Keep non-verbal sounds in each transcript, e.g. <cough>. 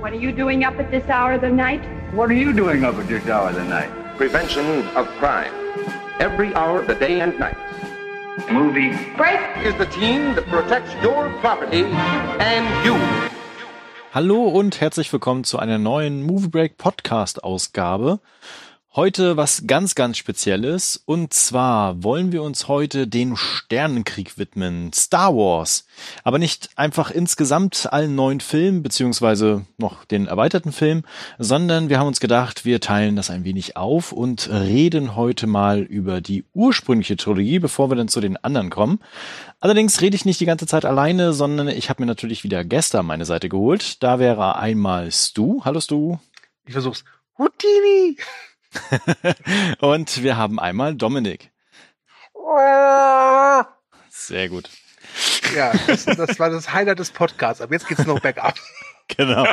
What are you doing up at this hour of the night? What are you doing up at this hour of the night? Prevention of crime. Every hour of the day and night. Movie. Break! Is the team that protects your property and you. Hallo und herzlich willkommen zu einer neuen Movie Break Podcast Ausgabe. Heute was ganz, ganz Spezielles. Und zwar wollen wir uns heute den Sternenkrieg widmen. Star Wars. Aber nicht einfach insgesamt allen neuen Filmen, beziehungsweise noch den erweiterten Film, sondern wir haben uns gedacht, wir teilen das ein wenig auf und reden heute mal über die ursprüngliche Trilogie, bevor wir dann zu den anderen kommen. Allerdings rede ich nicht die ganze Zeit alleine, sondern ich habe mir natürlich wieder Gäste an meine Seite geholt. Da wäre einmal Stu. Hallo Stu. Ich versuch's. Houdini! <laughs> und wir haben einmal Dominik. Sehr gut. Ja, das, das war das Highlight des Podcasts. Aber jetzt geht's noch bergab. <laughs> Genau.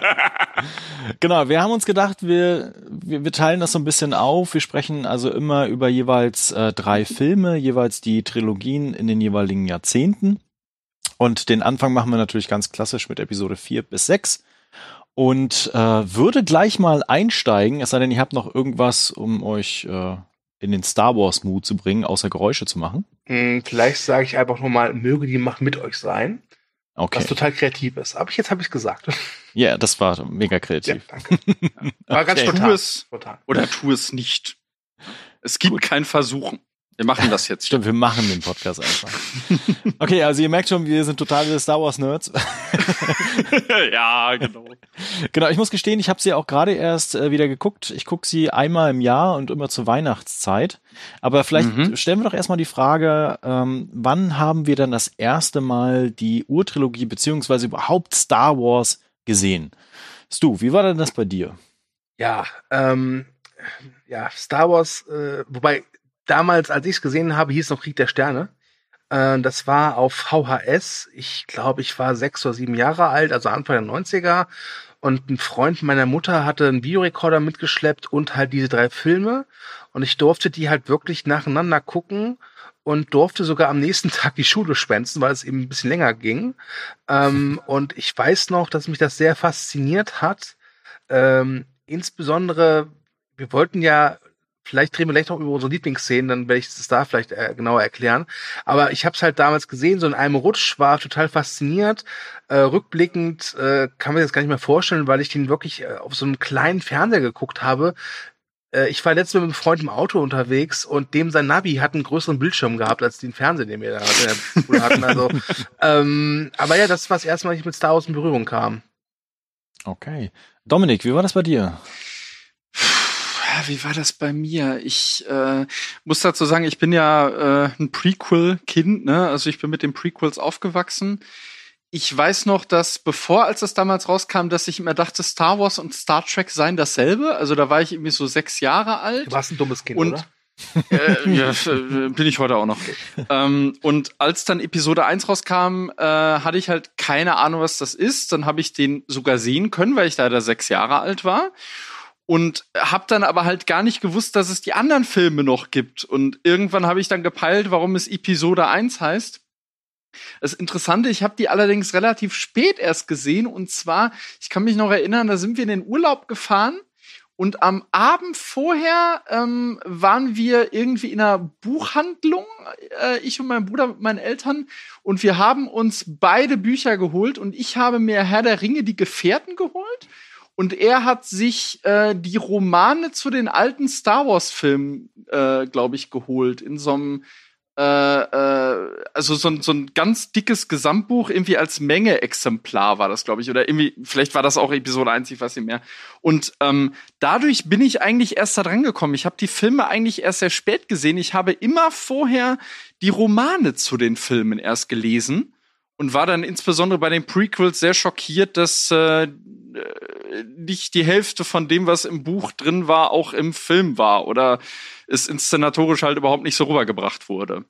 genau, wir haben uns gedacht, wir, wir, wir teilen das so ein bisschen auf. Wir sprechen also immer über jeweils äh, drei Filme, jeweils die Trilogien in den jeweiligen Jahrzehnten. Und den Anfang machen wir natürlich ganz klassisch mit Episode 4 bis 6 und äh, würde gleich mal einsteigen, es sei denn, ihr habt noch irgendwas, um euch äh, in den Star Wars Mood zu bringen, außer Geräusche zu machen. Hm, vielleicht sage ich einfach nur mal, möge die Macht mit euch sein. Okay. Was total kreativ ist. Aber jetzt habe ich gesagt. <laughs> Ja, yeah, das war mega kreativ. Ja, danke. <laughs> War okay. ganz spontan. Tu es spontan. oder tu es nicht. Es gibt Gut. kein Versuchen. Wir machen das jetzt. <laughs> Stimmt, wir machen den Podcast einfach. Okay, also ihr merkt schon, wir sind totale Star Wars Nerds. <laughs> ja, genau. Genau, ich muss gestehen, ich habe sie auch gerade erst äh, wieder geguckt. Ich gucke sie einmal im Jahr und immer zur Weihnachtszeit. Aber vielleicht mhm. stellen wir doch erstmal die Frage, ähm, wann haben wir dann das erste Mal die Urtrilogie beziehungsweise überhaupt Star Wars gesehen? Stu, wie war denn das bei dir? Ja, ähm, ja, Star Wars, äh, wobei damals, als ich es gesehen habe, hieß es noch Krieg der Sterne. Äh, das war auf VHS. Ich glaube, ich war sechs oder sieben Jahre alt, also Anfang der 90er. Und ein Freund meiner Mutter hatte einen Videorekorder mitgeschleppt und halt diese drei Filme. Und ich durfte die halt wirklich nacheinander gucken und durfte sogar am nächsten <laughs> Tag die Schule schwänzen, weil es eben ein bisschen länger ging. Ähm, <laughs> und ich weiß noch, dass mich das sehr fasziniert hat. Ähm, insbesondere, wir wollten ja Vielleicht reden wir gleich noch über unsere Lieblingsszenen, dann werde ich das da vielleicht äh, genauer erklären. Aber ich habe es halt damals gesehen, so in einem Rutsch, war total fasziniert. Äh, rückblickend äh, kann man das gar nicht mehr vorstellen, weil ich den wirklich äh, auf so einem kleinen Fernseher geguckt habe. Äh, ich war letztes Mal mit einem Freund im Auto unterwegs und dem sein Navi hat einen größeren Bildschirm gehabt als den Fernseher, den wir da hatten. Also, <laughs> ähm, aber ja, das war das erste Mal, dass ich mit Star Wars in Berührung kam. Okay. Dominik, wie war das bei dir? Wie war das bei mir? Ich äh, muss dazu sagen, ich bin ja äh, ein Prequel-Kind, ne? Also ich bin mit den Prequels aufgewachsen. Ich weiß noch, dass bevor, als das damals rauskam, dass ich immer dachte, Star Wars und Star Trek seien dasselbe. Also da war ich irgendwie so sechs Jahre alt. Du warst ein dummes Kind, und, oder? äh, ja, <laughs> bin ich heute auch noch. ähm, und als dann Episode 1 rauskam, äh, hatte ich halt keine Ahnung, was das ist. Dann habe ich den sogar sehen können, weil ich da da sechs Jahre alt war und habe dann aber halt gar nicht gewusst, dass es die anderen Filme noch gibt. Und irgendwann habe ich dann gepeilt, warum es Episode 1 heißt. Das Interessante, ich habe die allerdings relativ spät erst gesehen. Und zwar, ich kann mich noch erinnern, da sind wir in den Urlaub gefahren. Und am Abend vorher ähm, waren wir irgendwie in einer Buchhandlung, äh, ich und mein Bruder mit meinen Eltern, und wir haben uns beide Bücher geholt und ich habe mir Herr der Ringe die Gefährten geholt und er hat sich äh, die Romane zu den alten Star Wars Filmen, äh, glaube ich, geholt in so einem äh, äh, also so, so ein ganz dickes Gesamtbuch, irgendwie als Menge-Exemplar war das, glaube ich. Oder irgendwie, vielleicht war das auch Episode 1, ich weiß nicht mehr. Und ähm, dadurch bin ich eigentlich erst da dran gekommen. Ich habe die Filme eigentlich erst sehr spät gesehen. Ich habe immer vorher die Romane zu den Filmen erst gelesen und war dann insbesondere bei den Prequels sehr schockiert, dass äh, nicht die Hälfte von dem, was im Buch drin war, auch im Film war oder es inszenatorisch halt überhaupt nicht so rübergebracht wurde.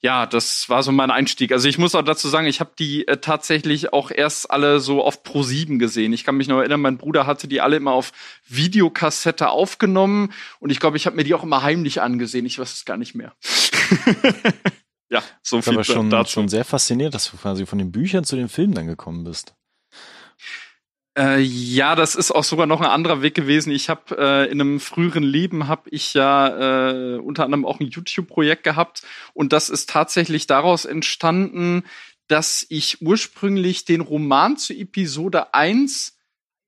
Ja, das war so mein Einstieg. Also ich muss auch dazu sagen, ich habe die äh, tatsächlich auch erst alle so auf Pro 7 gesehen. Ich kann mich noch erinnern, mein Bruder hatte die alle immer auf Videokassette aufgenommen und ich glaube, ich habe mir die auch immer heimlich angesehen. Ich weiß es gar nicht mehr. <laughs> ja, so viel aber schon, dazu. schon sehr fasziniert, dass du quasi von den Büchern zu den Filmen dann gekommen bist. Äh, ja, das ist auch sogar noch ein anderer Weg gewesen. Ich habe äh, in einem früheren Leben habe ich ja äh, unter anderem auch ein YouTube-Projekt gehabt und das ist tatsächlich daraus entstanden, dass ich ursprünglich den Roman zu Episode 1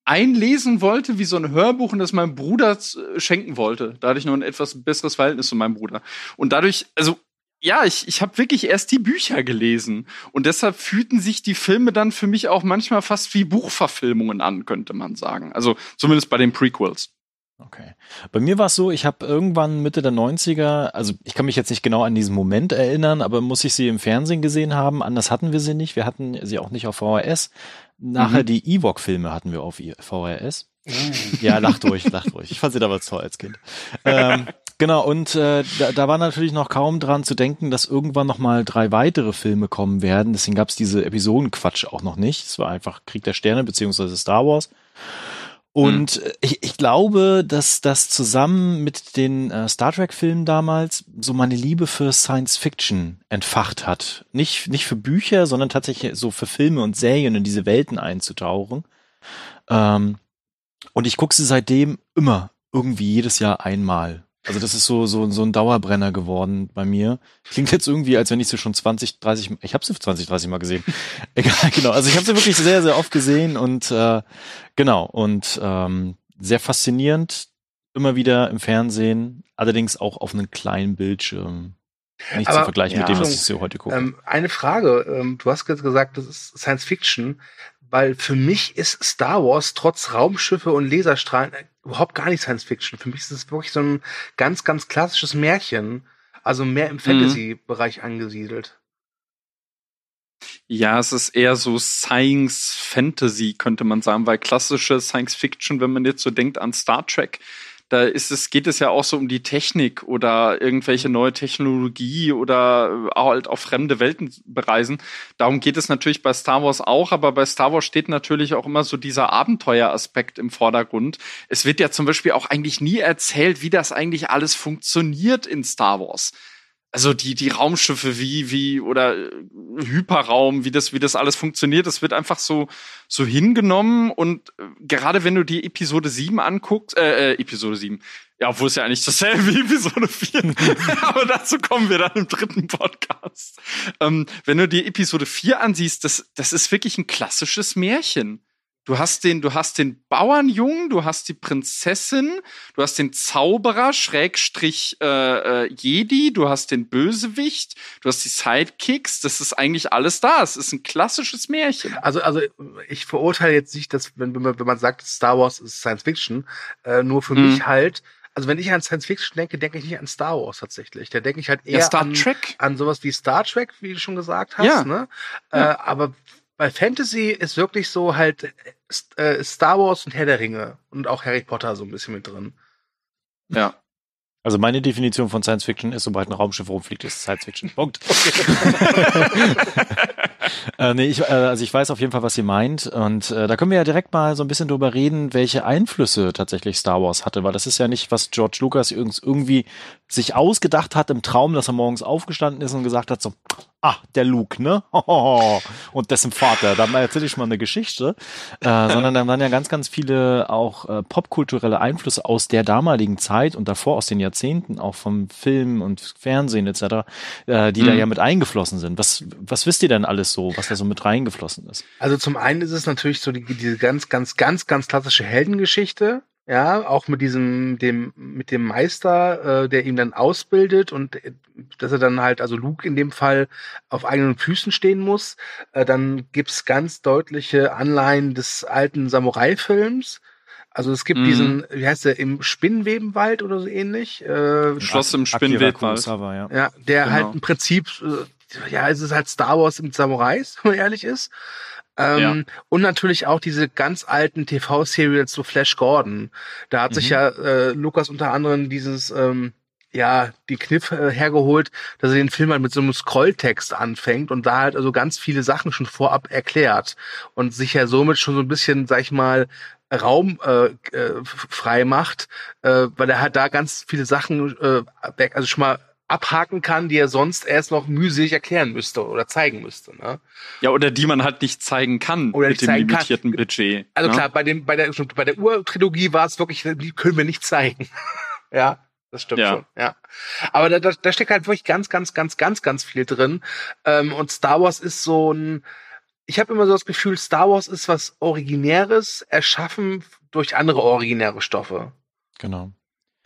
einlesen wollte, wie so ein Hörbuch und das meinem Bruder schenken wollte. Da hatte ich noch ein etwas besseres Verhältnis zu meinem Bruder. Und dadurch, also ja, ich, ich habe wirklich erst die Bücher gelesen. Und deshalb fühlten sich die Filme dann für mich auch manchmal fast wie Buchverfilmungen an, könnte man sagen. Also zumindest bei den Prequels. Okay. Bei mir war es so, ich habe irgendwann Mitte der 90er, also ich kann mich jetzt nicht genau an diesen Moment erinnern, aber muss ich sie im Fernsehen gesehen haben. Anders hatten wir sie nicht. Wir hatten sie auch nicht auf VHS. Nachher mhm. die Ewok-Filme hatten wir auf VHS. Mhm. Ja, lacht ruhig, lacht ruhig. Ich fand sie damals toll als Kind. ähm, Genau, und äh, da, da war natürlich noch kaum dran zu denken, dass irgendwann noch mal drei weitere Filme kommen werden. Deswegen gab es diese Episodenquatsch auch noch nicht. Es war einfach Krieg der Sterne beziehungsweise Star Wars. Und hm. ich, ich glaube, dass das zusammen mit den äh, Star Trek-Filmen damals so meine Liebe für Science Fiction entfacht hat. Nicht, nicht für Bücher, sondern tatsächlich so für Filme und Serien in diese Welten einzutauchen. Ähm, und ich gucke sie seitdem immer, irgendwie jedes Jahr einmal. Also das ist so, so, so ein Dauerbrenner geworden bei mir. Klingt jetzt irgendwie, als wenn ich sie schon 20, 30, ich habe sie 20, 30 Mal gesehen. <laughs> Egal, genau. Also ich habe sie wirklich sehr, sehr oft gesehen und äh, genau und ähm, sehr faszinierend. Immer wieder im Fernsehen, allerdings auch auf einem kleinen Bildschirm. Nicht Aber, zu vergleichen ja, mit dem, was ich so heute gucke. Ähm, eine Frage. Ähm, du hast jetzt gesagt, das ist Science Fiction weil für mich ist Star Wars trotz Raumschiffe und Laserstrahlen überhaupt gar nicht Science Fiction. Für mich ist es wirklich so ein ganz, ganz klassisches Märchen. Also mehr im mhm. Fantasy-Bereich mhm. angesiedelt. Ja, es ist eher so Science Fantasy, könnte man sagen, weil klassische Science Fiction, wenn man jetzt so denkt an Star Trek, da ist es, geht es ja auch so um die Technik oder irgendwelche neue Technologie oder halt auch fremde Welten bereisen. Darum geht es natürlich bei Star Wars auch, aber bei Star Wars steht natürlich auch immer so dieser Abenteueraspekt im Vordergrund. Es wird ja zum Beispiel auch eigentlich nie erzählt, wie das eigentlich alles funktioniert in Star Wars also die die Raumschiffe wie wie oder äh, Hyperraum wie das wie das alles funktioniert das wird einfach so so hingenommen und äh, gerade wenn du die Episode 7 anguckst äh, äh Episode 7 ja obwohl es ja eigentlich dasselbe wie Episode 4 <laughs> aber dazu kommen wir dann im dritten Podcast. Ähm, wenn du die Episode 4 ansiehst das das ist wirklich ein klassisches Märchen Du hast den, du hast den Bauernjungen, du hast die Prinzessin, du hast den Zauberer, Schrägstrich äh, äh, Jedi, du hast den Bösewicht, du hast die Sidekicks. Das ist eigentlich alles da. Es ist ein klassisches Märchen. Also, also ich verurteile jetzt nicht, dass wenn, wenn, man, wenn man sagt, Star Wars ist Science Fiction, äh, nur für mhm. mich halt. Also wenn ich an Science Fiction denke, denke ich nicht an Star Wars tatsächlich. Da denke ich halt eher ja, an, Trek. an sowas wie Star Trek, wie du schon gesagt hast. Ja. Ne? Ja. Äh, aber bei Fantasy ist wirklich so halt äh, Star Wars und Herr der Ringe und auch Harry Potter so ein bisschen mit drin. Ja. Also meine Definition von Science Fiction ist, sobald ein Raumschiff rumfliegt, ist Science Fiction. Punkt. <laughs> äh, nee, ich, äh, also ich weiß auf jeden Fall, was sie meint. Und äh, da können wir ja direkt mal so ein bisschen drüber reden, welche Einflüsse tatsächlich Star Wars hatte, weil das ist ja nicht, was George Lucas irgendwie sich ausgedacht hat im Traum, dass er morgens aufgestanden ist und gesagt hat, so, ah, der Luke, ne? <laughs> Und dessen Vater, da erzähle ich mal eine Geschichte. Äh, <laughs> sondern da waren ja ganz, ganz viele auch äh, popkulturelle Einflüsse aus der damaligen Zeit und davor aus den Jahrzehnten, auch vom Film und Fernsehen etc., äh, die mhm. da ja mit eingeflossen sind. Was, was wisst ihr denn alles so, was da so mit reingeflossen ist? Also zum einen ist es natürlich so die, diese ganz, ganz, ganz, ganz klassische Heldengeschichte, ja, auch mit diesem, dem, mit dem Meister, äh, der ihn dann ausbildet und äh, dass er dann halt, also Luke in dem Fall, auf eigenen Füßen stehen muss. Äh, dann gibt's ganz deutliche Anleihen des alten Samurai-Films. Also es gibt mhm. diesen, wie heißt der, im Spinnwebenwald oder so ähnlich. Äh, Schloss im Spinnwebenwald. Ja. ja, der genau. halt im Prinzip, äh, ja, es ist halt Star Wars mit Samurais, <laughs> wenn man ehrlich ist. Ähm, ja. Und natürlich auch diese ganz alten TV-Serials zu Flash Gordon. Da hat mhm. sich ja äh, Lukas unter anderem dieses ähm, ja, die Kniff äh, hergeholt, dass er den Film halt mit so einem Scrolltext anfängt und da halt also ganz viele Sachen schon vorab erklärt und sich ja somit schon so ein bisschen, sag ich mal, Raum äh, äh, frei macht, äh, weil er halt da ganz viele Sachen äh, weg, also schon mal abhaken kann, die er sonst erst noch mühselig erklären müsste oder zeigen müsste. Ne? Ja, oder die man halt nicht zeigen kann Oder mit dem zeigen kann. limitierten Budget. Also ne? klar, bei dem, bei der, bei der Urtrilogie war es wirklich, die können wir nicht zeigen. <laughs> ja, das stimmt Ja. schon. Ja, aber da, da, da steckt halt wirklich ganz, ganz, ganz, ganz, ganz viel drin. Ähm, und Star Wars ist so ein, ich habe immer so das Gefühl, Star Wars ist was Originäres, erschaffen durch andere originäre Stoffe. Genau.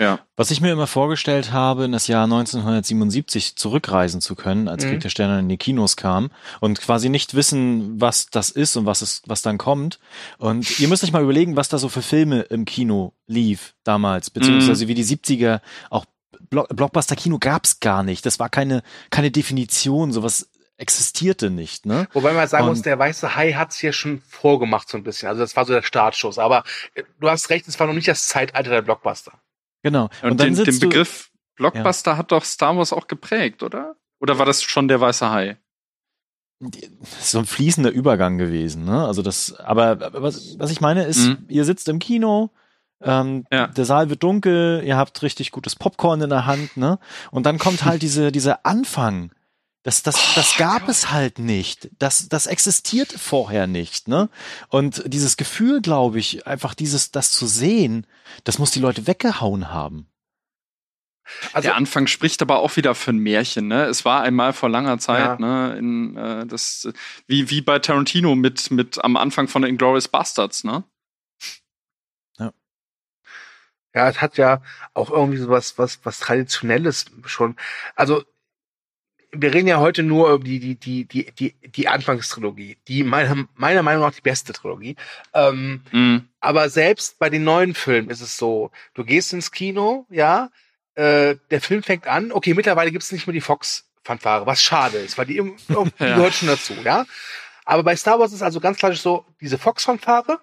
Ja. Was ich mir immer vorgestellt habe, in das Jahr 1977 zurückreisen zu können, als Mhm. Krieg der Sterne in die Kinos kam und quasi nicht wissen, was das ist und was es, was dann kommt. Und ihr müsst euch mal überlegen, was da so für Filme im Kino lief damals, beziehungsweise wie die 70er auch Blo Blockbuster-Kino gab's gar nicht. Das war keine, keine Definition, sowas existierte nicht, ne? Wobei man sagen muss, Und- der weiße Hai hat's hier schon vorgemacht so ein bisschen. Also das war so der Startschuss. Aber äh, du hast recht, es war noch nicht das Zeitalter der Blockbuster. Genau. Und, dann den, den Begriff Blockbuster hat doch Star Wars auch geprägt, oder? Oder war das schon der weiße Hai? so ein fließender Übergang gewesen, ne? Also das, aber was, was ich meine ist, Mhm. ihr sitzt im Kino, ähm, Ja. der Saal wird dunkel, ihr habt richtig gutes Popcorn in der Hand, ne? Und dann kommt halt diese, dieser Anfang. Das, das, Oh das gab es halt nicht. Das, das existiert vorher nicht, ne? Und dieses Gefühl, glaube ich, einfach dieses, das zu sehen, das muss die Leute weggehauen haben. Also der Anfang spricht aber auch wieder für ein Märchen, ne? Es war einmal vor langer Zeit, Ja. ne? In, äh, das, wie, wie bei Tarantino mit, mit am Anfang von Inglourious Bastards, ne? Ja, es hat ja auch irgendwie so was, was, was Traditionelles schon. Also, wir reden ja heute nur über die, die, die, die, die, die Anfangstrilogie, die meiner, meiner Meinung nach die beste Trilogie. Ähm, Mhm. aber selbst bei den neuen Filmen ist es so, du gehst ins Kino, ja, äh, der Film fängt an, okay, mittlerweile gibt's nicht mehr die Fox-Fanfare, was schade ist, weil die, <laughs> die Ja. gehört schon dazu, ja. Aber bei Star Wars ist also ganz klassisch so, diese Fox-Fanfare,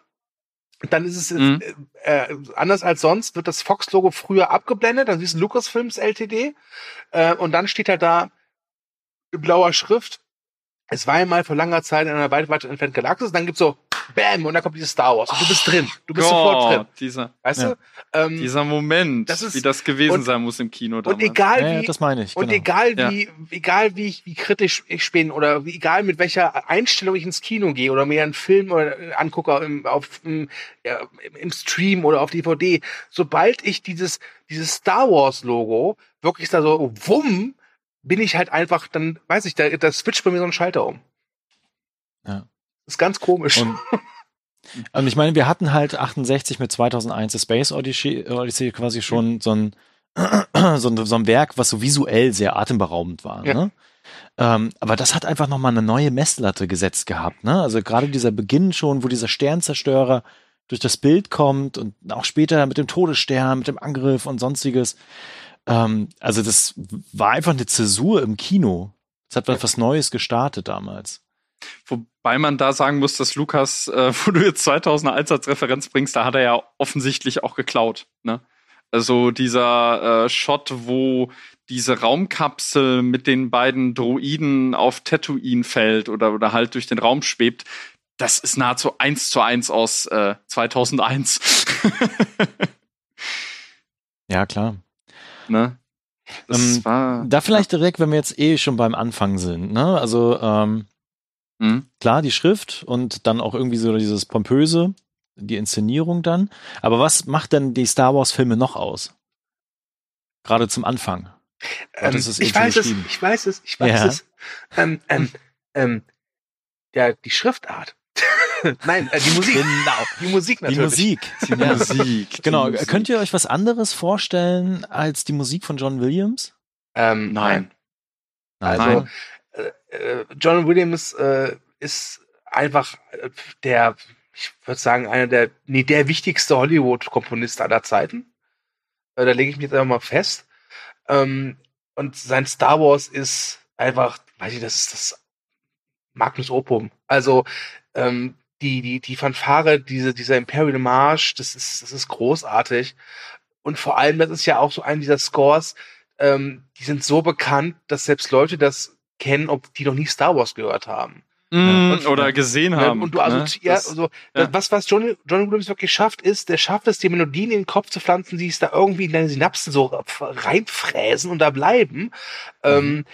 dann ist es äh, äh, anders als sonst, wird das Fox-Logo früher abgeblendet, dann siehst du Lucasfilms LTD äh, und dann steht halt da in blauer Schrift, es war einmal vor langer Zeit in einer weit, weit entfernten Galaxis, dann gibt's so Bam und dann kommt dieses Star Wars und du bist drin, du bist sofort drin, dieser, weißt Ja. du? Ähm, dieser Moment, Das ist- wie das gewesen und- sein muss im Kino und damals. egal Ja, ja, wie das meine ich. und genau. egal Ja. wie, egal wie ich, wie kritisch ich bin oder wie, egal mit welcher Einstellung ich ins Kino gehe oder mir einen Film oder äh, angucke im, auf, im, ja, im Stream oder auf DVD, sobald ich dieses, dieses Star Wars Logo wirklich da so wumm, bin ich halt einfach, dann weiß ich, da, da switcht bei mir so ein Schalter um. Ja. ist ganz komisch. Und, und ich meine, wir hatten halt 68 mit 2001 The Space Odyssey, Odyssey quasi schon so ein, <clears throat> so ein, so ein Werk, was so visuell sehr atemberaubend war. Ja. Ne? Ähm, aber das hat einfach nochmal eine neue Messlatte gesetzt gehabt. Ne? Also gerade dieser Beginn schon, wo dieser Sternzerstörer durch das Bild kommt und auch später mit dem Todesstern, mit dem Angriff und sonstiges. Ähm, also das war einfach eine Zäsur im Kino. Es hat was Neues gestartet damals. Wobei man da sagen muss, dass Lukas, äh, <laughs> wo du jetzt 2001 als Referenz bringst, da hat er ja offensichtlich auch geklaut. Ne? Also dieser äh, Shot, wo diese Raumkapsel mit den beiden Droiden auf Tatooine fällt oder, oder halt durch den Raum schwebt, das ist nahezu eins zu eins aus äh, 2001. <laughs> Ja, klar. Ne? Das Ähm, war Da vielleicht direkt, wenn wir jetzt eh schon beim Anfang sind, ne? Also ähm, Mhm. klar die Schrift und dann auch irgendwie so dieses pompöse, die Inszenierung dann. Aber was macht denn die Star Wars Filme noch aus? Gerade zum Anfang. Ähm, ich weiß es, ich weiß es, ich weiß Ja. es. Ähm, ähm, ähm, ja, die Schriftart. <laughs> Nein, äh, die Musik. Genau. Die Musik Die natürlich. Musik. die Musik. Genau. Die Musik. Könnt ihr euch was anderes vorstellen als die Musik von John Williams? Ähm, Nein. Also, Nein. äh, äh, John Williams äh, ist einfach äh, der, ich würde sagen, einer der, nee, der wichtigste Hollywood-Komponist aller Zeiten. Äh, da lege ich mich jetzt einfach mal fest. Ähm, und sein Star Wars ist einfach, weiß ich, das ist das Magnus Opum. Also ähm, die, die, die Fanfare, diese, dieser Imperial March, das ist, das ist großartig. Und vor allem, das ist ja auch so ein dieser Scores, ähm, die sind so bekannt, dass selbst Leute das kennen, ob die noch nie Star Wars gehört haben. Mm, Und- oder gesehen haben. und du also ne? ja, Das- ja. was was Johnny Johnny Williams wirklich schafft, ist, der schafft es, die Melodien in den Kopf zu pflanzen, die es da irgendwie in deine Synapsen so reinfräsen und da bleiben. Ähm,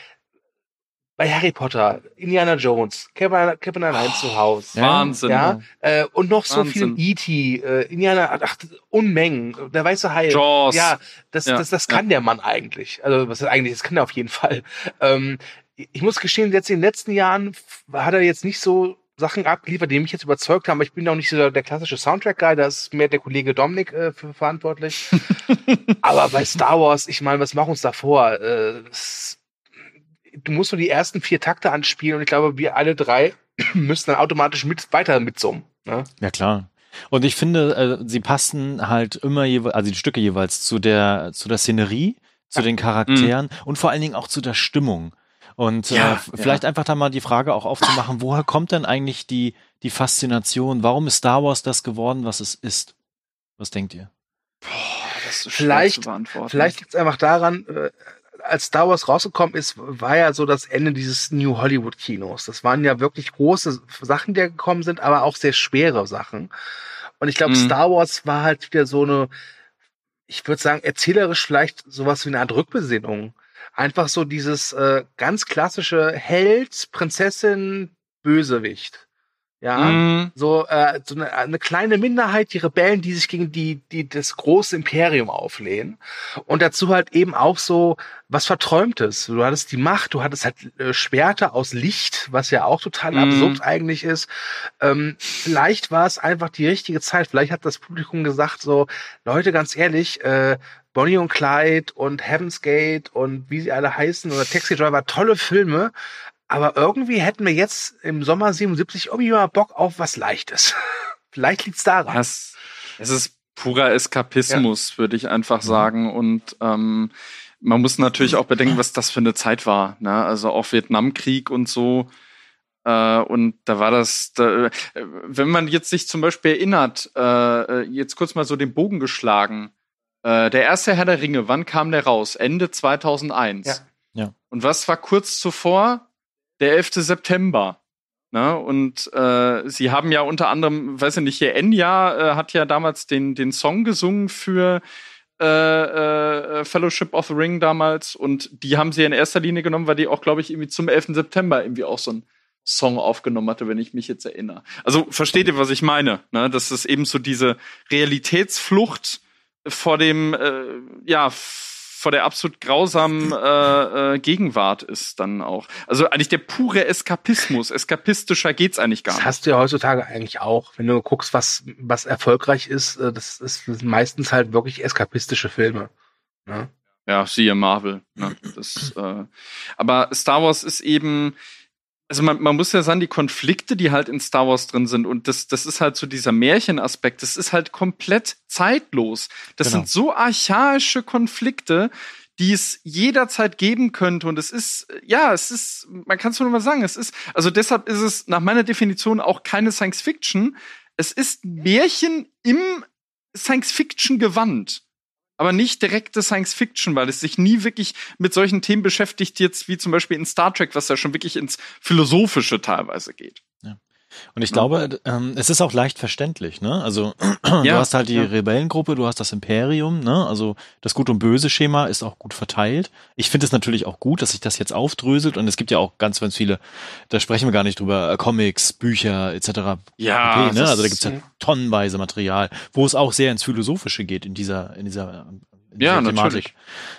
bei Harry Potter, Indiana Jones, Kevin, Kevin allein zu Hause. Wahnsinn. Ja, äh, und noch so Wahnsinn. viel E.T., äh, Indiana, ach, Unmengen, der weiße Hai. Jaws. Ja, das, Ja, das, das kann der Mann eigentlich. Also, was ist eigentlich, das kann er auf jeden Fall. Ähm, ich muss gestehen, jetzt in den letzten Jahren hat er jetzt nicht so Sachen abgeliefert, die mich jetzt überzeugt haben. Aber ich bin auch nicht so der, klassische Soundtrack-Guy, da ist mehr der Kollege Dominik äh, für verantwortlich. <laughs> Aber bei Star Wars, ich meine, was machen wir uns da vor? Äh, du musst nur die ersten vier Takte anspielen und ich glaube, wir alle drei <clears throat> müssen dann automatisch mit weiter mitsummen. Ne? Ja, klar. Und ich finde, äh, sie passen halt immer jeweils, also die Stücke jeweils zu der, zu der Szenerie, zu den Charakteren und vor allen Dingen auch zu der Stimmung. Und Ja, äh, vielleicht einfach da mal die Frage auch aufzumachen, woher kommt denn eigentlich die, die Faszination? Warum ist Star Wars das geworden, was es ist? Was denkt ihr? Boah, das ist schwer Vielleicht- zu beantworten. Vielleicht liegt es einfach daran, äh, als Star Wars rausgekommen ist, war ja so das Ende dieses New Hollywood Kinos. Das waren ja wirklich große Sachen, die da gekommen sind, aber auch sehr schwere Sachen. Und ich glaube, Mhm. Star Wars war halt wieder so eine, ich würde sagen, erzählerisch vielleicht sowas wie eine Art Rückbesinnung. Einfach so dieses äh, ganz klassische Held, Prinzessin, Bösewicht. Ja. Mm, So, äh, so eine, eine kleine Minderheit, die Rebellen, die sich gegen die, die das große Imperium auflehnen. Und dazu halt eben auch so was Verträumtes. Du hattest die Macht, du hattest halt äh, Schwerter aus Licht, was ja auch total Mhm. absurd eigentlich ist. Ähm, vielleicht war es einfach die richtige Zeit. Vielleicht hat das Publikum gesagt so, Leute, ganz ehrlich, äh, Bonnie und Clyde und Heaven's Gate und wie sie alle heißen oder Taxi Driver, tolle Filme. Aber irgendwie hätten wir jetzt im Sommer 77 irgendwie mal Bock auf was Leichtes. <laughs> Vielleicht liegt's daran. es, es ist purer Eskapismus, würde ich einfach sagen. Und ähm, man muss natürlich auch bedenken, was das für eine Zeit war. Ne? Also auch Vietnamkrieg und so. Äh, und da war das, da, äh, wenn man jetzt sich zum Beispiel erinnert, äh, jetzt kurz mal so den Bogen geschlagen. Äh, der erste Herr der Ringe, wann kam der raus? Ende 2001. Ja. Ja. Und was war kurz zuvor? Der 11. September. Ne? Und äh, sie haben ja unter anderem, weiß ich nicht, hier Enya äh, hat ja damals den, den Song gesungen für äh, äh, Fellowship of the Ring damals und die haben sie in erster Linie genommen, weil die auch, glaube ich, irgendwie zum 11. September irgendwie auch so einen Song aufgenommen hatte, wenn ich mich jetzt erinnere. Also versteht ihr, was ich meine? Ne? Das ist eben so diese Realitätsflucht vor dem, äh, ja, vor der absolut grausamen äh, äh, Gegenwart ist dann auch. Also eigentlich der pure Eskapismus. Eskapistischer geht's eigentlich gar Das nicht. hast du ja heutzutage eigentlich auch. Wenn du guckst, was, was erfolgreich ist, äh, das, ist, das sind meistens halt wirklich eskapistische Filme. Ne? Ja, siehe Marvel. Ne? Das, äh, aber Star Wars ist eben, also man, man muss ja sagen, die Konflikte, die halt in Star Wars drin sind, und das, das ist halt so dieser Märchenaspekt, das ist halt komplett zeitlos. Das Genau. sind so archaische Konflikte, die es jederzeit geben könnte. Und es ist, ja, es ist, man kann es nur mal sagen, es ist, also deshalb ist es nach meiner Definition auch keine Science Fiction. Es ist Märchen im Science Fiction gewandt aber nicht direkte Science Fiction, weil es sich nie wirklich mit solchen Themen beschäftigt, jetzt wie zum Beispiel in Star Trek, was ja schon wirklich ins Philosophische teilweise geht. Und ich glaube, ähm, es ist auch leicht verständlich, ne? Also <clears throat> du Ja, hast halt die ja. Rebellengruppe, du hast das Imperium, ne? Also das Gut und Böse Schema ist auch gut verteilt. Ich finde es natürlich auch gut, dass sich das jetzt aufdröselt und es gibt ja auch ganz, ganz viele, da sprechen wir gar nicht drüber, äh, Comics, Bücher etc. Ja, pp, ne? Also da ist- gibt's ja tonnenweise Material, wo es auch sehr ins Philosophische geht in dieser, in dieser, Ja, dieser natürlich.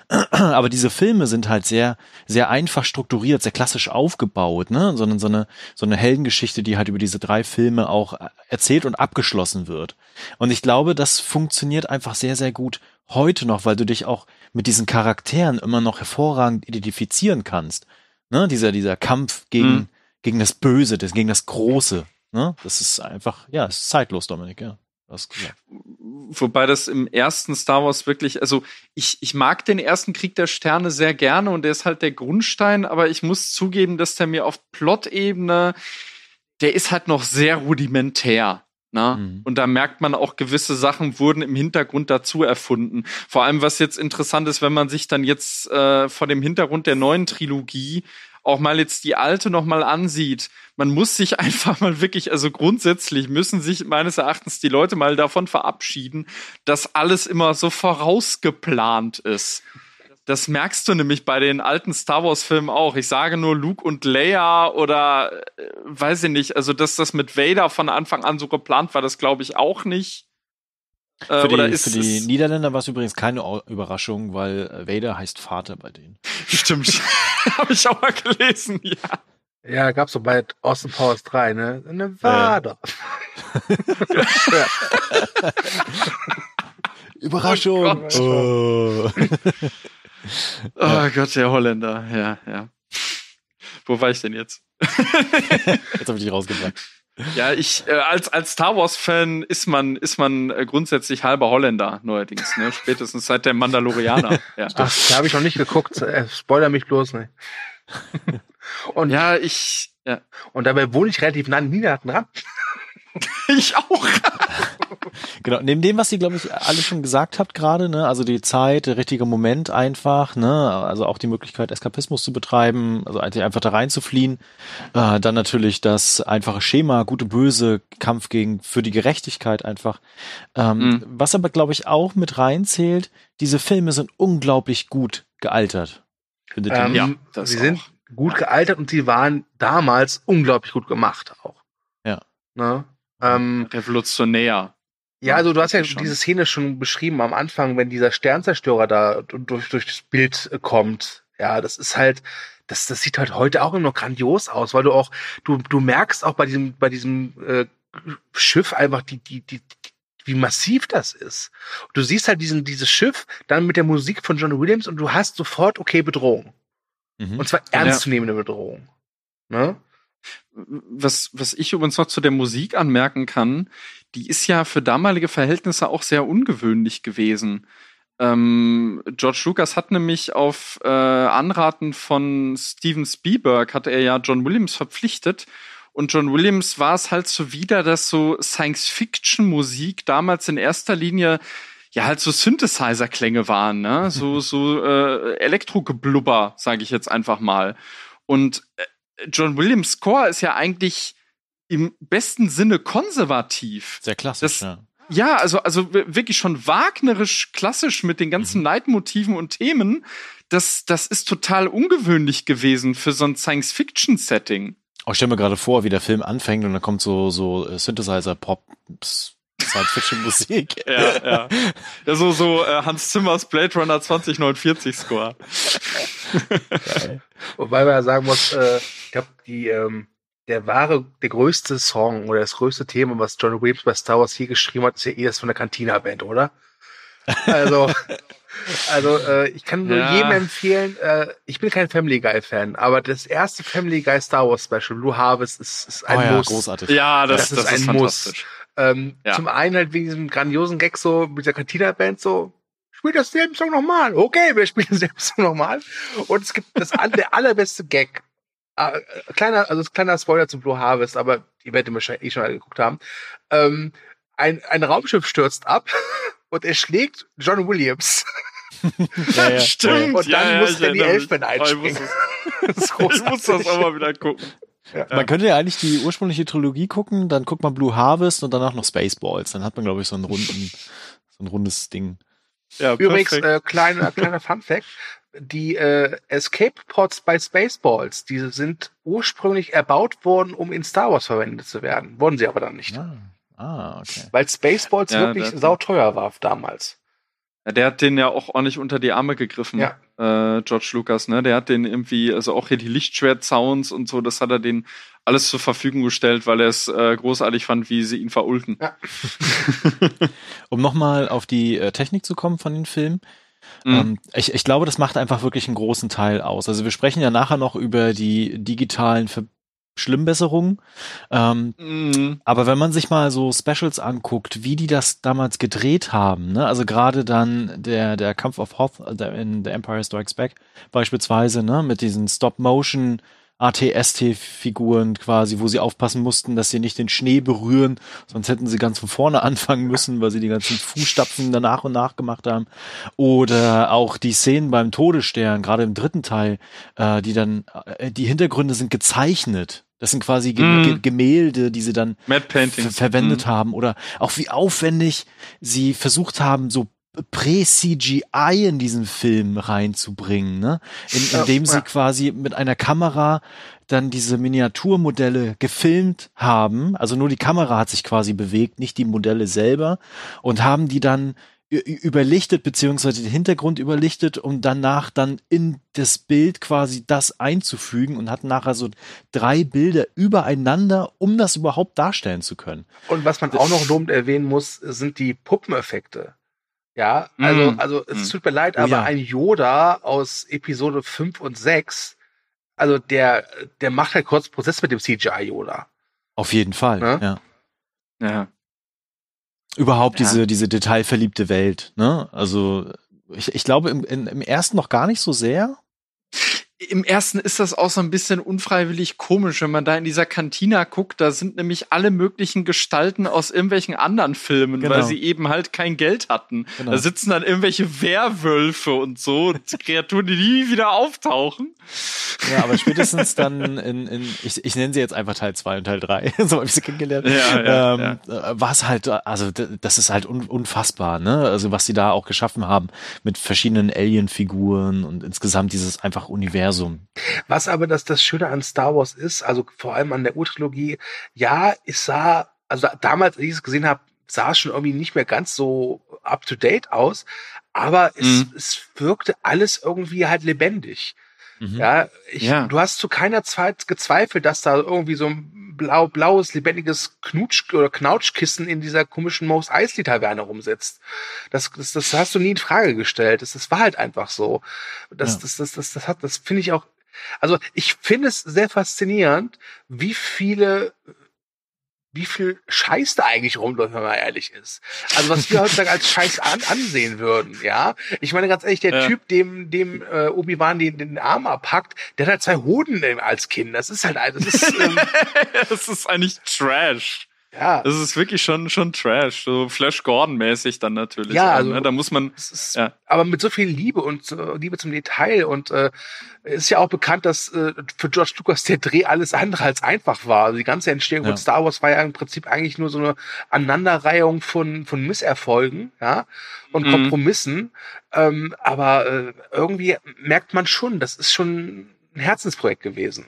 <clears throat> aber diese Filme sind halt sehr, sehr einfach strukturiert, sehr klassisch aufgebaut, ne? Sondern so eine, so eine Heldengeschichte, die halt über diese drei Filme auch erzählt und abgeschlossen wird. Und ich glaube, das funktioniert einfach sehr, sehr gut heute noch, weil du dich auch mit diesen Charakteren immer noch hervorragend identifizieren kannst. Ne? Dieser, dieser Kampf gegen, Mhm. gegen das Böse, das, gegen das Große. Ne? Das ist einfach, ja, es ist zeitlos, Dominik, ja. Wobei das im ersten Star Wars wirklich, also ich, ich mag den ersten Krieg der Sterne sehr gerne und der ist halt der Grundstein, aber ich muss zugeben, dass der mir auf Plot-Ebene, der ist halt noch sehr rudimentär. Ne? Mhm. Und da merkt man auch, gewisse Sachen wurden im Hintergrund dazu erfunden. Vor allem, was jetzt interessant ist, wenn man sich dann jetzt äh, vor dem Hintergrund der neuen Trilogie auch mal jetzt die alte noch mal ansieht, man muss sich <laughs> einfach mal wirklich, also grundsätzlich müssen sich meines Erachtens die Leute mal davon verabschieden, dass alles immer so vorausgeplant ist. Das merkst du nämlich bei den alten Star Wars Filmen auch. Ich sage nur Luke und Leia oder äh, weiß ich nicht, also dass das mit Vader von Anfang an so geplant war, das glaube ich auch nicht. Äh, für, die, für die Niederländer war es übrigens keine Überraschung, weil Vader heißt Vater bei denen. <laughs> Stimmt. <laughs> Habe ich auch mal gelesen, ja. Ja, gab's so bei Austin Powers 3, ne? Nevada. Ja. <laughs> Überraschung. Oh, oh Gott, der Holländer. Ja, ja. Wo war ich denn jetzt? jetzt habe ich dich rausgebracht. Ja, ich äh, als als Star Wars Fan ist man ist man äh, grundsätzlich halber Holländer neuerdings, ne? Spätestens seit der Mandalorianer. <laughs> Ja. Ach, da habe ich noch nicht geguckt. Äh, spoiler mich bloß nicht. und ja, ich ja. Und dabei wohne ich relativ nah an Niederlanden ran. <laughs> ich auch. <laughs> genau, neben dem, was ihr, glaube ich, alle schon gesagt habt gerade, ne, also die Zeit, der richtige Moment einfach, ne, also auch die Möglichkeit, Eskapismus zu betreiben, also einfach da reinzufliehen, äh, dann natürlich das einfache Schema, gute, böse, Kampf gegen, für die Gerechtigkeit einfach. Ähm, mhm. Was aber, glaube ich, auch mit reinzählt, diese Filme sind unglaublich gut gealtert. Findet ähm, ja, das sie auch. sind gut gealtert und sie waren damals unglaublich gut gemacht auch. Ja. Ne? Ähm, Revolutionär. Ja, also du hast ja schon. diese Szene schon beschrieben am Anfang, wenn dieser Sternzerstörer da durch, durch das Bild äh, kommt. Ja, das ist halt, das, das sieht halt heute auch immer noch grandios aus, weil du auch, du, du merkst auch bei diesem, bei diesem äh, Schiff einfach die, die, die, wie massiv das ist. Du siehst halt diesen, dieses Schiff dann mit der Musik von John Williams und du hast sofort, okay, Bedrohung. Mhm. Und zwar ernstzunehmende ja. Bedrohung. Ne? Was, was ich übrigens noch zu der Musik anmerken kann, die ist ja für damalige Verhältnisse auch sehr ungewöhnlich gewesen. Ähm, George Lucas hat nämlich auf äh, Anraten von Steven Spielberg hat er ja John Williams verpflichtet und John Williams war es halt so wieder, dass so Science-Fiction-Musik damals in erster Linie ja halt so Synthesizer-Klänge waren, ne? So <laughs> so äh, Elektrogeblubber, sage ich jetzt einfach mal. Und äh, John Williams Score ist ja eigentlich im besten Sinne konservativ. Sehr klassisch, das, ja. Ja, also, also wirklich schon wagnerisch klassisch mit den ganzen mhm. Leitmotiven und Themen. Das, das ist total ungewöhnlich gewesen für so ein Science-Fiction-Setting. Oh, ich stell mir gerade vor, wie der Film anfängt und dann kommt so, so äh, Synthesizer-Pop, Science-Fiction-Musik. <laughs> ja, ja. Ja, so, so äh, Hans Zimmers Blade Runner 2049 Score. Wobei man ja sagen muss, äh, ich glaube, die, ähm, der wahre, der größte Song oder das größte Thema, was John Williams bei Star Wars hier geschrieben hat, ist ja eh das von der Cantina-Band, oder? Also, <laughs> also äh, ich kann nur ja. jedem empfehlen, äh, ich bin kein Family Guy-Fan, aber das erste Family Guy Star Wars Special, Blue Harvest, ist, ist ein oh ja, Muss. Großartig. Ja, das, das, das ist, ein Muss. Ähm, ja. Zum einen halt wegen diesem grandiosen Gag so mit der Cantina-Band so, spiel das selben Song nochmal. Okay, wir spielen <laughs> denselben Song nochmal. Und es gibt das der <laughs> allerbeste Gag. Äh, kleiner, also kleiner Spoiler zu Blue Harvest, aber ihr werdet wahrscheinlich eh schon alle geguckt haben. Ähm, ein, ein Raumschiff stürzt ab <laughs> und er schlägt John Williams. ja, ja. Stimmt. Und dann ja, muss Danny Elfman einspringen. Ich, muss das, ich muss das auch mal wieder gucken. Ja. Man könnte ja eigentlich die ursprüngliche Trilogie gucken, dann guckt man Blue Harvest und danach noch Spaceballs. Dann hat man, glaube ich, so einen runden, <laughs> so ein rundes Ding. Ja, Übrigens, äh, kleiner, kleiner Fun Fact. Die äh, Escape Pods bei Spaceballs, diese sind ursprünglich erbaut worden, um in Star Wars verwendet zu werden. Wurden sie aber dann nicht. Ah, ah okay. Weil Spaceballs ja, wirklich sauteuer war damals. Ja, der hat den ja auch ordentlich unter die Arme gegriffen, ja. Äh, George Lucas, ne? Der hat den irgendwie, also auch hier die Lichtschwert-Sounds und so, das hat er den alles zur Verfügung gestellt, weil er es äh, großartig fand, wie sie ihn verulten. Ja. <laughs> um nochmal auf die äh, Technik zu kommen von den Filmen. Mhm. Ähm, ich, ich glaube, das macht einfach wirklich einen großen Teil aus. Also wir sprechen ja nachher noch über die digitalen Ver Schlimmbesserung. Ähm, mhm. Aber wenn man sich mal so Specials anguckt, wie die das damals gedreht haben, ne? also gerade dann der, der Kampf of Hoth in The Empire Strikes Back beispielsweise, ne? mit diesen Stop-Motion ATST-Figuren quasi, wo sie aufpassen mussten, dass sie nicht den Schnee berühren, sonst hätten sie ganz von vorne <laughs> anfangen müssen, weil sie die ganzen Fußstapfen da nach und nach gemacht haben. Oder auch die Szenen beim Todesstern, gerade im dritten Teil, äh, die dann, äh, die Hintergründe sind gezeichnet. Das sind quasi Ge Mm. Ge Gemälde, die sie dann verwendet Mhm. haben oder auch wie aufwendig sie versucht haben, so Prä-CGI in diesen Film reinzubringen, ne? In, indem sie quasi mit einer Kamera dann diese Miniaturmodelle gefilmt haben. Also nur die Kamera hat sich quasi bewegt, nicht die Modelle selber und haben die dann überlichtet beziehungsweise den Hintergrund überlichtet, um danach dann in das Bild quasi das einzufügen und hatten nachher so drei Bilder übereinander, um das überhaupt darstellen zu können. Und was man auch noch lobend erwähnen muss, sind die Puppeneffekte. Ja, also, Mm. also es Mm. tut mir leid, aber ja. ein Yoda aus Episode 5 und 6, also der, der macht halt kurz Prozess mit dem CGI Yoda. Auf jeden Fall, Ne? ja. Ja. Überhaupt Ja. diese, diese detailverliebte Welt, ne? Also, ich, ich glaube im, im ersten noch gar nicht so sehr. Im ersten ist das auch so ein bisschen unfreiwillig komisch, wenn man da in dieser Kantina guckt. Da sind nämlich alle möglichen Gestalten aus irgendwelchen anderen Filmen, Genau. weil sie eben halt kein Geld hatten. Genau. Da sitzen dann irgendwelche Werwölfe und so, Kreaturen, die nie wieder auftauchen. Ja, aber spätestens dann in, in ich, ich nenne sie jetzt einfach Teil 2 und Teil 3, <laughs> so habe ich sie kennengelernt. Ja, ja, ähm, äh, war es halt, also das ist halt un, unfassbar, ne? Also was sie da auch geschaffen haben mit verschiedenen Alien-Figuren und insgesamt dieses einfach Universum. Was aber das, das Schöne an Star Wars ist, also vor allem an der Urtrilogie, ja, es sah, also da- damals, als ich es gesehen habe, sah es schon irgendwie nicht mehr ganz so up to date aus, aber es, Mhm. es wirkte alles irgendwie halt lebendig. Mhm. Ja, ich, Ja. du hast zu keiner Zeit gezweifelt, dass da irgendwie so ein blau, blaues, lebendiges Knutsch- oder Knautschkissen in dieser komischen Mos Eisley Taverne rumsitzt. Das, das, das hast du nie in Frage gestellt. Das, das war halt einfach so. Das, Ja. das, das, das, das hat, das finde ich auch, also ich finde es sehr faszinierend, wie viele wie viel Scheiß da eigentlich rumläuft, wenn man ehrlich ist. Also was wir heutzutage als Scheiß an, ansehen würden, ja. Ich meine ganz ehrlich, der Ja. Typ, dem, dem äh, Obi-Wan den, den Arm abpackt, der hat halt zwei Hoden als Kind. Das ist halt, ein- das ist, ähm, <laughs> das ist eigentlich Trash. Ja. Das ist wirklich schon, schon Trash. So Flash Gordon-mäßig dann natürlich. Ja, also- ne? Da muss man. Ist, Ja. Aber mit so viel Liebe und so Liebe zum Detail und äh, ist ja auch bekannt, dass äh, für George Lucas der Dreh alles andere als einfach war. Also die ganze Entstehung Ja. von Star Wars war ja im Prinzip eigentlich nur so eine Aneinanderreihung von von Misserfolgen, ja und Mhm. Kompromissen. Ähm, aber äh, irgendwie merkt man schon, das ist schon ein Herzensprojekt gewesen.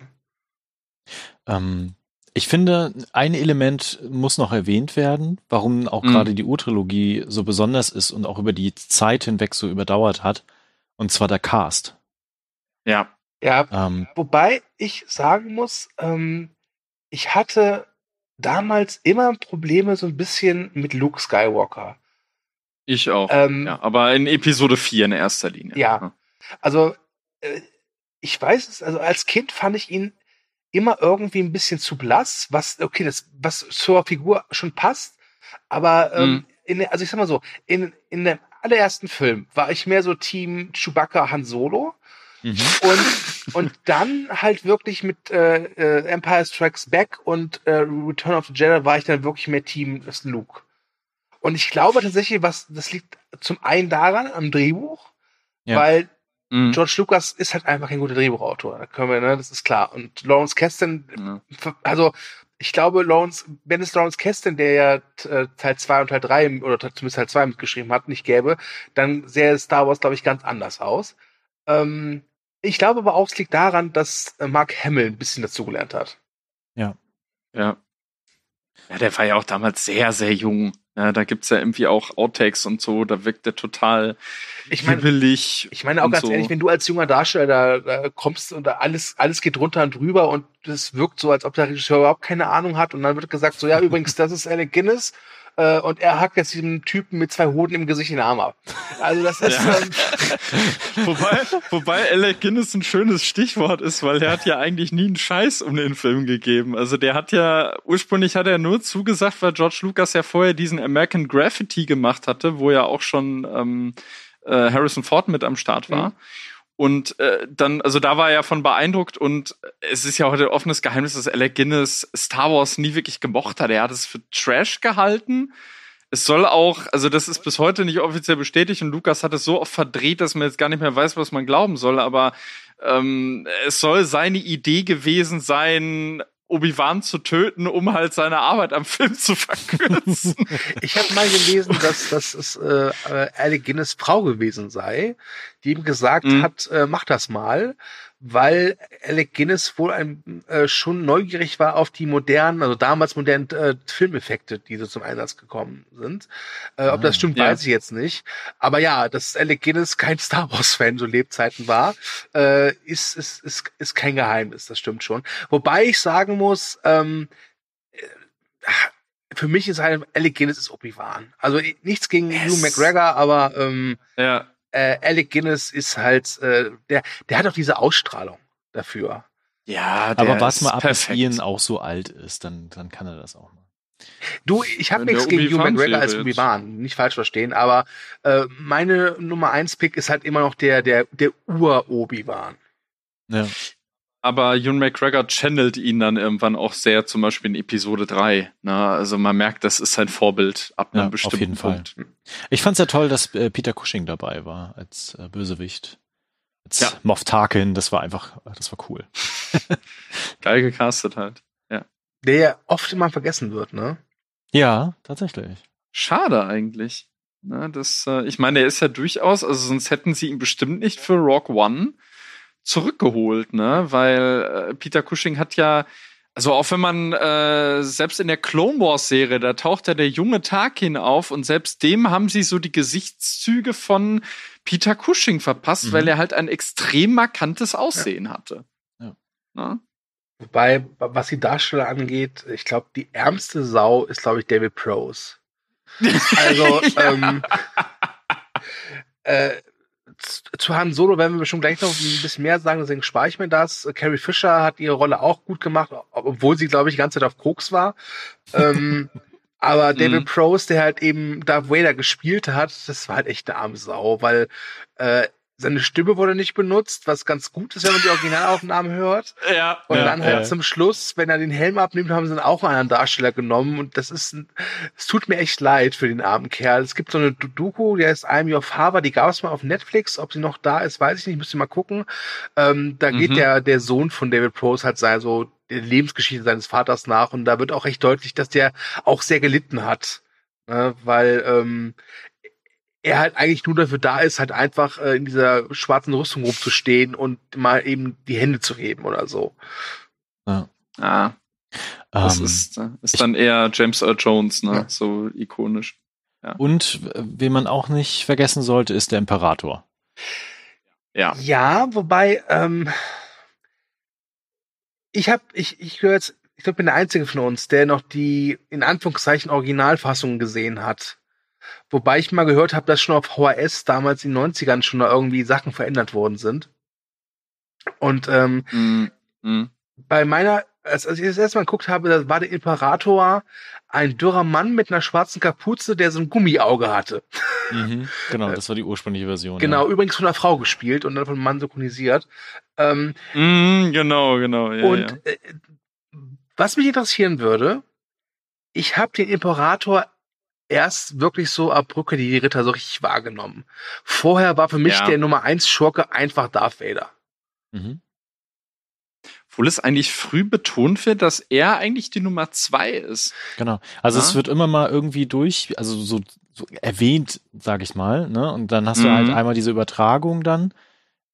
Ähm, ich finde, ein Element muss noch erwähnt werden, warum auch Mhm. gerade die Urtrilogie so besonders ist und auch über die Zeit hinweg so überdauert hat. Und zwar der Cast. Ja. Ja, Ähm, Wobei ich sagen muss, ähm, ich hatte damals immer Probleme so ein bisschen mit Luke Skywalker. Ich auch. Ähm, ja, aber in Episode 4 in erster Linie. Ja. Also, äh, ich weiß es, also als Kind fand ich ihn immer irgendwie ein bisschen zu blass, was, okay, das, was zur Figur schon passt, aber, ähm, Mhm. in, also ich sag mal so, in, in dem allerersten Film war ich mehr so Team Chewbacca Han Solo. mhm. Und, und dann halt wirklich mit äh, äh, Empire Strikes Back und äh, Return of the Jedi war ich dann wirklich mehr Team Luke. Und ich glaube tatsächlich, was das liegt zum einen daran am Drehbuch, Ja. weil Mhm. George Lucas ist halt einfach kein guter Drehbuchautor. Da können wir, ne, das ist klar. Und Lawrence Kasten, Ja. also ich glaube, Lawrence, wenn es Lawrence Kasten, der ja äh, Teil 2 und Teil 3 oder zumindest Teil 2 mitgeschrieben hat, nicht gäbe, dann sähe Star Wars, glaube ich, ganz anders aus. Ähm, ich glaube aber auch, es liegt daran, dass äh, Mark Hamill ein bisschen dazugelernt hat. Ja. Ja, der war ja auch damals sehr, sehr jung. Ja, da gibt's ja irgendwie auch Outtakes und so, da wirkt er total Ich meine, hibbelig. ich meine auch ganz so. ehrlich, wenn du als junger Darsteller da, da kommst und da alles, alles geht runter und drüber und das wirkt so, als ob der Regisseur überhaupt keine Ahnung hat und dann wird gesagt, so ja, übrigens, das ist Alec Guinness äh, und er hackt jetzt diesem Typen mit zwei Hoden im Gesicht den Arm ab. Also das ist, Ja. ähm, <laughs> wobei, wobei Alec Guinness ein schönes Stichwort ist, weil er hat ja eigentlich nie einen Scheiß um den Film gegeben. Also der hat ja, ursprünglich hat er nur zugesagt, weil George Lucas ja vorher diesen American Graffiti gemacht hatte, wo ja auch schon ähm, äh, Harrison Ford mit am Start war. Und äh, dann, also da war er von beeindruckt und es ist ja heute offenes Geheimnis, dass Alec Guinness Star Wars nie wirklich gemocht hat. Er hat es für Trash gehalten. Es soll auch, also das ist bis heute nicht offiziell bestätigt und Lukas hat es so oft verdreht, dass man jetzt gar nicht mehr weiß, was man glauben soll, aber ähm, es soll seine Idee gewesen sein, Obi-Wan zu töten, um halt seine Arbeit am Film zu verkürzen. <laughs> ich habe mal gelesen, dass, dass es äh, äh, Alec Guinness Frau gewesen sei, die ihm gesagt mhm. hat, äh, mach das mal, weil Alec Guinness wohl ein, äh, schon neugierig war auf die modernen, also damals modernen äh, Filmeffekte, die so zum Einsatz gekommen sind. Äh, ob das ah, stimmt, ja. weiß ich jetzt nicht. Aber ja, dass Alec Guinness kein <laughs> Star Wars-Fan so Lebzeiten war, äh, ist, ist, ist, ist kein Geheimnis, das stimmt schon. Wobei ich sagen muss, ähm, äh, für mich ist halt Alec Guinness ist Obi-Wan. Also nichts gegen yes. Hugh McGregor, aber ähm, ja äh, Alec Guinness ist halt, äh, der, der hat auch diese Ausstrahlung dafür. Ja, der aber was mal ab, bis Ian auch so alt ist, dann, dann kann er das auch mal. Du, ich habe nichts gegen Hugh McGregor als Obi-Wan, nicht falsch verstehen, aber äh, meine Nummer 1 Pick ist halt immer noch der, der, der Ur-Obi-Wan. Ja. Aber Ewan McGregor channelt ihn dann irgendwann auch sehr, zum Beispiel in Episode 3. Na, also man merkt, das ist sein Vorbild ab einem ja, bestimmten auf jeden Punkt. Fall. Ich fand's ja toll, dass äh, Peter Cushing dabei war als äh, Bösewicht. Als ja. Moff Tarkin, das war einfach, das war cool. <laughs> Geil gecastet halt, ja. Der ja oft immer vergessen wird, ne? Ja, tatsächlich. Schade eigentlich. Na, das, äh, ich meine, er ist ja durchaus, also sonst hätten sie ihn bestimmt nicht für Rock One zurückgeholt, ne? Weil äh, Peter Cushing hat ja, also auch wenn man äh, selbst in der Clone Wars Serie, da taucht ja der junge Tarkin auf und selbst dem haben sie so die Gesichtszüge von Peter Cushing verpasst, mhm. weil er halt ein extrem markantes Aussehen ja. hatte. Ja. Ne? Wobei, was die Darsteller angeht, ich glaube, die ärmste Sau ist, glaube ich, David Prose. <laughs> Also, ja. ähm, äh, zu Han Solo werden wir schon gleich noch ein bisschen mehr sagen, deswegen spare ich mir das. Carrie Fisher hat ihre Rolle auch gut gemacht, obwohl sie, glaube ich, die ganze Zeit auf Koks war. ähm, <laughs> aber David mhm. Prose, der halt eben Darth Vader gespielt hat, das war halt echt eine arme Sau, weil äh, seine Stimme wurde nicht benutzt, was ganz gut ist, wenn man die Originalaufnahmen hört. <laughs> Ja. Und ja, dann halt ja. zum Schluss, wenn er den Helm abnimmt, haben sie dann auch einen Darsteller genommen. Und das ist, es tut mir echt leid für den armen Kerl. Es gibt so eine Doku, die heißt I'm Your Father, die gab es mal auf Netflix. Ob sie noch da ist, weiß ich nicht, müsste mal gucken. Ähm, da geht mhm. der, der Sohn von David Prose halt sei so die Lebensgeschichte seines Vaters nach. Und da wird auch echt deutlich, dass der auch sehr gelitten hat. Ne? Weil ähm, er halt eigentlich nur dafür da ist, halt einfach äh, in dieser schwarzen Rüstung rumzustehen und mal eben die Hände zu heben oder so. Ja. Ah. Das um, ähm, ist, äh, ist dann eher James Earl Jones, ne? Ja. So ikonisch. Ja. Und wen man auch nicht vergessen sollte, ist der Imperator. Ja. Ja, wobei, ähm, ich habe, ich, ich höre jetzt, ich glaube, bin der Einzige von uns, der noch die in Anführungszeichen Originalfassung gesehen hat. Wobei ich mal gehört habe, dass schon auf VHS damals in den 90ern schon da irgendwie Sachen verändert worden sind. Und ähm, mm, mm. bei meiner, als, als ich das erste Mal geguckt habe, da war der Imperator ein dürrer Mann mit einer schwarzen Kapuze, der so ein Gummiauge hatte. Mhm, genau, das war die ursprüngliche Version. Genau, ja. übrigens von einer Frau gespielt und dann von einem Mann synchronisiert. Ähm, mm, genau, genau. Ja, und ja. Äh, was mich interessieren würde, ich habe den Imperator erst wirklich so ab Brücke die Ritter so richtig wahrgenommen. Vorher war für mich ja. der Nummer eins Schurke einfach Darth Vader. Mhm. Obwohl es eigentlich früh betont wird, dass er eigentlich die Nummer zwei ist. Genau. Also ja? es wird immer mal irgendwie durch, also so, so erwähnt, sag ich mal, ne? Und dann hast mhm. du halt mhm. einmal diese Übertragung dann,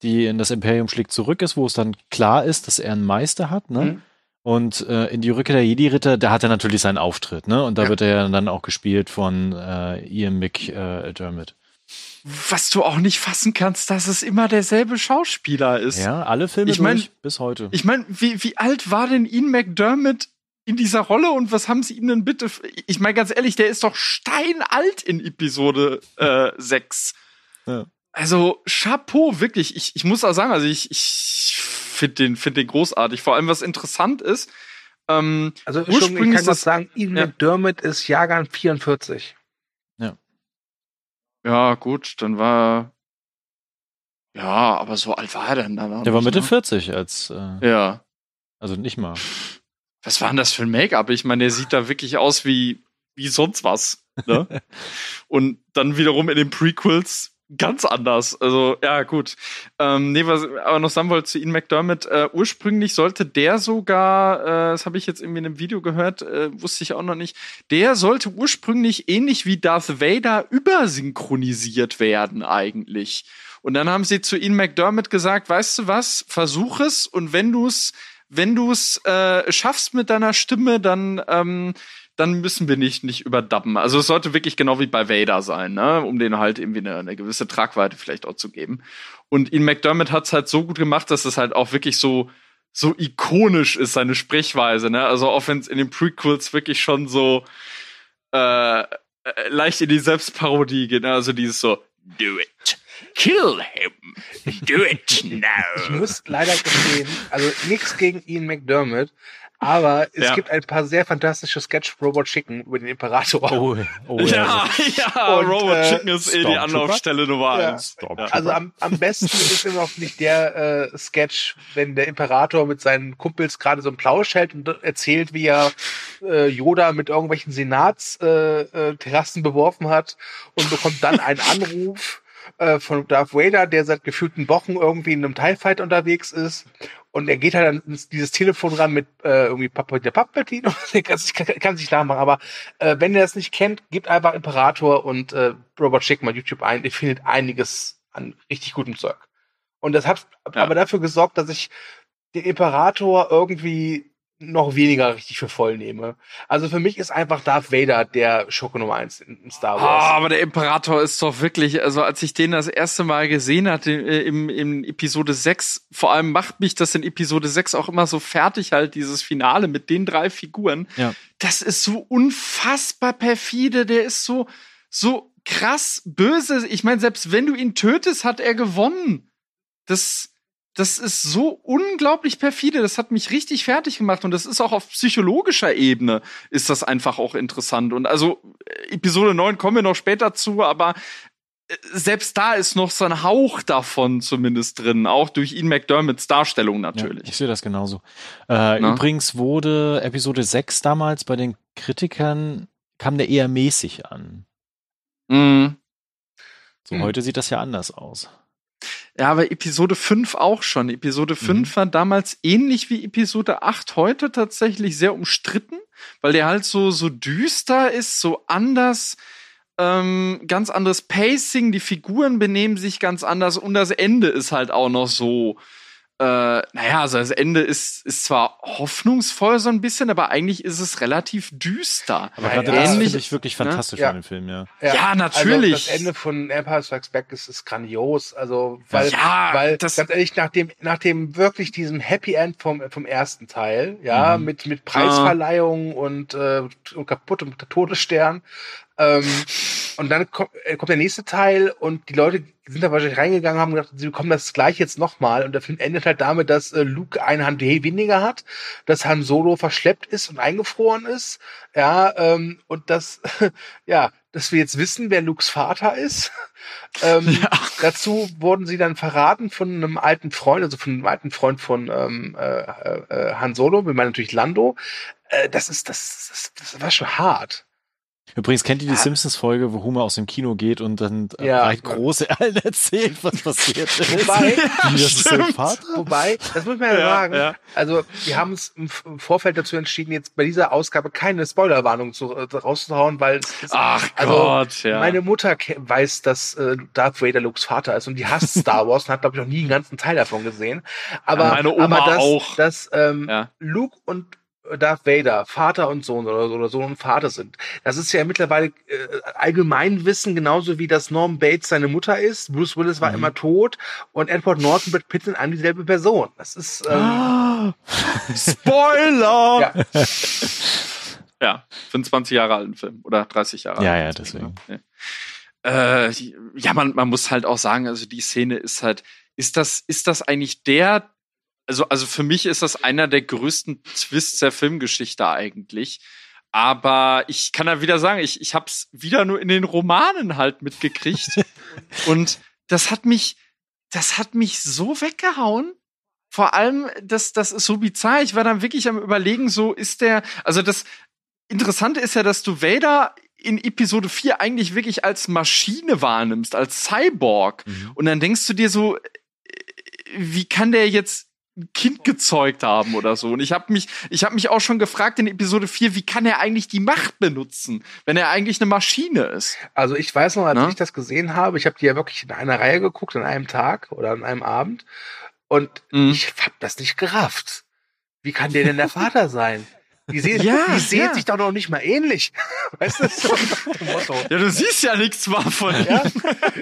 die in das Imperium schlägt zurück ist, wo es dann klar ist, dass er einen Meister hat, ne? Mhm. Und äh, in die Rückkehr der Jedi-Ritter, da hat er natürlich seinen Auftritt, ne? Und da ja. wird er dann auch gespielt von äh, Ian McDermott. Äh, Was du auch nicht fassen kannst, dass es immer derselbe Schauspieler ist. Ja, alle Filme ich mein, durch, bis heute. Ich meine, wie, wie alt war denn Ian McDermott in dieser Rolle und was haben sie ihm denn bitte? Ich meine ganz ehrlich, der ist doch steinalt in Episode äh, 6. Ja. Also Chapeau, wirklich. Ich, ich muss auch sagen, also ich, ich finde den, find den großartig. Vor allem, was interessant ist, ähm, also ursprünglich ich kann das sagen, Ian ja. McDermott ist Jahrgang 44. Ja. Ja, gut, dann war Ja, aber so alt war er dann dann. Der war Mitte ne? 40 als, äh, Ja. also nicht mal. Was war denn das für ein Make-up? Ich meine, der sieht da wirklich aus wie, wie sonst was. Ne? <laughs> Und dann wiederum in den Prequels ganz anders. Also, ja, gut. Ähm, nee, was aber noch sagen wollte zu Ian McDermott, äh, ursprünglich sollte der sogar, äh, das habe ich jetzt irgendwie in einem Video gehört, äh, wusste ich auch noch nicht, der sollte ursprünglich ähnlich wie Darth Vader übersynchronisiert werden eigentlich. Und dann haben sie zu Ian McDermott gesagt, weißt du was, versuch es und wenn du es wenn du es äh, schaffst mit deiner Stimme, dann ähm, dann müssen wir nicht nicht überdubben. Also es sollte wirklich genau wie bei Vader sein, ne? um den halt irgendwie eine, eine gewisse Tragweite vielleicht auch zu geben. Und Ian McDermott hat es halt so gut gemacht, dass es halt auch wirklich so so ikonisch ist seine Sprechweise, ne? Also auch wenn es in den Prequels wirklich schon so äh, äh, leicht in die Selbstparodie geht, ne? also dieses so Do it. Kill him. Do it <laughs> Ich now. muss leider gestehen, also nichts gegen Ian McDermott, aber es Ja. gibt ein paar sehr fantastische Sketch Robot Chicken über den Imperator. Oh, oh <laughs> Ja, ja, Und, Robot äh, Chicken ist eh die? Anlaufstelle Nummer Ja. eins. Also am, am besten ist immer noch nicht der äh, Sketch, wenn der Imperator mit seinen Kumpels gerade so einen Plausch hält und erzählt, wie er äh, Yoda mit irgendwelchen Senatsterrassen äh, äh, Terrassen beworfen hat und bekommt dann einen Anruf äh, von Darth Vader, der seit gefühlten Wochen irgendwie in einem TIE Fighter unterwegs ist. Und er geht halt an dieses Telefon ran mit äh, irgendwie Papa der Palpatine. <laughs> Ich kann es kann, kann sich nachmachen, aber äh, wenn ihr das nicht kennt, gebt einfach Imperator und äh, Robert Schick mal YouTube ein. Ihr findet einiges an richtig gutem Zeug. Und das hat Ja. aber dafür gesorgt, dass ich den Imperator irgendwie noch weniger richtig für voll nehme. Also für mich ist einfach Darth Vader der Schurke Nummer eins in, Star Wars. aber der Imperator ist doch wirklich, also als ich den das erste Mal gesehen hatte äh, im, im Episode 6, vor allem macht mich das in Episode 6 auch immer so fertig halt, dieses Finale mit den drei Figuren. Ja. Das ist so unfassbar perfide, der ist so, so krass böse. Ich meine, selbst wenn du ihn tötest, hat er gewonnen. Das, das ist so unglaublich perfide. Das hat mich richtig fertig gemacht. Und das ist auch auf psychologischer Ebene ist das einfach auch interessant. Und also äh, Episode 9 kommen wir noch später zu, aber äh, selbst da ist noch so ein Hauch davon zumindest drin, auch durch Ian McDermotts Darstellung Ja, ich natürlich. sehe das genauso. Äh, übrigens wurde Episode 6 damals bei den Kritikern, kam der eher mäßig an. Mhm. So, Hm. heute sieht das ja anders aus. Ja, aber Episode 5 auch schon. Episode 5 war damals ähnlich wie Episode 8 heute tatsächlich sehr umstritten, weil der halt so, so düster ist, so anders, ähm, ganz anderes Pacing, die Figuren benehmen sich ganz anders und das Ende ist halt auch noch so, äh, naja, also das Ende ist, ist zwar hoffnungsvoll so ein bisschen, aber eigentlich ist es relativ düster. Aber Ja, gerade ja. das finde ich wirklich ne? fantastisch Ja. an dem Film, ja. Ja, natürlich. Also das Ende von Empire Strikes Back ist, ist grandios. Also, weil, Ja, weil das- ganz ehrlich, nach dem, nach dem wirklich diesem Happy End vom, vom ersten Teil, ja, Mhm. mit, mit Preisverleihung und, äh, und kaputt und der Todesstern. Ähm, und dann kommt, äh, kommt der nächste Teil und die Leute sind da wahrscheinlich reingegangen, haben gedacht, sie bekommen das gleich jetzt nochmal. Und der Film endet halt damit, dass äh, Luke eine Hand weniger hat, dass Han Solo verschleppt ist und eingefroren ist. Ja, ähm, und dass, <laughs> ja, dass wir jetzt wissen, wer Lukes Vater ist. <laughs> ähm, Dazu wurden sie dann verraten von einem alten Freund, also von einem alten Freund von ähm, äh, äh, Han Solo, wir meinen natürlich Lando. Äh, das ist, das, das, das war schon hart. Übrigens kennt ihr die Ja. Simpsons-Folge, wo Homer aus dem Kino geht und dann äh, Ja. recht große <laughs> allen erzählt, was passiert ist. Wobei, Wie, das ist. Vater? Wobei, das muss man ja, Ja, sagen, ja. also wir haben uns im Vorfeld dazu entschieden, jetzt bei dieser Ausgabe keine Spoilerwarnung zu, äh, rauszuhauen, weil es ist, Ach also, Gott, ja. meine Mutter weiß, dass äh, Darth Vader Lukes Vater ist und die hasst Star Wars und hat, glaube ich, noch nie einen ganzen Teil davon gesehen. Aber, Ja, meine Oma aber dass, auch. dass ähm, Ja. Luke und Darth Vader Vater und Sohn oder, oder Sohn und Vater sind. Das ist ja mittlerweile äh, Allgemeinwissen, genauso wie dass Norm Bates seine Mutter ist. Bruce Willis war Mhm. immer tot und Edward Norton Brad Pitt sind eine dieselbe Person. Das ist ähm, <gasps> Spoiler! <laughs> ja, Ja, für einen 20 Jahre alten Film oder 30 Jahre Ja, ja, deswegen. ne? Ja, äh, ja man, man muss halt auch sagen, also die Szene ist halt, ist das, ist das eigentlich der, also, also für mich ist das einer der größten Twists der Filmgeschichte eigentlich. Aber ich kann da wieder sagen, ich, ich hab's wieder nur in den Romanen halt mitgekriegt. <laughs> und das hat mich, das hat mich so weggehauen. Vor allem, das, das ist so bizarr. Ich war dann wirklich am überlegen, so ist der, also das Interessante ist ja, dass du Vader in Episode 4 eigentlich wirklich als Maschine wahrnimmst, als Cyborg. Mhm. Und dann denkst du dir so, äh, wie kann der jetzt ein Kind gezeugt haben oder so. Und ich habe mich, ich habe mich auch schon gefragt in Episode 4, wie kann er eigentlich die Macht benutzen, wenn er eigentlich eine Maschine ist? Also ich weiß noch, als Na? ich das gesehen habe, ich habe die ja wirklich in einer Reihe geguckt, an einem Tag oder an einem Abend. Und mhm. ich habe das nicht gerafft. Wie kann der denn der Vater sein? Die sehen, ja, die sehen ja. sich doch noch nicht mal ähnlich. <laughs> Weißt du, so Motto. Ja, du siehst ja nichts mal von. Ja?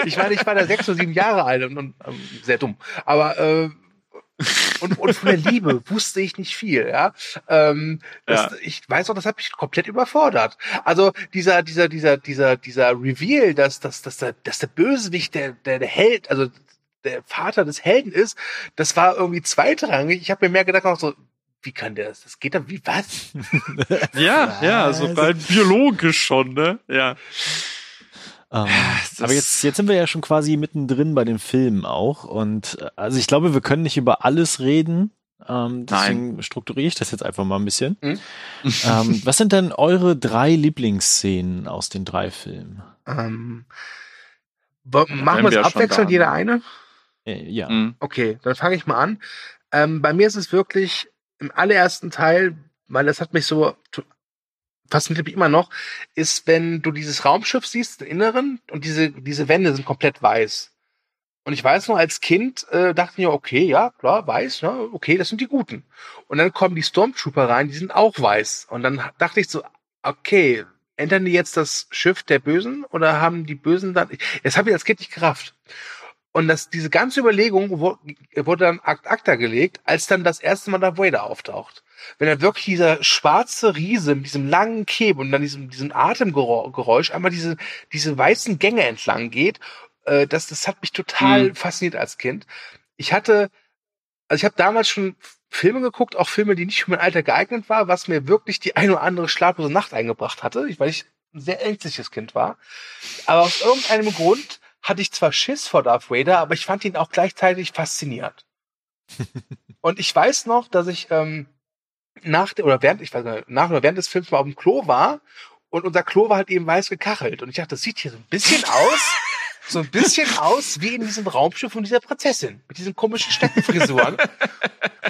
Ich meine, ich war da sechs oder sieben Jahre alt und, und ähm, sehr dumm. Aber äh, und, und von der Liebe wusste ich nicht viel, ja. Ähm, das, ja. Ich weiß auch, das hat mich komplett überfordert. Also dieser, dieser, dieser, dieser, dieser Reveal, dass, dass, dass, der, dass der Bösewicht der, der, der Held, also der Vater des Helden ist, das war irgendwie zweitrangig. Ich habe mir mehr gedacht, auch so, wie kann der das? Das geht dann wie was? <laughs> ja, ja, so rein biologisch schon, ne? Ja. Ähm, aber jetzt, jetzt sind wir ja schon quasi mittendrin bei den Filmen auch. Und äh, also ich glaube, wir können nicht über alles reden. Ähm, deswegen Nein. strukturiere ich das jetzt einfach mal ein bisschen. Mhm. <laughs> Ähm, was sind denn eure drei Lieblingsszenen aus den drei Filmen? Ähm, machen wir es abwechselnd, jeder eine? Äh, ja. Mhm. Okay, dann fange ich mal an. Ähm, bei mir ist es wirklich im allerersten Teil, weil das hat mich so fasziniert mich immer noch, ist, wenn du dieses Raumschiff siehst, den Inneren, und diese, diese Wände sind komplett weiß. Und ich weiß noch, als Kind äh, dachte ich mir, okay, ja, klar, weiß, ne, okay, das sind die Guten. Und dann kommen die Stormtrooper rein, die sind auch weiß. Und dann dachte ich so, okay, ändern die jetzt das Schiff der Bösen oder haben die Bösen dann. Das habe ich als Kind nicht gerafft. Und das, diese ganze Überlegung wurde dann Akt Akta gelegt, als dann das erste Mal Darth Vader auftaucht. Wenn er wirklich dieser schwarze Riese mit diesem langen Käbe und dann diesem, diesem Atemgeräusch einmal diese, diese weißen Gänge entlang geht, äh, das, das hat mich total mhm. fasziniert als Kind. Ich hatte, also ich habe damals schon Filme geguckt, auch Filme, die nicht für mein Alter geeignet war, was mir wirklich die ein oder andere schlaflose Nacht eingebracht hatte, weil ich ein sehr ängstliches Kind war. Aber aus irgendeinem Grund hatte ich zwar Schiss vor Darth Vader, aber ich fand ihn auch gleichzeitig faszinierend. <laughs> und ich weiß noch, dass ich ähm, nach der, oder während, ich weiß nicht, nach oder während des Films mal auf dem Klo war und unser Klo war halt eben weiß gekachelt. Und ich dachte, das sieht hier so ein bisschen aus, <laughs> so ein bisschen aus wie in diesem Raumschiff von dieser Prinzessin, mit diesen komischen Steckenfrisuren.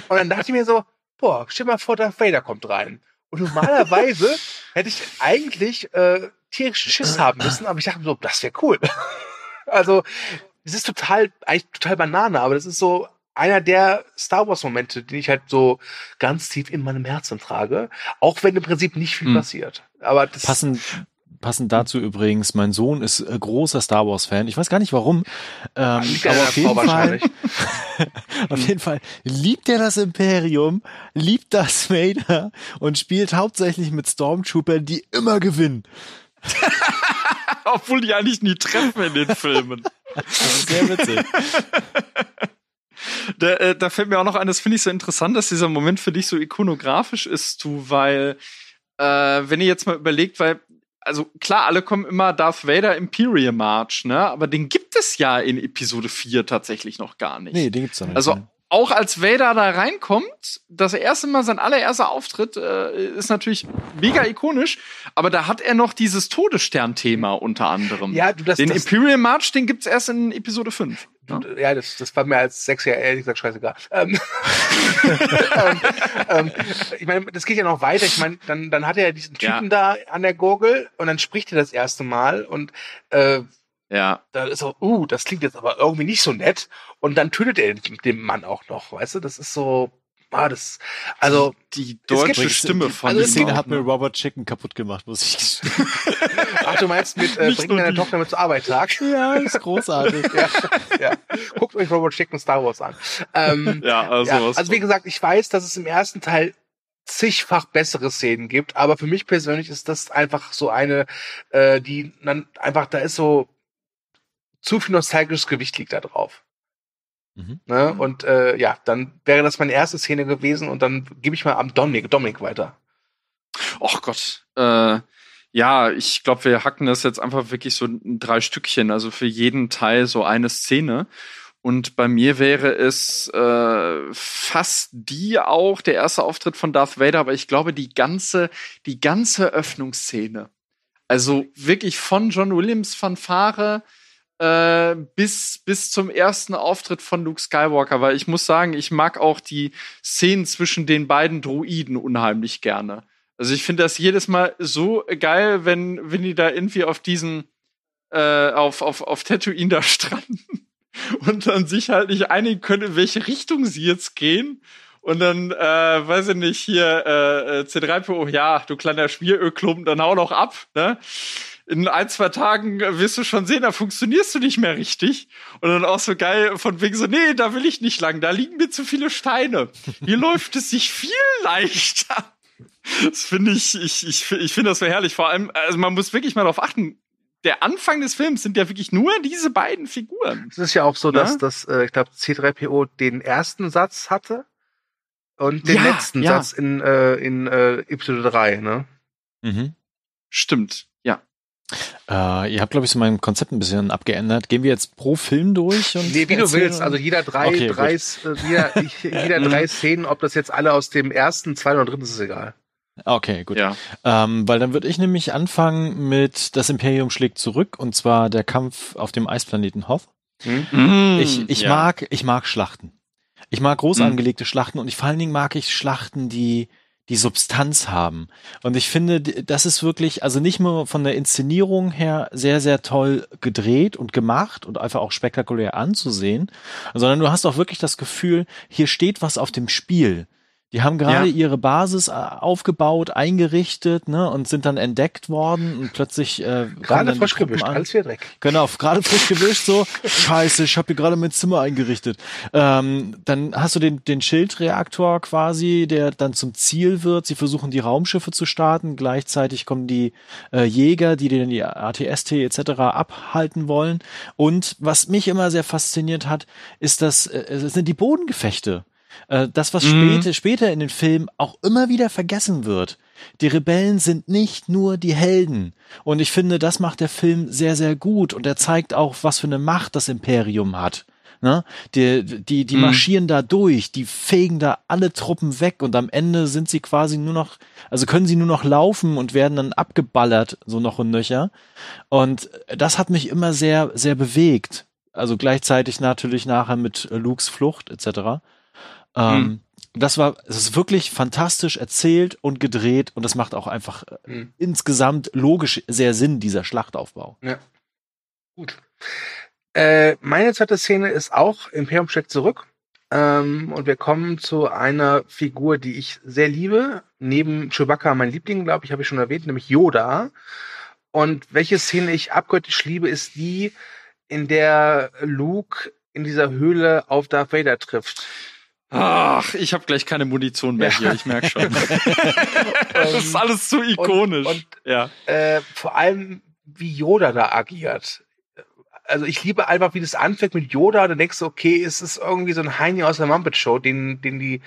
und dann dachte ich mir so, boah, stell mal vor, Darth Vader kommt rein. Und normalerweise hätte ich eigentlich äh, tierischen Schiss haben müssen, aber ich dachte so, das wäre cool. <laughs> Also, es ist total, eigentlich total Banane, aber das ist so einer der Star Wars Momente, den ich halt so ganz tief in meinem Herzen trage, auch wenn im Prinzip nicht viel hm. passiert. Aber das passend passend dazu übrigens, mein Sohn ist äh, großer Star Wars Fan. Ich weiß gar nicht warum, ähm, aber auf jeden Fall, <laughs> auf jeden Fall liebt er das Imperium, liebt das Vader und spielt hauptsächlich mit Stormtroopern, die immer gewinnen. <laughs> Obwohl die eigentlich nie treffen in den Filmen. Das ist sehr witzig. <laughs> Da, äh, da fällt mir auch noch ein, das finde ich so interessant, dass dieser Moment für dich so ikonografisch ist, du, weil, äh, wenn ihr jetzt mal überlegt, weil, also klar, alle kommen immer Darth Vader Imperial March, ne? Aber den gibt es ja in Episode 4 tatsächlich noch gar nicht. Nee, den gibt's noch nicht. Also auch als Vader da reinkommt, das erste Mal sein allererster Auftritt äh, ist natürlich mega ikonisch, aber da hat er noch dieses Todesstern-Thema unter anderem. Ja, du das Den das, Imperial March, den gibt's erst in Episode 5. Ja, ja das, das war mir als Sechsjähriger ehrlich gesagt scheißegal. Ähm, <laughs> ähm, ähm, ich meine, das geht ja noch weiter. Ich meine, dann, dann hat er ja diesen Typen ja. da an der Gurgel und dann spricht er das erste Mal und äh, ja. Da ist so, uh, das klingt jetzt aber irgendwie nicht so nett. Und dann tötet er den Mann auch noch, weißt du? Das ist so, ah, das, also. Die deutsche Stimme von also Die Szene hat mir Robert Chicken kaputt gemacht, muss ich <laughs> Ach, du meinst mit, äh, bring deine Tochter mit zur Arbeit Tag? <laughs> Ja, ist großartig. <laughs> ja, ja. Guckt euch Robert Chicken Star Wars an. Ähm, ja, also, ja, also wie gesagt, ich weiß, dass es im ersten Teil zigfach bessere Szenen gibt, aber für mich persönlich ist das einfach so eine, äh, die dann einfach, da ist so zu viel nostalgisches Gewicht liegt da drauf. Mhm. Ne? Und äh, ja, dann wäre das meine erste Szene gewesen und dann gebe ich mal am Dominik, Dominik weiter. Och Gott. Äh, ja, ich glaube, wir hacken das jetzt einfach wirklich so in drei Stückchen, also für jeden Teil so eine Szene. Und bei mir wäre es äh, fast die auch, der erste Auftritt von Darth Vader, aber ich glaube, die ganze, die ganze Öffnungsszene. Also wirklich von John Williams Fanfare äh, bis, bis zum ersten Auftritt von Luke Skywalker, weil ich muss sagen, ich mag auch die Szenen zwischen den beiden Druiden unheimlich gerne. Also ich finde das jedes Mal so geil, wenn, wenn die da irgendwie auf diesen, äh, auf, auf, auf Tatooine da <laughs> stranden und dann sich halt nicht einigen können, in welche Richtung sie jetzt gehen. Und dann, äh, weiß ich nicht, hier äh, C3PO, ja, du kleiner Schmierölklumpen, dann hau noch ab, ne? In ein, zwei Tagen wirst du schon sehen, da funktionierst du nicht mehr richtig. Und dann auch so geil von wegen so, nee, da will ich nicht lang, da liegen mir zu viele Steine. Hier <laughs> läuft es sich viel leichter. Das finde ich, ich, ich, ich finde das so herrlich. Vor allem, also man muss wirklich mal darauf achten, der Anfang des Films sind ja wirklich nur diese beiden Figuren. Es ist ja auch so, dass ja? das, äh, ich glaube, C3PO den ersten Satz hatte und den ja, letzten ja. Satz in, äh, in äh, Episode 3, ne? Mhm. Stimmt. Äh, ihr habt, glaube ich, so mein Konzept ein bisschen abgeändert. Gehen wir jetzt pro Film durch? Und nee, wie du willst. Also jeder drei, okay, drei, äh, jeder, jeder drei <laughs> Szenen, ob das jetzt alle aus dem ersten, zweiten oder dritten ist, ist egal. Okay, gut. Ja. Ähm, weil dann würde ich nämlich anfangen mit Das Imperium schlägt zurück und zwar der Kampf auf dem Eisplaneten Hoth. Mhm. Ich, ich ja. mag, ich mag Schlachten. Ich mag groß mhm. angelegte Schlachten und ich vor allen Dingen mag ich Schlachten, die die Substanz haben. Und ich finde, das ist wirklich, also nicht nur von der Inszenierung her sehr, sehr toll gedreht und gemacht und einfach auch spektakulär anzusehen, sondern du hast auch wirklich das Gefühl, hier steht was auf dem Spiel. Die haben gerade ja. ihre Basis äh, aufgebaut, eingerichtet, ne, und sind dann entdeckt worden und plötzlich äh, gerade frisch gewischt, alles wieder Dreck. Genau, gerade frisch gewischt, so <laughs> Scheiße, ich habe hier gerade mein Zimmer eingerichtet. Ähm, dann hast du den den Schildreaktor quasi, der dann zum Ziel wird. Sie versuchen die Raumschiffe zu starten, gleichzeitig kommen die äh, Jäger, die den die ATST etc. abhalten wollen. Und was mich immer sehr fasziniert hat, ist das, äh, es sind die Bodengefechte. Äh, das, was mhm. später, später in den Filmen auch immer wieder vergessen wird. Die Rebellen sind nicht nur die Helden. Und ich finde, das macht der Film sehr, sehr gut. Und er zeigt auch, was für eine Macht das Imperium hat. Ne? Die, die, die mhm. marschieren da durch, die fegen da alle Truppen weg und am Ende sind sie quasi nur noch, also können sie nur noch laufen und werden dann abgeballert, so noch und nöcher. Und das hat mich immer sehr, sehr bewegt. Also gleichzeitig natürlich nachher mit Lukes Flucht etc. Ähm, mhm. Das war, es ist wirklich fantastisch erzählt und gedreht und das macht auch einfach mhm. insgesamt logisch sehr Sinn, dieser Schlachtaufbau. Ja. Gut. Äh, meine zweite Szene ist auch Imperium schlägt zurück. Ähm, und wir kommen zu einer Figur, die ich sehr liebe. Neben Chewbacca mein Liebling, glaube ich, habe ich schon erwähnt, nämlich Yoda. Und welche Szene ich abgöttisch liebe, ist die, in der Luke in dieser Höhle auf Darth Vader trifft. Ach, ich habe gleich keine Munition mehr ja. hier, ich merke schon. <laughs> das ist alles zu ikonisch. Und, und ja. Äh, vor allem, wie Yoda da agiert. Also ich liebe einfach, wie das anfängt mit Yoda. Da denkst du, okay, es ist irgendwie so ein Heini aus der Muppet Show, den, den die,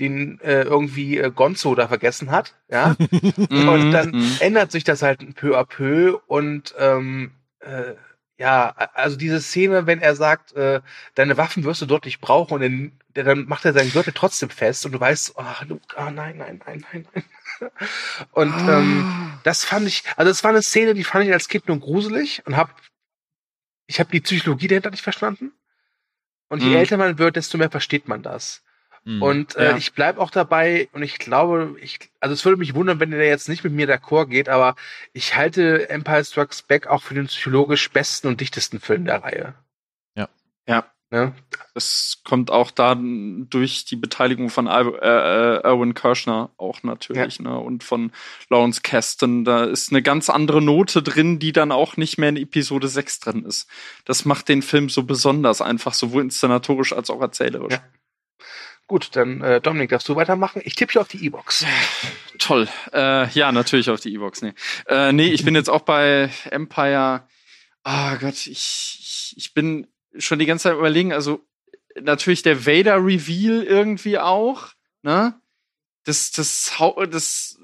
den äh, irgendwie äh, Gonzo da vergessen hat. Ja. <laughs> und dann mhm. ändert sich das halt peu à peu und ähm, äh, ja, also diese Szene, wenn er sagt, äh, deine Waffen wirst du dort nicht brauchen und dann, dann macht er seinen Gürtel trotzdem fest und du weißt, oh, Luke, oh nein, nein, nein, nein, nein. <laughs> Und ähm, ah. das fand ich, also das war eine Szene, die fand ich als Kind nur gruselig und hab, ich habe die Psychologie dahinter nicht verstanden. Und je mhm. älter man wird, desto mehr versteht man das. Mhm. Und äh, ja. ich bleib auch dabei und ich glaube, ich, also es würde mich wundern, wenn der jetzt nicht mit mir d'accord geht, aber ich halte Empire Strikes Back auch für den psychologisch besten und dichtesten Film der Reihe. Ja. Ja. Ne? Das kommt auch da durch die Beteiligung von äh, äh, Erwin Kirschner auch natürlich, ja. ne? Und von Lawrence Kasten. Da ist eine ganz andere Note drin, die dann auch nicht mehr in Episode 6 drin ist. Das macht den Film so besonders, einfach sowohl inszenatorisch als auch erzählerisch. Ja. Gut, dann äh, Dominik, darfst du weitermachen? Ich tippe hier auf die E-Box. Toll. Äh, ja, natürlich auf die E-Box. Nee. Äh, nee, ich bin jetzt auch bei Empire. Ah oh Gott, ich, ich, ich bin schon die ganze Zeit überlegen, also natürlich der Vader-Reveal irgendwie auch, ne? Das, das, das,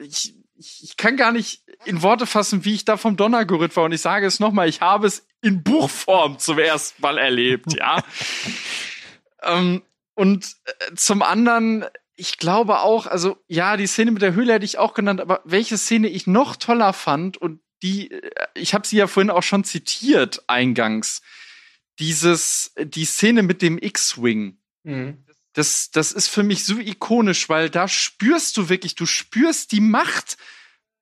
ich, ich, kann gar nicht in Worte fassen, wie ich da vom Donner gerührt war. Und ich sage es nochmal, ich habe es in Buchform zum ersten Mal erlebt, ja. <laughs> ähm, und äh, zum anderen, ich glaube auch, also ja, die Szene mit der Höhle hätte ich auch genannt, aber welche Szene ich noch toller fand und die, äh, ich habe sie ja vorhin auch schon zitiert eingangs, dieses, die Szene mit dem X-Wing. Mhm. Das, das ist für mich so ikonisch, weil da spürst du wirklich, du spürst die Macht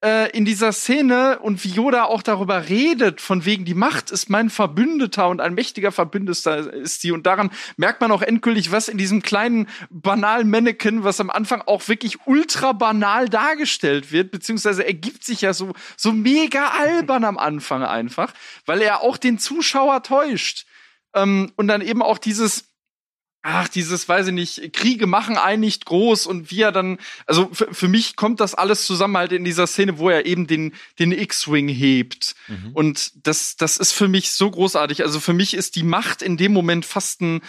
äh, in dieser Szene und wie Yoda auch darüber redet, von wegen die Macht ist mein Verbündeter und ein mächtiger Verbündeter ist sie. Und daran merkt man auch endgültig, was in diesem kleinen banalen Mannequin, was am Anfang auch wirklich ultra banal dargestellt wird, beziehungsweise ergibt sich ja so, so mega albern am Anfang einfach, weil er auch den Zuschauer täuscht. Ähm, und dann eben auch dieses, ach, dieses, weiß ich nicht, Kriege machen einen nicht groß und wie er dann, also für mich kommt das alles zusammen halt in dieser Szene, wo er eben den, den X-Wing hebt. Mhm. Und das, das ist für mich so großartig. Also für mich ist die Macht in dem Moment fast ein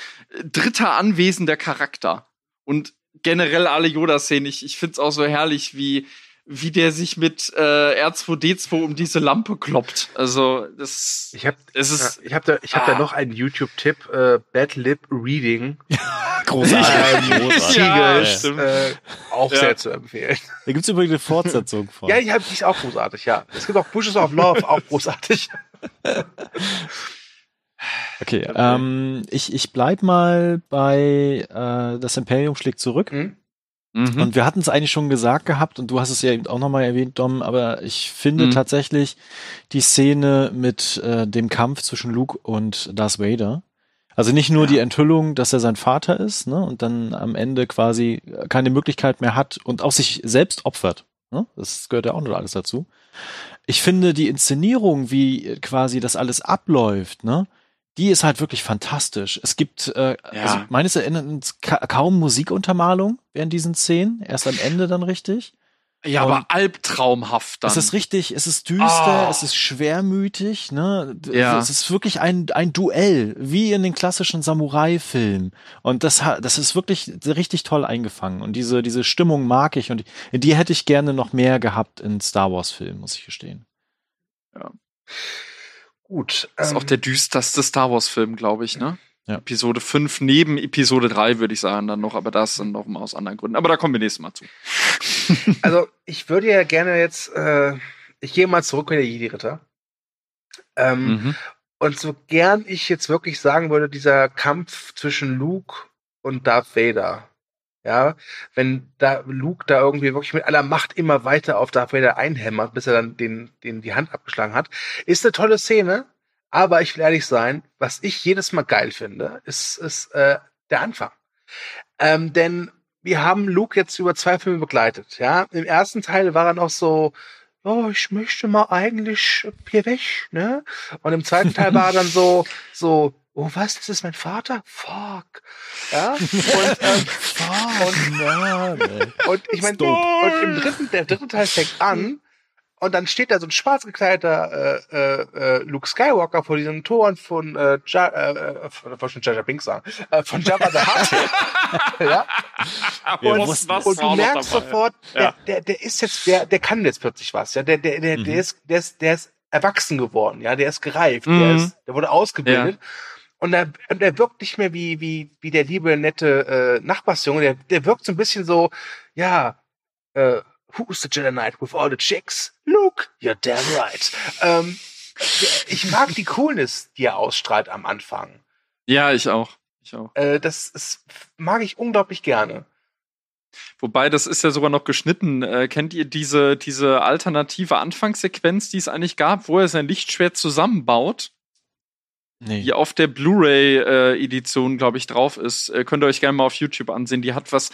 dritter anwesender Charakter. Und generell alle Yoda-Szenen, ich, ich find's auch so herrlich, wie, wie der sich mit äh, R2D2 um diese Lampe kloppt. Also das ich hab, es ist ich habe da ich habe ah. da noch einen YouTube Tipp äh, Bad Lip Reading. <laughs> Großartig. Ähm, Großartig. ja, ist, äh, auch ja. sehr zu empfehlen. Da gibt's übrigens eine Fortsetzung <laughs> von. ja, die, hab, die ist auch großartig, ja. Es gibt auch Bushes of Love, auch großartig. <laughs> Okay, ähm, ich, ich bleib mal bei äh, Das Imperium schlägt zurück. Mhm. Mhm. Und wir hatten es eigentlich schon gesagt gehabt und du hast es ja eben auch nochmal erwähnt, Dom, aber ich finde mhm. tatsächlich die Szene mit äh, dem Kampf zwischen Luke und Darth Vader. Also nicht nur ja. die Enthüllung, dass er sein Vater ist, ne, und dann am Ende quasi keine Möglichkeit mehr hat und auch sich selbst opfert. Ne? Das gehört ja auch noch alles dazu. Ich finde die Inszenierung, wie quasi das alles abläuft, ne, die ist halt wirklich fantastisch. Es gibt äh, ja. also meines Erachtens ka kaum Musikuntermalung während diesen Szenen, erst am Ende dann richtig. Ja, Und aber albtraumhaft dann. Es ist richtig, es ist düster, oh. es ist schwermütig, ne? Ja. Es ist wirklich ein, ein Duell, wie in den klassischen Samurai-Filmen. Und das, das ist wirklich richtig toll eingefangen. Und diese, diese Stimmung mag ich. Und die hätte ich gerne noch mehr gehabt in Star Wars-Filmen, muss ich gestehen. Ja. Gut. Das ist ähm, auch der düsterste Star Wars-Film, glaube ich, ne? Ja. Episode 5 neben Episode 3, würde ich sagen, dann noch, aber das dann noch mal aus anderen Gründen. Aber da kommen wir nächstes Mal zu. <laughs> also, ich würde ja gerne jetzt, äh, ich gehe mal zurück mit der Jedi-Ritter. Ähm, mhm. Und so gern ich jetzt wirklich sagen würde, dieser Kampf zwischen Luke und Darth Vader, ja, wenn da Luke da irgendwie wirklich mit aller Macht immer weiter auf Darth Vader einhämmert, bis er dann den, den die Hand abgeschlagen hat, ist eine tolle Szene. Aber ich will ehrlich sein, was ich jedes Mal geil finde, ist, ist äh, der Anfang. Ähm, denn wir haben Luke jetzt über zwei Filme begleitet. Ja, im ersten Teil war er noch so, oh, ich möchte mal eigentlich hier weg, ne? Und im zweiten Teil war er dann so, <laughs> so, oh was, das ist mein Vater? Fuck. Ja? Und, <laughs> ähm, Fuck, und, Mann, und ich meine, und im dritten, der dritte Teil fängt an und dann steht da so ein schwarz gekleideter äh, äh, äh, Luke Skywalker vor diesen Toren von äh, ja, äh, äh von schon Jaja Binks sagen, äh, von Jabba the Hutt. <laughs> ja. Und, was, was und du merkst sofort, ja. der, der, der ist jetzt, der, der kann jetzt plötzlich was, ja, der, der, der, mhm. der ist, der ist, der ist erwachsen geworden, ja, der ist gereift, mhm. der ist, der wurde ausgebildet. Ja und er, und er wirkt nicht mehr wie, wie, wie der liebe, nette äh, Nachbarsjunge. Der, der wirkt so ein bisschen so, ja, äh, who's the Jedi Knight with all the chicks? Luke, you're damn right. Ähm, ich mag die Coolness, die er ausstrahlt am Anfang. Ja, ich auch. Ich auch. Äh, das, das mag ich unglaublich gerne. Wobei, das ist ja sogar noch geschnitten. Äh, kennt ihr diese, diese alternative Anfangssequenz, die es eigentlich gab, wo er sein Lichtschwert zusammenbaut? Nee. Die auf der Blu-ray-Edition, äh, glaube ich, drauf ist. Äh, könnt ihr euch gerne mal auf YouTube ansehen. Die hat was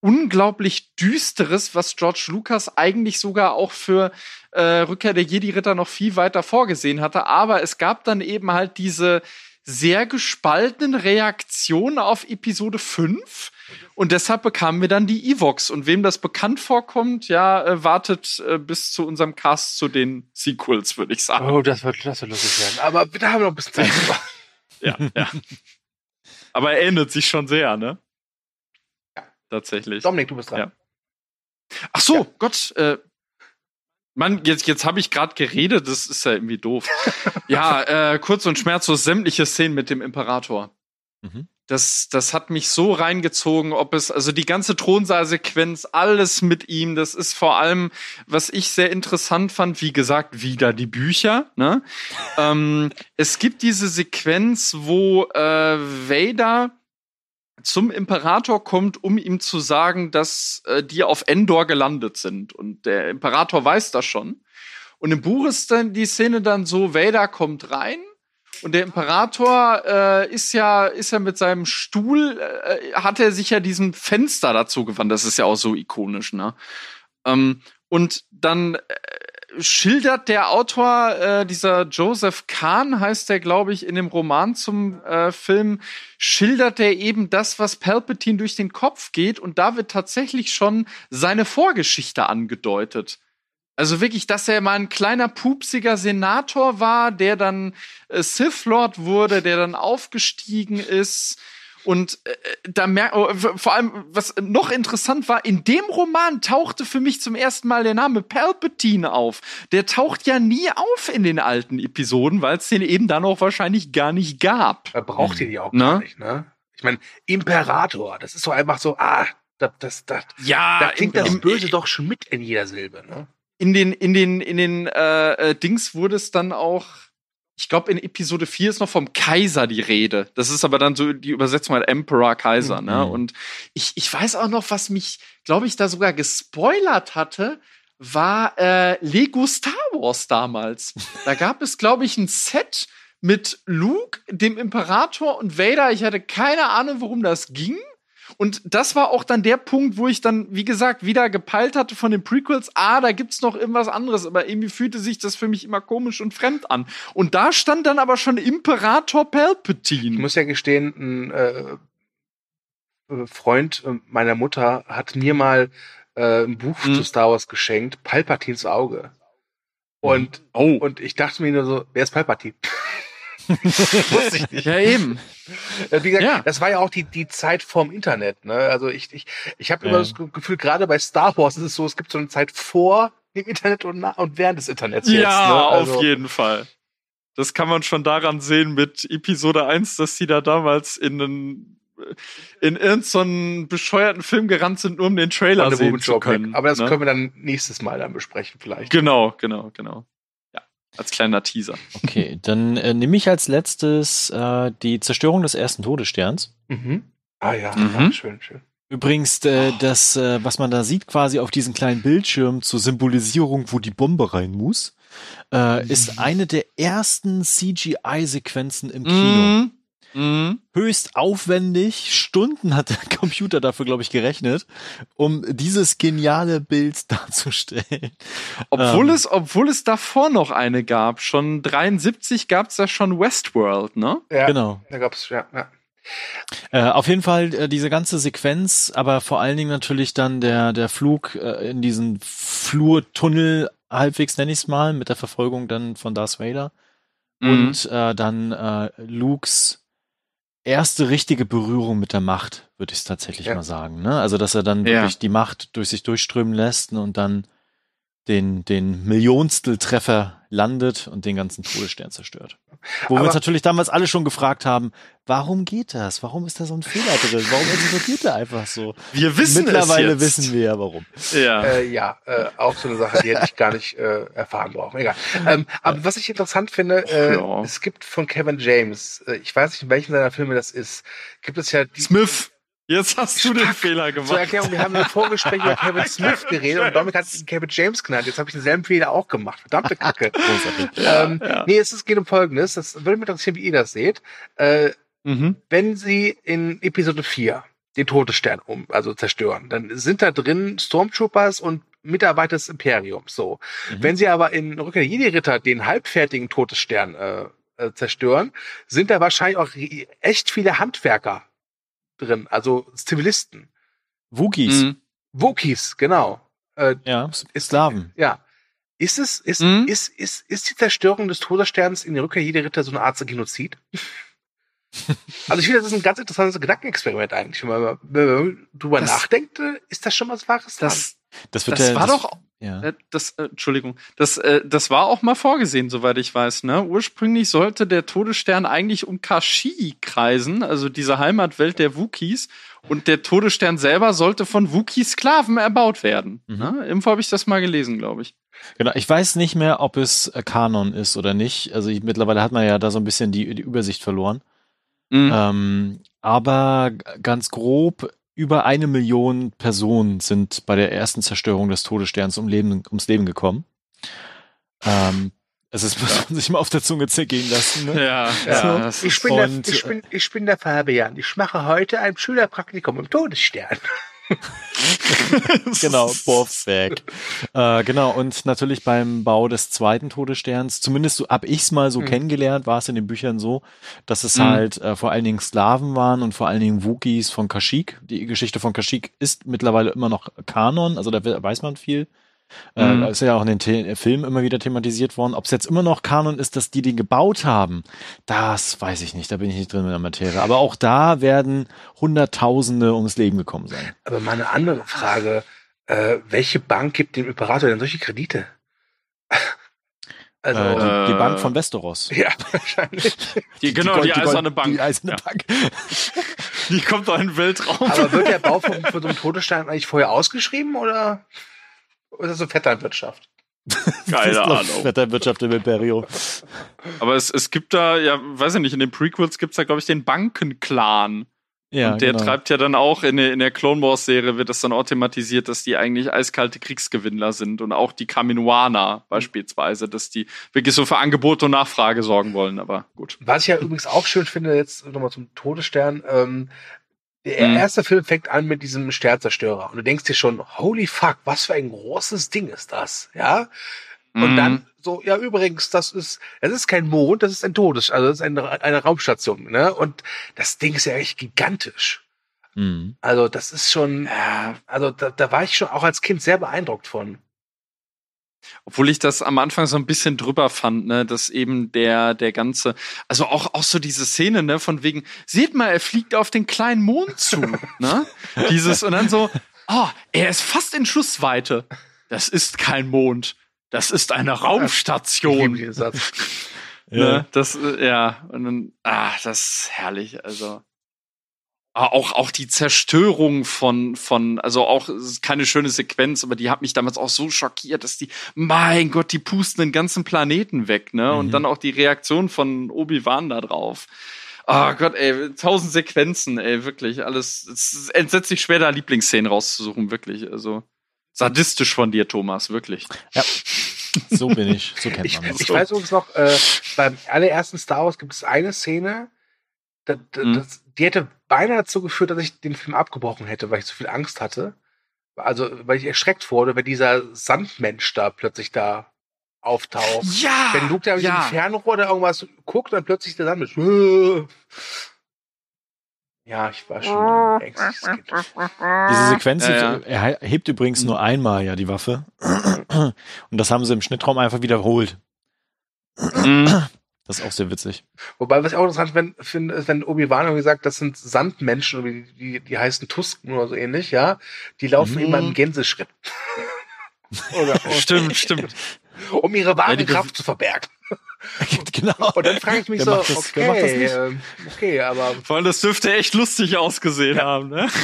unglaublich Düsteres, was George Lucas eigentlich sogar auch für äh, Rückkehr der Jedi-Ritter noch viel weiter vorgesehen hatte. Aber es gab dann eben halt diese sehr gespaltenen Reaktionen auf Episode 5 und deshalb bekamen wir dann die Evox. Und wem das bekannt vorkommt, ja, äh, wartet äh, bis zu unserem Cast zu den Sequels, würde ich sagen. Oh, das wird, das wird lustig werden. Aber da haben wir noch ein bisschen Zeit. <laughs> ja, ja. Aber er ändert sich schon sehr, ne? Ja. Tatsächlich. Dominik, du bist dran. Ja. Ach so, ja. Gott, äh, Mann, jetzt, jetzt habe ich gerade geredet, das ist ja irgendwie doof. <laughs> ja, äh, kurz und schmerzlos sämtliche Szenen mit dem Imperator. Mhm. Das, das hat mich so reingezogen, ob es, also die ganze Thronsaalsequenz, alles mit ihm, das ist vor allem, was ich sehr interessant fand, wie gesagt, wieder die Bücher, ne? <laughs> ähm, es gibt diese Sequenz, wo äh, Vader zum Imperator kommt, um ihm zu sagen, dass äh, die auf Endor gelandet sind. Und der Imperator weiß das schon. Und im Buch ist dann die Szene dann so, Vader kommt rein und der Imperator äh, ist ja ist ja mit seinem Stuhl äh, hat er sich ja diesem Fenster dazu gewandt. Das ist ja auch so ikonisch, ne? Ähm, und dann äh, schildert der Autor, äh, dieser Joseph Kahn heißt der, glaube ich, in dem Roman zum äh, Film, schildert er eben das, was Palpatine durch den Kopf geht. Und da wird tatsächlich schon seine Vorgeschichte angedeutet. Also wirklich, dass er mal ein kleiner pupsiger Senator war, der dann äh, Sith Lord wurde, der dann aufgestiegen ist. Und äh, da merkt, oh, vor allem, was noch interessant war, in dem Roman tauchte für mich zum ersten Mal der Name Palpatine auf. Der taucht ja nie auf in den alten Episoden, weil es den eben dann auch wahrscheinlich gar nicht gab. Er braucht ihr die auch Ne? gar nicht, ne? Ich meine, Imperator, das ist so einfach so, ah, das, das, das, Ja, da klingt das Böse doch schon mit in jeder Silbe, ne? in den in den in den äh, äh, Dings wurde es dann auch ich glaube in Episode 4 ist noch vom Kaiser die Rede. Das ist aber dann so die Übersetzung halt Emperor Kaiser, ne? Mhm. Und ich ich weiß auch noch, was mich glaube ich da sogar gespoilert hatte, war äh, Lego Star Wars damals. Da gab es glaube ich ein Set mit Luke, dem Imperator und Vader. Ich hatte keine Ahnung, worum das ging. Und das war auch dann der Punkt, wo ich dann, wie gesagt, wieder gepeilt hatte von den Prequels, ah, da gibt's noch irgendwas anderes, aber irgendwie fühlte sich das für mich immer komisch und fremd an. Und da stand dann aber schon Imperator Ich Palpatine. muss ja gestehen, ein äh, äh, Freund äh, meiner Mutter hat mir mal äh, ein Buch Mhm. zu Star Wars geschenkt, Palpatines Auge. Und, Oh. und ich dachte mir nur so, wer ist Palpatine? <laughs> Wusste ich nicht. Ja, eben. Äh, Wie gesagt, Ja. das war ja auch die, die Zeit vorm Internet. Ne? Also ich, ich, ich habe Ja. immer das Ge- Gefühl, gerade bei Star Wars ist es so, es gibt so eine Zeit vor dem Internet und, nach, und während des Internets Ja, jetzt. Ne? Also, auf jeden Fall. Das kann man schon daran sehen mit Episode 1, dass die da damals in einen in irgendeinen bescheuerten Film gerannt sind, nur um den Trailer sehen zu können. Aber das ne? können wir dann nächstes Mal dann besprechen vielleicht. Genau, genau, genau. Als kleiner Teaser. Okay, dann äh, nehme ich als letztes äh, die Zerstörung des ersten Todessterns. Mhm. Ah ja, Mhm. ja, schön, schön. Übrigens, äh, das, äh, was man da sieht, quasi auf diesem kleinen Bildschirm zur Symbolisierung, wo die Bombe rein muss, äh, ist eine der ersten CGI-Sequenzen im Kino. Mhm. Mhm. Höchst aufwendig, Stunden hat der Computer dafür, glaube ich, gerechnet, um dieses geniale Bild <laughs> darzustellen. Obwohl Ähm. es, obwohl es davor noch eine gab, schon 73 gab es da schon Westworld, ne? Ja, Genau. da gab's ja, ja. Äh, auf jeden Fall äh, diese ganze Sequenz, aber vor allen Dingen natürlich dann der, der Flug äh, in diesen Flurtunnel, halbwegs nenne ich es mal, mit der Verfolgung dann von Darth Vader. Mhm. Und äh, dann äh, Lukes erste richtige Berührung mit der Macht, würde ich es tatsächlich Ja. mal sagen. Ne? Also, dass er dann Ja. wirklich die Macht durch sich durchströmen lässt und dann den, den Millionstel Treffer landet und den ganzen Todesstern zerstört. Wo wir Aber- uns natürlich damals alle schon gefragt haben, warum geht das? Warum ist da so ein Fehler drin? Warum explodiert der einfach so? Wir wissen Mittlerweile es jetzt. wissen wir ja warum. Ja. Äh, ja, äh, auch so eine Sache, die hätte ich gar nicht äh, erfahren brauchen. Egal. Ähm, aber was ich interessant finde, äh, Ja. es gibt von Kevin James, äh, ich weiß nicht, in welchen seiner Filme das ist, gibt es ja die, Smith, jetzt hast du den Fehler Zur gemacht. Erklärung, wir haben im Vorgespräch über <laughs> Kevin Smith geredet und Dominik hat ihn Kevin James genannt. Jetzt habe ich denselben Fehler auch gemacht. Verdammte Kacke. <laughs> Ähm, ja. Nee, es ist, geht um Folgendes. Das würde mich interessieren, wie ihr das seht. Äh, Mhm. wenn sie in Episode 4 den Todesstern um, also zerstören, dann sind da drin Stormtroopers und Mitarbeiter des Imperiums. So. Mhm. Wenn sie aber in Rückkehr der Jedi-Ritter den halbfertigen Todesstern äh, äh, zerstören, sind da wahrscheinlich auch echt viele Handwerker drin, also Zivilisten. Wookies. Mhm. Wookies, genau. Äh, Ja, Ist- Sklaven. ja. Ist es, ist, Mhm. ist, ist, ist die Zerstörung des Todessterns in der Rückkehr jeder Ritter so eine Art Genozid? <laughs> also ich finde, das ist ein ganz interessantes Gedankenexperiment eigentlich. Wenn man, wenn man drüber Das- nachdenkt, äh, ist das schon was Wahres dran. Das, Das wird Das ja, war doch, ja. äh, das, äh, Entschuldigung, das, äh, das war auch mal vorgesehen, soweit ich weiß. Ne? Ursprünglich sollte der Todesstern eigentlich um Kashi kreisen, also diese Heimatwelt der Wookies. Und der Todesstern selber sollte von Wookie-Sklaven erbaut werden. Mhm. Ne? Irgendwo habe ich das mal gelesen, glaube ich. Genau, ich weiß nicht mehr, ob es äh, Kanon ist oder nicht. Also ich, mittlerweile hat man ja da so ein bisschen die, die Übersicht verloren. Mhm. Ähm, aber ganz grob, über eine Million Personen sind bei der ersten Zerstörung des Todessterns um Leben, ums Leben gekommen. Ähm, es ist, <laughs> muss man sich mal auf der Zunge zergehen lassen. Ne? Ja, Ja. das Ich bin, der, ich, bin, ich bin der Fabian. Ich mache heute ein Schülerpraktikum im Todesstern. <laughs> genau, Borfsweg. <laughs> äh, genau, und natürlich beim Bau des zweiten Todessterns, zumindest so hab ich's mal so Mhm. kennengelernt, war es in den Büchern so, dass es Mhm. halt äh, vor allen Dingen Sklaven waren und vor allen Dingen Wookies von Kashyyyk. Die Geschichte von Kashyyyk ist mittlerweile immer noch Kanon, also da we- weiß man viel. Äh, Mhm. da ist ja auch in den The Filmen immer wieder thematisiert worden. Ob es jetzt immer noch Kanon ist, dass die den gebaut haben, das weiß ich nicht. Da bin ich nicht drin in der Materie. Aber auch da werden Hunderttausende ums Leben gekommen sein. Aber mal eine andere Frage. Äh, welche Bank gibt dem Imperator denn solche Kredite? <laughs> Also, äh, die, die Äh, Bank von Westeros. ja, <laughs> wahrscheinlich. die, genau, die, Gold- eiserne Bank. Die eiserne Ja. Bank. <laughs> Die kommt doch in den Weltraum. Aber wird der Bau von, von so einem Todesstern eigentlich vorher ausgeschrieben oder ist das so Vetternwirtschaft? <laughs> Keine Ahnung. Wetterwirtschaft im Imperium. Aber es, es gibt da, ja, weiß ich nicht, in den Prequels gibt's da, glaube ich, den Bankenclan. Ja, und der genau. treibt ja dann auch in der, in der Clone Wars Serie wird das dann auch thematisiert, dass die eigentlich eiskalte Kriegsgewinnler sind und auch die Kaminoaner beispielsweise, dass die wirklich so für Angebot und Nachfrage sorgen wollen, aber gut. Was ich ja übrigens auch schön finde, jetzt nochmal zum Todesstern, ähm, der Mhm. erste Film fängt an mit diesem Sternzerstörer und du denkst dir schon, holy fuck, was für ein großes Ding ist das, ja? Und Mhm. dann so, ja, übrigens, das ist, das ist kein Mond, das ist ein Todes, also das ist eine, eine Raumstation, ne? Und das Ding ist ja echt gigantisch. Mhm. Also, das ist schon, Ja, also da, da war ich schon auch als Kind sehr beeindruckt von. Obwohl ich das am Anfang so ein bisschen drüber fand, ne, dass eben der, der ganze, also auch, auch so diese Szene, ne, von wegen, seht mal, er fliegt auf den kleinen Mond zu, <laughs> ne? Dieses, und dann so, ah, er ist fast in Schussweite. Das ist kein Mond. Das ist eine Raumstation. diesen Satz. <laughs> Ne? Das, äh, ja, und dann, ah, das ist herrlich, also. Ah, Auch, auch die Zerstörung von, von, also auch, es ist keine schöne Sequenz, aber die hat mich damals auch so schockiert, dass die, mein Gott, die pusten den ganzen Planeten weg, ne? Mhm. Und dann auch die Reaktion von Obi-Wan da drauf. Ah Gott, ey, tausend Sequenzen, ey, wirklich, alles, es ist entsetzlich schwer, da Lieblingsszenen rauszusuchen, wirklich, also. Sadistisch von dir, Thomas, wirklich. <laughs> So bin ich, so kennt Ich, man das. ich weiß übrigens noch, äh, beim allerersten Star Wars gibt es eine Szene, da, da, Mhm. Die hätte beinahe dazu geführt, dass ich den Film abgebrochen hätte, weil ich so viel Angst hatte. Also, weil ich erschreckt wurde, wenn dieser Sandmensch da plötzlich da auftaucht. Ja! Wenn Luke da mit ja. dem Fernrohr da irgendwas guckt, dann plötzlich der Sandmensch. Ja, ich war schon ein ängstliches Kind. Diese Sequenz, Ja, ja. er hebt übrigens nur einmal ja die Waffe. Und das haben sie im Schnittraum einfach wiederholt. Das ist auch sehr witzig. Wobei, was ich auch interessant wenn- finde, ist, wenn Obi-Wan irgendwie sagt, das sind Sandmenschen, wie- die, die heißen Tusken oder so ähnlich, ja, die laufen Mhm. immer im Gänseschritt. <laughs> oder, Stimmt, stimmt. um ihre wahre Ja, die Kraft zu verbergen. <laughs> genau. Und dann frage ich mich Wer so, okay, das nicht? ähm, okay, aber Vor allem, das dürfte echt lustig ausgesehen haben, ne? <laughs>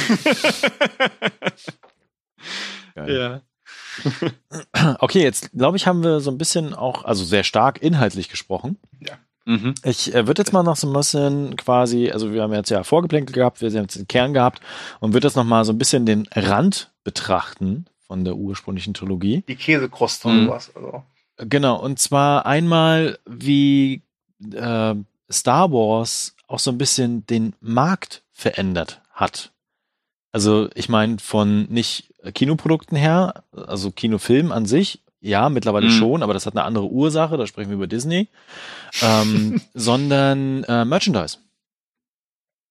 Geil. Ja. <laughs> Okay, jetzt glaube ich, haben wir so ein bisschen auch, also sehr stark inhaltlich gesprochen. Mhm. Ich äh, würde jetzt mal noch so ein bisschen quasi, also wir haben jetzt ja Vorgeplänkel gehabt, wir haben jetzt den Kern gehabt und würde jetzt noch mal so ein bisschen den Rand betrachten von der ursprünglichen Trilogie. die Käsekruste Mhm. und sowas. Also. Genau, und zwar einmal, wie äh, Star Wars auch so ein bisschen den Markt verändert hat. Also ich meine von nicht Kinoprodukten her, also Kinofilm an sich, ja, mittlerweile Mhm. schon, aber das hat eine andere Ursache, da sprechen wir über Disney, ähm, <laughs> sondern äh, Merchandise.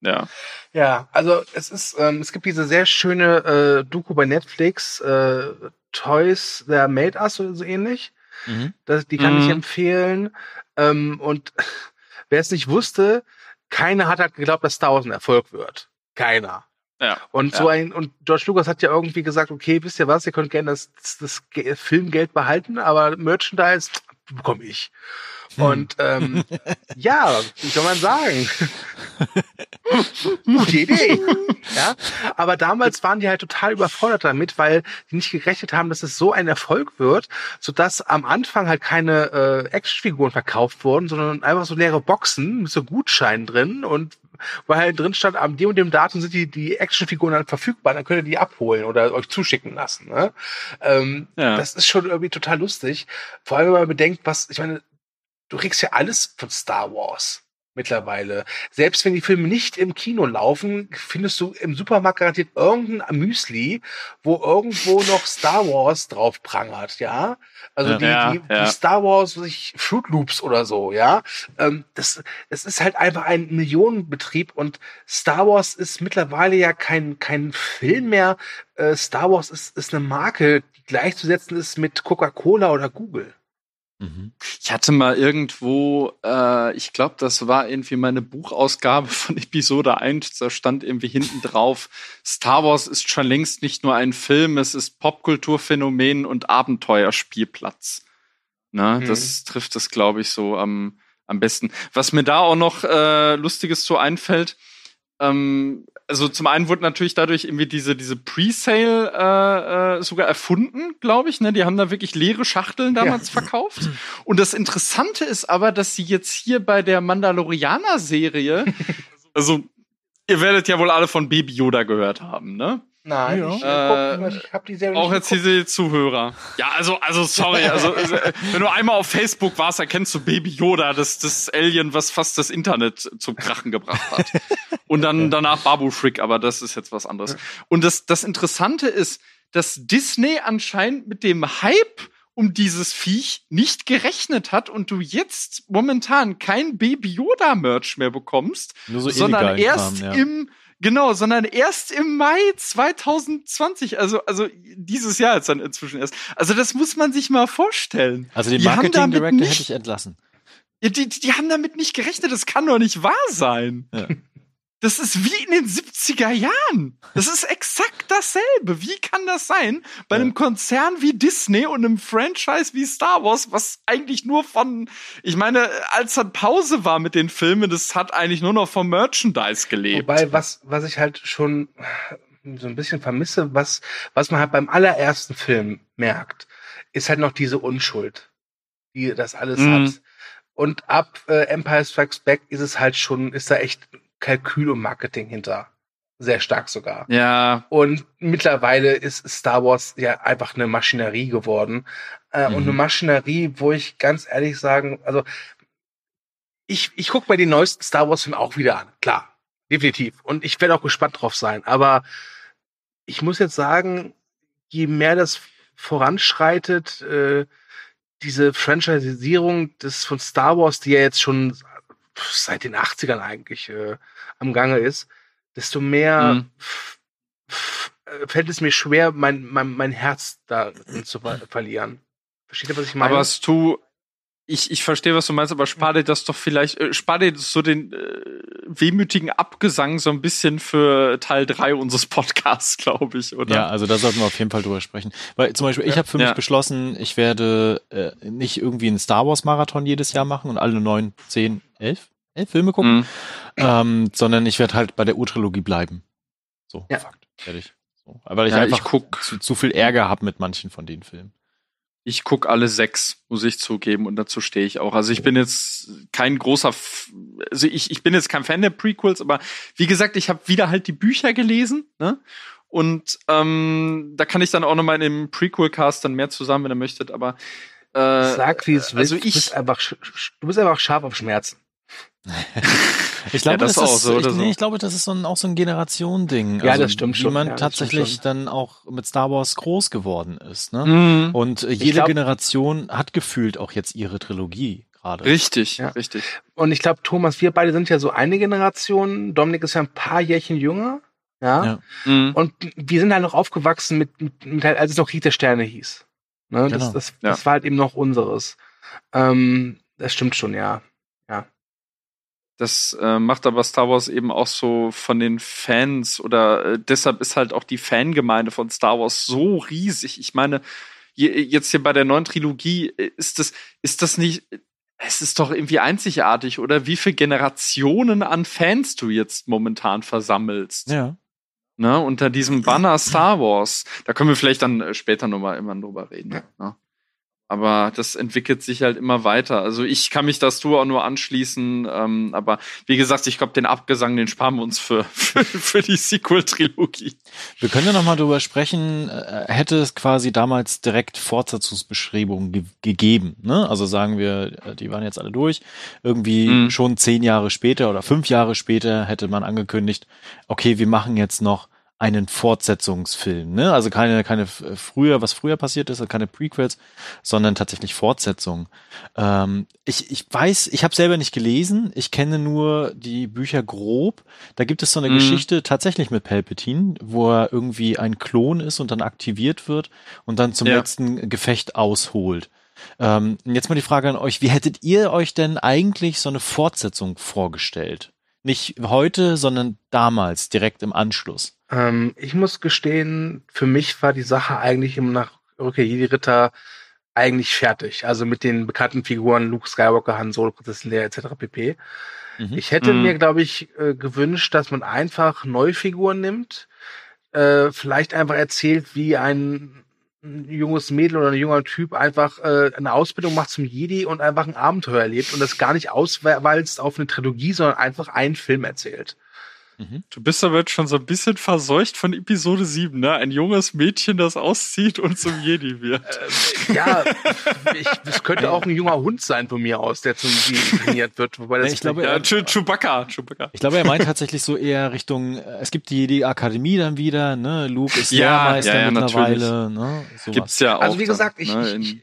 Ja. Ja, also es ist, ähm, es gibt diese sehr schöne äh, Doku bei Netflix, äh, Toys That Made Us oder so ähnlich. Mhm. Das, die kann ich Mhm. empfehlen. Ähm, und <laughs> wer es nicht wusste, keiner hat halt geglaubt, dass Star Wars ein Erfolg wird. Keiner. Ja. Und so ein, und George Lucas hat ja irgendwie gesagt, okay, wisst ihr was, ihr könnt gerne das, das, das Ge- Filmgeld behalten, aber Merchandise bekomme ich. Und ähm, <laughs> ja, wie soll man sagen? <laughs> Gute Idee. ja, aber damals waren die halt total überfordert damit, weil die nicht gerechnet haben, dass es so ein Erfolg wird, sodass am Anfang halt keine äh, Actionfiguren verkauft wurden, sondern einfach so leere Boxen mit so Gutscheinen drin und weil halt drin stand, am dem und dem Datum sind die, die Actionfiguren dann verfügbar, dann könnt ihr die abholen oder euch zuschicken lassen. Ne? Ähm, Ja. Das ist schon irgendwie total lustig. Vor allem, wenn man bedenkt, was, ich meine, du kriegst ja alles von Star Wars mittlerweile. Selbst wenn die Filme nicht im Kino laufen, findest du im Supermarkt garantiert irgendein Müsli, wo irgendwo noch Star Wars drauf prangert, ja? Also die, Ja, die, ja. die Star Wars, was ich, Fruit Loops oder so, ja? Ähm, das, das ist halt einfach ein Millionenbetrieb und Star Wars ist mittlerweile ja kein, kein Film mehr. Äh, Star Wars ist, ist eine Marke, die gleichzusetzen ist mit Coca-Cola oder Google. Mhm. Ich hatte mal irgendwo, äh, ich glaube, das war irgendwie meine Buchausgabe von Episode 1, da stand irgendwie hinten drauf, Star Wars ist schon längst nicht nur ein Film, es ist Popkulturphänomen und Abenteuerspielplatz. Ne, Mhm. Das trifft es, glaube ich, so am, am besten. Was mir da auch noch äh, Lustiges so einfällt, ähm, also zum einen wurde natürlich dadurch irgendwie diese, diese Pre-Sale äh, äh, sogar erfunden, glaube ich. Ne? Die haben da wirklich leere Schachteln damals verkauft. Und das Interessante ist aber, dass sie jetzt hier bei der Mandalorianer-Serie, <laughs> also ihr werdet ja wohl alle von Baby Yoda gehört haben, ne? Nein, Ja. ich, Äh, guck, ich hab die Serie Auch jetzt diese Zuhörer. Ja, also, also sorry, also <laughs> äh, wenn du einmal auf Facebook warst, dann kennst du Baby Yoda, das, das Alien, was fast das Internet zum Krachen gebracht hat. <laughs> Und dann danach Babu Frick, aber das ist jetzt was anderes. Und das, das Interessante ist, dass Disney anscheinend mit dem Hype um dieses Viech nicht gerechnet hat und du jetzt momentan kein Baby Yoda Merch mehr bekommst, Nur so sondern erst Kram, ja. im genau, sondern erst im Mai 2020, also also dieses Jahr jetzt dann inzwischen erst. Also das muss man sich mal vorstellen. Also den Die haben Marketing Director nicht- hätte ich entlassen. Ja, die, die haben damit nicht gerechnet, das kann doch nicht wahr sein. Ja. Das ist wie in den 70er Jahren. Das ist exakt dasselbe. Wie kann das sein? Bei Ja. einem Konzern wie Disney und einem Franchise wie Star Wars, was eigentlich nur von, ich meine, als dann Pause war mit den Filmen, das hat eigentlich nur noch vom Merchandise gelebt. Wobei, was, was ich halt schon so ein bisschen vermisse, was, was man halt beim allerersten Film merkt, ist halt noch diese Unschuld, die das alles Mhm. hat. Und ab äh, Empire Strikes Back ist es halt schon, ist da echt Kalkül und Marketing hinter. Sehr stark sogar. ja, Und mittlerweile ist Star Wars ja einfach eine Maschinerie geworden. Äh, Und Mhm. eine Maschinerie, wo ich ganz ehrlich sagen, also ich, ich gucke mir die neuesten Star Wars-Filme auch wieder an. Klar, definitiv. Und ich werde auch gespannt drauf sein. Aber ich muss jetzt sagen, je mehr das voranschreitet, äh, diese Franchisierung des von Star Wars, die ja jetzt schon seit den 80ern eigentlich äh, am Gange ist, desto mehr Mhm. äh, fällt es mir schwer, mein, mein, mein Herz da zu ver verlieren. Versteht ihr, was ich meine? aber es tu, ich, ich verstehe, was du meinst, aber spar dir das doch vielleicht, äh, spar dir so den äh, wehmütigen Abgesang so ein bisschen für Teil 3 unseres Podcasts, glaube ich, oder? Ja, also da sollten wir auf jeden Fall drüber sprechen. Weil zum Beispiel, ich habe für mich Ja. beschlossen, ich werde äh, nicht irgendwie einen Star Wars Marathon jedes Jahr machen und alle neun, zehn, elf, elf Filme gucken, Mhm. ähm, sondern ich werde halt bei der Urtrilogie bleiben. So, Ja. Fakt, fertig. So. Aber ich Ja, einfach ich guck, zu, zu viel Ärger habe mit manchen von den Filmen. Ich guck alle sechs, muss ich zugeben, und dazu stehe ich auch. Also ich bin jetzt kein großer, F also ich, ich bin jetzt kein Fan der Prequels, aber wie gesagt, ich habe wieder halt die Bücher gelesen, ne? Und ähm, da kann ich dann auch nochmal in dem Prequel-Cast dann mehr zusammen, wenn ihr möchtet, aber äh, Sag, wie es also willst. ich- du, bist einfach, du bist einfach scharf auf Schmerzen. <laughs> Ich glaube, das das, auch ist, so ich, so. nee, ich glaube, das ist so ein, auch so ein Generation-Ding. Ja, das stimmt wie schon. man Ja, das tatsächlich schon. dann auch mit Star Wars groß geworden ist. Ne? Mhm. Und äh, jede glaub- Generation hat gefühlt auch jetzt ihre Trilogie gerade. Richtig, Ja. richtig. Und ich glaube, Thomas, wir beide sind ja so eine Generation. Dominik ist ja ein paar Jährchen jünger. Ja. Ja. Mhm. Und wir sind halt noch aufgewachsen mit, mit, mit halt, als es noch Krieg der Sterne hieß. Ne? Das, Genau. das, Ja. das war halt eben noch unseres. Ähm, das stimmt schon, ja. Das äh, macht aber Star Wars eben auch so von den Fans oder äh, deshalb ist halt auch die Fangemeinde von Star Wars so riesig. Ich meine, je, jetzt hier bei der neuen Trilogie äh, ist das, ist das nicht, es ist doch irgendwie einzigartig, oder? Wie viele Generationen an Fans du jetzt momentan versammelst. Ja. Ne, unter diesem Banner Star Wars. Da können wir vielleicht dann äh, später nochmal immer drüber reden. Ja. Ne? Aber das entwickelt sich halt immer weiter. Also ich kann mich das du auch nur anschließen. Ähm, aber wie gesagt, ich glaube, den Abgesang, den sparen wir uns für, <laughs> für, für die Sequel-Trilogie. Wir können ja nochmal drüber sprechen, äh, hätte es quasi damals direkt Fortsetzungsbeschreibungen ge gegeben. Ne? Also sagen wir, äh, die waren jetzt alle durch. Irgendwie Mhm. schon zehn Jahre später oder fünf Jahre später hätte man angekündigt, okay, wir machen jetzt noch einen Fortsetzungsfilm. Ne? Also keine, keine früher, was früher passiert ist, also keine Prequels, sondern tatsächlich Fortsetzungen. Ähm, ich, ich weiß, ich habe selber nicht gelesen, ich kenne nur die Bücher grob. Da gibt es so eine Mhm. Geschichte tatsächlich mit Palpatine, wo er irgendwie ein Klon ist und dann aktiviert wird und dann zum Ja. letzten Gefecht ausholt. Ähm, jetzt mal die Frage an euch, wie hättet ihr euch denn eigentlich so eine Fortsetzung vorgestellt? Nicht heute, sondern damals, direkt im Anschluss. Ähm, ich muss gestehen, für mich war die Sache eigentlich im nach Rückkehr Jedi Ritter eigentlich fertig. Also mit den bekannten Figuren Luke Skywalker, Han Solo, Prinzessin Leia etc. pp. Mhm. Ich hätte Mhm. mir, glaube ich, äh, gewünscht, dass man einfach Neufiguren nimmt, äh, vielleicht einfach erzählt, wie ein, ein junges Mädel oder ein junger Typ einfach äh, eine Ausbildung macht zum Jedi und einfach ein Abenteuer erlebt und das gar nicht auswalzt auf eine Trilogie, sondern einfach einen Film erzählt. Du bist aber jetzt schon so ein bisschen verseucht von Episode 7, ne? Ein junges Mädchen, das auszieht und zum Jedi wird. Äh, ja, ich, das könnte auch ein junger Hund sein von mir aus, der zum Jedi trainiert wird. Wobei das Ja, ich glaube, ja, Chew- Chewbacca, Chewbacca. Ich glaube, er meint tatsächlich so eher Richtung, äh, es gibt die, die Akademie dann wieder, ne? Luke ist Ja, Lehrmeister ja, ja, mittlerweile, ne? Sowas. Gibt's ja auch. Also wie dann, gesagt, ich, ne, ich, ich,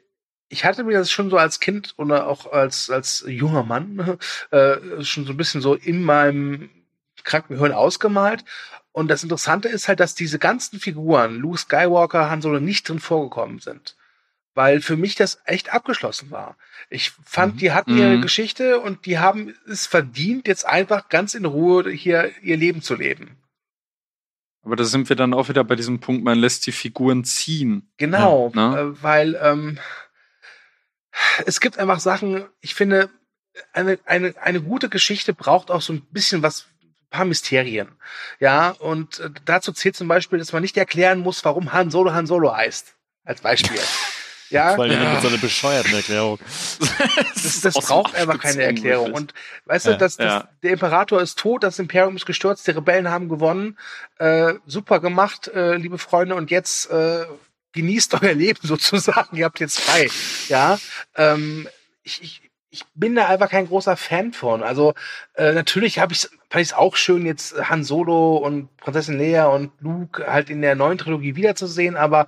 ich hatte mir das schon so als Kind oder auch als, als junger Mann äh, schon so ein bisschen so in meinem Krankengehirn ausgemalt. Und das Interessante ist halt, dass diese ganzen Figuren, Luke Skywalker, Han Solo, nicht drin vorgekommen sind. Weil für mich das echt abgeschlossen war. Ich fand, Mhm. die hatten ihre Mhm. Geschichte und die haben es verdient, jetzt einfach ganz in Ruhe hier ihr Leben zu leben. aber da sind wir dann auch wieder bei diesem Punkt, man lässt die Figuren ziehen. Genau, Ja, ne? äh, weil ähm, es gibt einfach Sachen, ich finde, eine, eine, eine gute Geschichte braucht auch so ein bisschen was, paar Mysterien. Ja, und äh, dazu zählt zum Beispiel, dass man nicht erklären muss, warum Han Solo Han Solo heißt. Als Beispiel. <laughs> ja, Vor allem mit so einer bescheuerten Erklärung. das, <laughs> das braucht einfach keine Erklärung. Und weißt du, Ja, dass, dass ja. der Imperator ist tot, das Imperium ist gestürzt, die Rebellen haben gewonnen. Äh, super gemacht, äh, liebe Freunde. Und jetzt äh, genießt <laughs> euer Leben sozusagen. Ihr habt jetzt frei. Ja. Ähm, ich, ich, ich bin da einfach kein großer Fan von. Also äh, natürlich habe ich fand ich es auch schön, jetzt Han Solo und Prinzessin Leia und Luke halt in der neuen Trilogie wiederzusehen, aber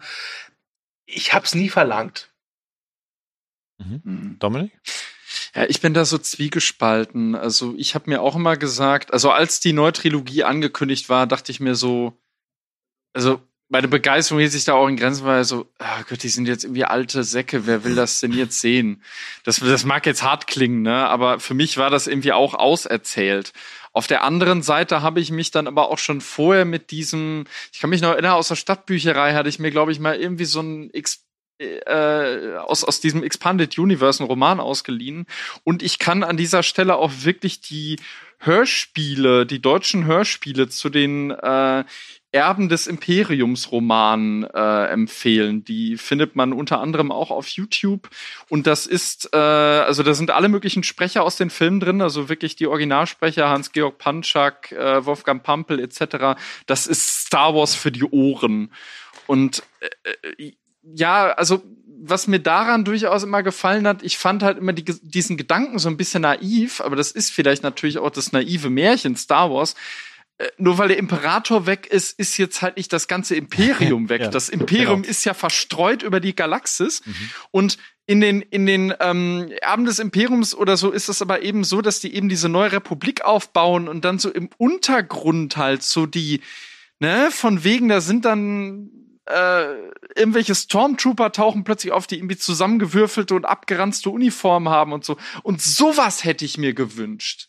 ich habe es nie verlangt. Mhm. Dominik? Ja, ich bin da so zwiegespalten. Also ich habe mir auch immer gesagt, also als die neue Trilogie angekündigt war, dachte ich mir so, also meine Begeisterung hielt sich da auch in Grenzen, weil so, ah Gott, die sind jetzt irgendwie alte Säcke, wer will das denn jetzt sehen? Das, das mag jetzt hart klingen, ne? Aber für mich war das irgendwie auch auserzählt. Auf der anderen Seite habe ich mich dann aber auch schon vorher mit diesem, ich kann mich noch erinnern, aus der Stadtbücherei hatte ich mir, glaube ich, mal irgendwie so ein Ex äh, aus, aus diesem Expanded Universe einen Roman ausgeliehen. Und ich kann an dieser Stelle auch wirklich die Hörspiele, die deutschen Hörspiele zu den äh, Erben des Imperiums Roman äh, empfehlen. Die findet man unter anderem auch auf YouTube. Und das ist, äh, also da sind alle möglichen Sprecher aus den Filmen drin, also wirklich die Originalsprecher, Hans-Georg Panschak, äh, Wolfgang Pampel etc. Das ist Star Wars für die Ohren. Und äh, äh, ja, also was mir daran durchaus immer gefallen hat, ich fand halt immer die, diesen Gedanken so ein bisschen naiv, aber das ist vielleicht natürlich auch das naive Märchen Star Wars. Äh, Nur weil der Imperator weg ist, ist jetzt halt nicht das ganze Imperium <laughs> weg. Ja, das Imperium genau. ist ja verstreut über die Galaxis. Und in den, in den ähm, Erben des Imperiums oder so ist es aber eben so, dass die eben diese neue Republik aufbauen und dann so im Untergrund halt so die, ne, von wegen, da sind dann äh, irgendwelche Stormtrooper tauchen plötzlich auf, die irgendwie zusammengewürfelte und abgeranzte Uniformen haben und so. Und sowas hätte ich mir gewünscht.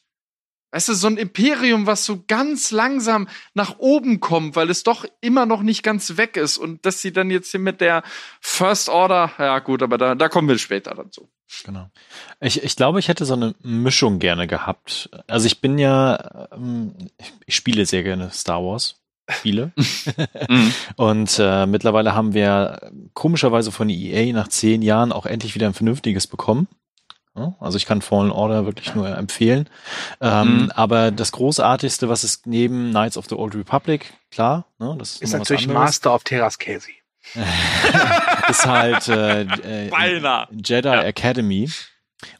Weißt du, so ein Imperium, was so ganz langsam nach oben kommt, weil es doch immer noch nicht ganz weg ist. Und dass sie dann jetzt hier mit der First Order, ja gut, aber da, da kommen wir später dazu. Genau. Ich, ich glaube, ich hätte so eine Mischung gerne gehabt. Also ich bin ja, ähm, ich spiele sehr gerne Star Wars. Spiele. <laughs> Mhm. Und äh, mittlerweile haben wir komischerweise von EA nach zehn Jahren auch endlich wieder ein vernünftiges bekommen. Ja, Also ich kann Fallen Order wirklich nur empfehlen. Ähm, Mhm. Aber das Großartigste, was es neben Knights of the Old Republic, klar, ne, das ist, Ist natürlich Master of Terras Casey. <laughs> ist halt äh, äh. Jedi Academy.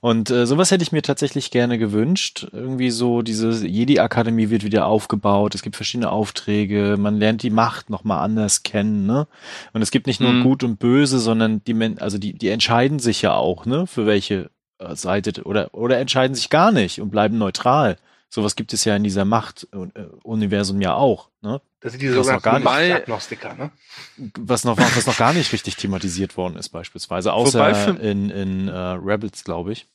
Und äh, sowas hätte ich mir tatsächlich gerne gewünscht. Irgendwie so, diese Jedi-Akademie wird wieder aufgebaut, es gibt verschiedene Aufträge, man lernt die Macht nochmal anders kennen, ne? Und es gibt nicht nur Mhm. Gut und Böse, sondern die, Men also die, die entscheiden sich ja auch, ne, für welche Seite oder, oder entscheiden sich gar nicht und bleiben neutral. Sowas gibt es ja in dieser Macht-Universum ja auch, ne? Das sind diese noch sogenannten Machtagnostiker, ne? was noch, was noch gar nicht richtig thematisiert worden ist, beispielsweise, außer in, in äh, Rebels, glaube ich.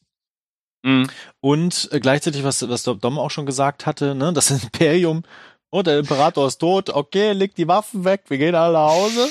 Mhm. Und äh, gleichzeitig, was, was Dom auch schon gesagt hatte, ne, das <laughs> Imperium, oh, der Imperator ist tot, okay, leg die Waffen weg, wir gehen alle nach Hause.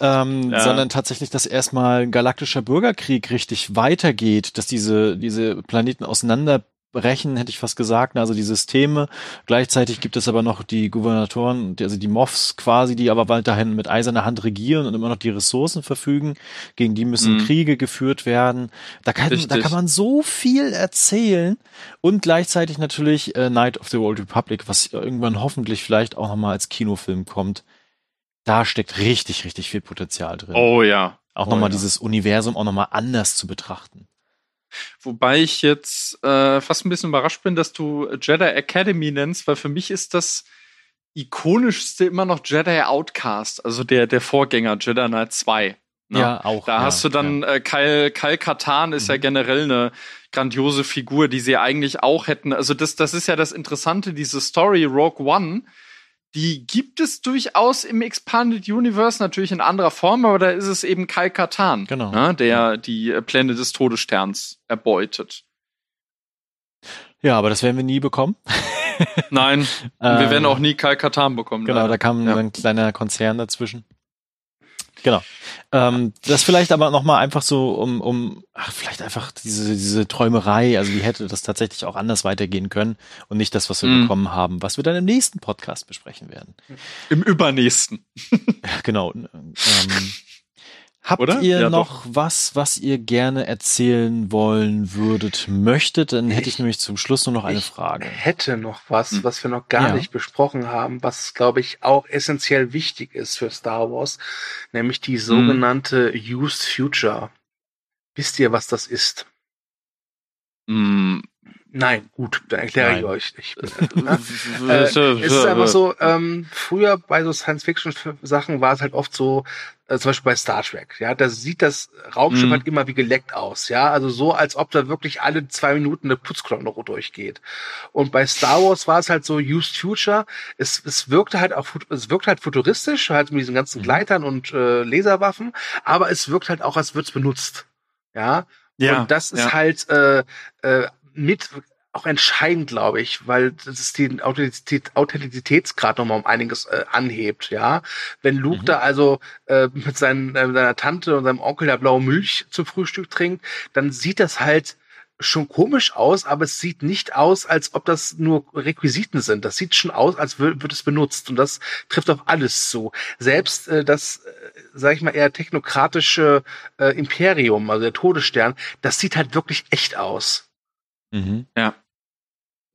Ähm, Ja. Sondern tatsächlich, dass erstmal ein galaktischer Bürgerkrieg richtig weitergeht, dass diese, diese Planeten auseinanderbrechen, hätte ich fast gesagt, ne, also die Systeme. Gleichzeitig gibt es aber noch die Gouvernatoren, also die Moffs quasi, die aber weiterhin mit eiserner Hand regieren und immer noch die Ressourcen verfügen. Gegen die müssen Mhm. Kriege geführt werden. Da kann, da kann man so viel erzählen und gleichzeitig natürlich äh, Night of the Old Republic, was irgendwann hoffentlich vielleicht auch nochmal als Kinofilm kommt. Da steckt richtig, richtig viel Potenzial drin. Oh ja. auch oh nochmal ja. dieses Universum auch nochmal anders zu betrachten. Wobei ich jetzt äh, fast ein bisschen überrascht bin, dass du Jedi Academy nennst, weil für mich ist das ikonischste immer noch Jedi Outcast, also der, der Vorgänger Jedi Knight 2. ne? auch. Da ja, hast du dann äh, Kyle, Kyle Katan ist ja Mhm. generell eine grandiose Figur, die sie eigentlich auch hätten. Also das, das ist ja das Interessante, diese Story Rogue One, die gibt es durchaus im Expanded Universe, natürlich in anderer Form, aber da ist es eben Kyle Katan, Genau. ne, der die äh, Pläne des Todessterns erbeutet. Ja, aber das werden wir nie bekommen. Nein, und <laughs> wir werden auch nie Kyle Katan bekommen. Genau, leider. da kam Ja. ein kleiner Konzern dazwischen. Genau. Ähm, das vielleicht aber nochmal einfach so um, um ach, vielleicht einfach diese, diese Träumerei, also wie hätte das tatsächlich auch anders weitergehen können und nicht das, was wir Mhm. bekommen haben, was wir dann im nächsten Podcast besprechen werden. Im übernächsten. <laughs> Ja, genau. Ähm, habt Oder? ihr Ja, noch was, was ihr gerne erzählen wollen würdet, möchtet? Dann hätte ich Ich- nämlich zum Schluss nur noch eine ich Frage. hätte noch was, Hm. was wir noch gar Ja. nicht besprochen haben, was, glaube ich, auch essentiell wichtig ist für Star Wars, nämlich die sogenannte Used Future. Wisst ihr, was das ist? Mm. Nein, gut, dann erkläre ich Nein. euch. Ich, ne? <laughs> <laughs> Äh, <laughs> es ist einfach so, ähm, früher bei so Science-Fiction-Sachen war es halt oft so, äh, zum Beispiel bei Star Trek, ja, da sieht das Raumschiff Mhm. halt immer wie geleckt aus, ja, also so, als ob da wirklich alle zwei Minuten eine Putzklonne durchgeht. Und bei Star Wars war es halt so Used Future, es, es wirkte halt auch, es wirkt halt futuristisch, halt mit diesen ganzen Mhm. Gleitern und äh, Laserwaffen, aber es wirkt halt auch, als würde es benutzt, ja, ja, und das ist ja. halt äh, äh, mit auch entscheidend, glaube ich, weil das ist den Authentizität, Authentizitätsgrad nochmal um einiges äh, anhebt, ja. Wenn Luke Mhm. da also äh, mit, seinen, äh, seiner Tante und seinem Onkel da blaue Milch zum Frühstück trinkt, dann sieht das halt schon komisch aus, aber es sieht nicht aus, als ob das nur Requisiten sind. Das sieht schon aus, als wird es benutzt. Und das trifft auf alles zu. Selbst äh, das, äh, sag ich mal, eher technokratische äh, Imperium, also der Todesstern, das sieht halt wirklich echt aus. Mhm. Ja.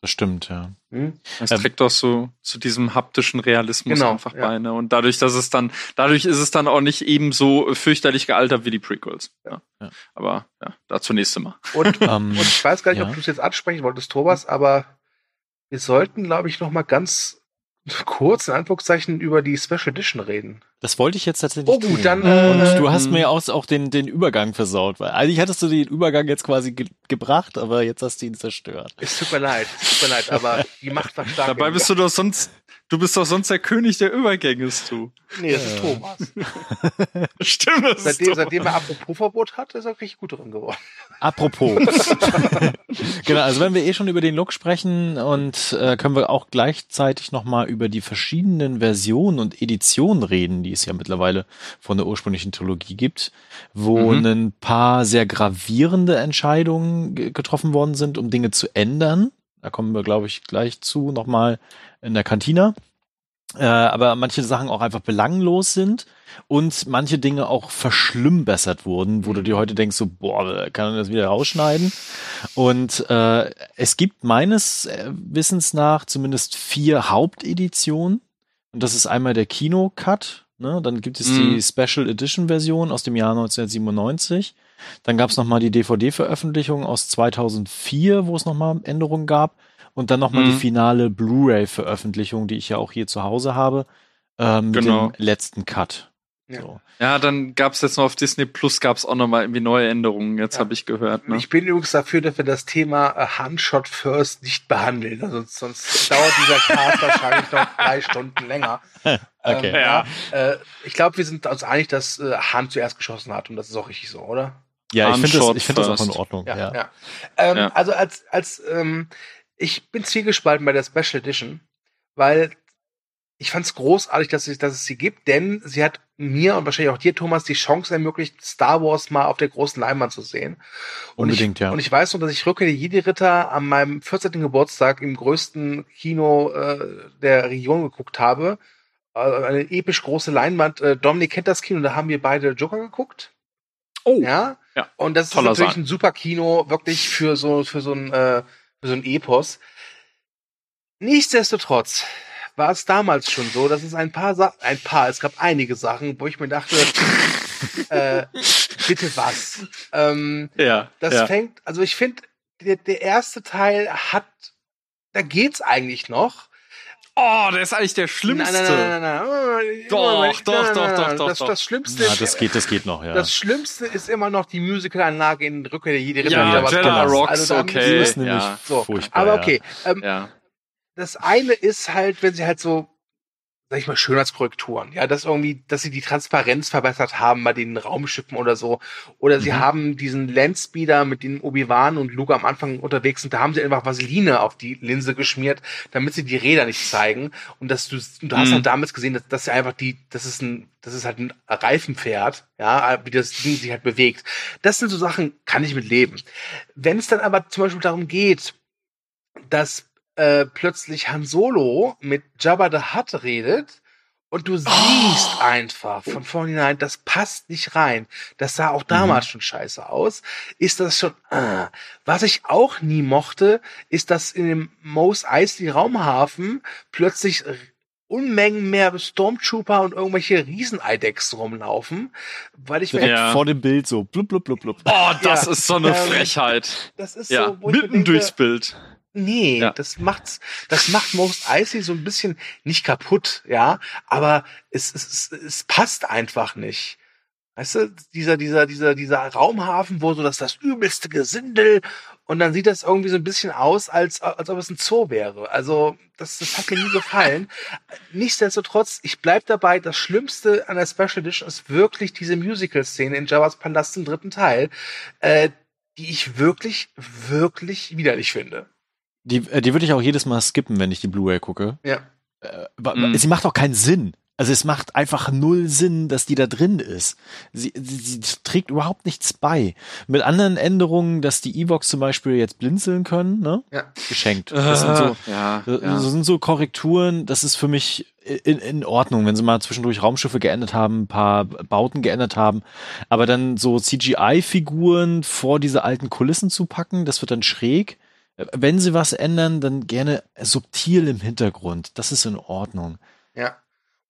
Das stimmt, ja. Hm? Es Ähm, trägt auch so zu diesem haptischen Realismus Genau, einfach ja. bei. Ne? Und dadurch, dass es dann, dadurch ist es dann auch nicht eben so fürchterlich gealtert wie die Prequels. Ja. Ja. Aber ja, dazu nächste Mal. Und, <laughs> Ähm, und ich weiß gar nicht, ja. ob du es jetzt ansprechen wolltest, Thomas, aber wir sollten, glaube ich, noch mal ganz kurz in Anführungszeichen über die Special Edition reden. Das wollte ich jetzt tatsächlich Oh, gut, dann, Und äh, du hast mir auch, auch den, den Übergang versaut. Weil eigentlich hattest du den Übergang jetzt quasi ge gebracht, aber jetzt hast du ihn zerstört. Es tut mir leid, es tut mir leid, aber <laughs> die Macht war stark. Dabei bist du doch sonst, Du bist doch sonst der König der Übergänge, du. Nee, das ist Thomas. <laughs> Stimmt, das Seitdem, ist seitdem er Apropos-Verbot hat, ist er richtig gut drin geworden. Apropos. <laughs> genau, also wenn wir eh schon über den Look sprechen und äh, können wir auch gleichzeitig nochmal über die verschiedenen Versionen und Editionen reden, die es ja mittlerweile von der ursprünglichen Trilogie gibt, wo Mhm. ein paar sehr gravierende Entscheidungen ge- getroffen worden sind, um Dinge zu ändern. Da kommen wir, glaube ich, gleich zu, nochmal in der Kantina. Äh, aber manche Sachen auch einfach belanglos sind und manche Dinge auch verschlimmbessert wurden, wo du dir heute denkst, so, boah, kann man das wieder rausschneiden? Und äh, es gibt meines Wissens nach zumindest vier Haupteditionen. Und das ist einmal der Kino-Cut, ne? dann gibt es Mhm. die Special Edition Version aus dem Jahr 1997. Dann gab es nochmal die DVD-Veröffentlichung aus 2004, wo es nochmal Änderungen gab. Und dann nochmal Mhm. die finale Blu-ray-Veröffentlichung, die ich ja auch hier zu Hause habe, ähm, mit Genau. dem letzten Cut. Ja. So. Ja, dann gab's jetzt noch auf Disney Plus gab's auch noch mal irgendwie neue Änderungen. Jetzt Ja. habe ich gehört. Ne? Ich bin übrigens dafür, dass wir das Thema äh, Handshot First nicht behandeln. Also sonst dauert dieser Cast <laughs> wahrscheinlich noch drei Stunden länger. <laughs> Okay. Ähm, ja. Äh, ich glaube, wir sind uns einig, dass äh, Han zuerst geschossen hat und das ist auch richtig so, oder? Ja, ich finde das, ich find das auch in. Ordnung. Ja, Ja, ja. Ähm, Ja. Also als, als ähm, ich bin zwiegespalten bei der Special Edition, weil ich fand es großartig, dass es, dass es sie gibt, denn sie hat mir und wahrscheinlich auch dir, Thomas, die Chance ermöglicht, Star Wars mal auf der großen Leinwand zu sehen. Und Unbedingt, ich, ja. Und ich weiß noch, dass ich Rückkehr der Jedi-Ritter an meinem 14. Geburtstag im größten Kino äh, der Region geguckt habe. Äh, eine episch große Leinwand. Äh, Dominik kennt das Kino, da haben wir beide Joker geguckt. Oh. Ja. Ja. Und das ist Toller natürlich Saal. ein super Kino, wirklich für so, für so ein, äh, für so ein Epos. Nichtsdestotrotz war es damals schon so, dass es ein paar Sa ein paar, es gab einige Sachen, wo ich mir dachte, <laughs> äh, bitte was? Ähm, Ja. das ja. fängt, also ich finde, der, der erste Teil hat, da geht's eigentlich noch. Oh, der ist eigentlich der schlimmste. Nein, nein, nein, nein, nein. Doch, doch, nein, doch, nein, doch, nein. doch, Das, doch. das Schlimmste Ja, ist, das geht, das geht noch, ja. das Schlimmste ist immer noch die Musicalanlage in Rückkehr der Jedi Ritter. Ja, wieder was Jedi Tolles. Rocks, Also da okay. Die ist nämlich ja. So, furchtbar. aber ja. okay. Ähm, Ja. Das eine ist halt, wenn sie halt so, sag ich mal, Schönheitskorrekturen, ja, dass irgendwie, dass sie die Transparenz verbessert haben bei den Raumschiffen oder so. Oder sie Mhm. haben diesen Landspeeder, mit dem Obi-Wan und Luke am Anfang unterwegs sind, da haben sie einfach Vaseline auf die Linse geschmiert, damit sie die Räder nicht zeigen. Und dass du, du hast Mhm. halt damals gesehen, dass, dass sie einfach die, das ist ein, das ist halt ein Reifenpferd, ja, wie das Ding sich halt bewegt. Das sind so Sachen, kann ich mit leben. Wenn es dann aber zum Beispiel darum geht, dass äh, plötzlich Han Solo mit Jabba the Hutt redet und du siehst einfach von vornherein, das passt nicht rein. Das sah auch damals schon scheiße aus. Ist das schon, ah. was ich auch nie mochte, ist, dass in dem Mos Eisley Raumhafen plötzlich Unmengen mehr Stormtrooper und irgendwelche Rieseneidechs rumlaufen, weil ich mir, Direkt Ja. vor dem Bild so blub, blub, blub, blub. Oh, das Ja. ist so eine Ähm, Frechheit. das ist Ja, so, wo mitten denke, durchs Bild. Nee, Ja. das macht's, das macht Most Icy so ein bisschen nicht kaputt, ja, aber es, es, es, es passt einfach nicht. Weißt du, dieser, dieser, dieser, dieser Raumhafen, wo so das, das übelste Gesindel und dann sieht das irgendwie so ein bisschen aus, als, als ob es ein Zoo wäre. Also, das, das hat mir nie gefallen. Nichtsdestotrotz, ich bleib dabei, das Schlimmste an der Special Edition ist wirklich diese Musical-Szene in Jabba's Palast im dritten Teil, äh, die ich wirklich, wirklich widerlich finde. Die, äh, die würde ich auch jedes Mal skippen, wenn ich die Blu-ray gucke. Ja. Äh, Mhm. Sie macht auch keinen Sinn. Also es macht einfach null Sinn, dass die da drin ist. Sie, sie, sie trägt überhaupt nichts bei. Mit anderen Änderungen, dass die Evox zum Beispiel jetzt blinzeln können, ne? Ja. Geschenkt. <laughs> Das sind so, ja, das ja. sind so Korrekturen, das ist für mich in, in Ordnung, wenn sie mal zwischendurch Raumschiffe geändert haben, ein paar Bauten geändert haben, aber dann so CGI-Figuren vor diese alten Kulissen zu packen, das wird dann schräg. Wenn sie was ändern, dann gerne subtil im Hintergrund. Das ist in Ordnung. Ja.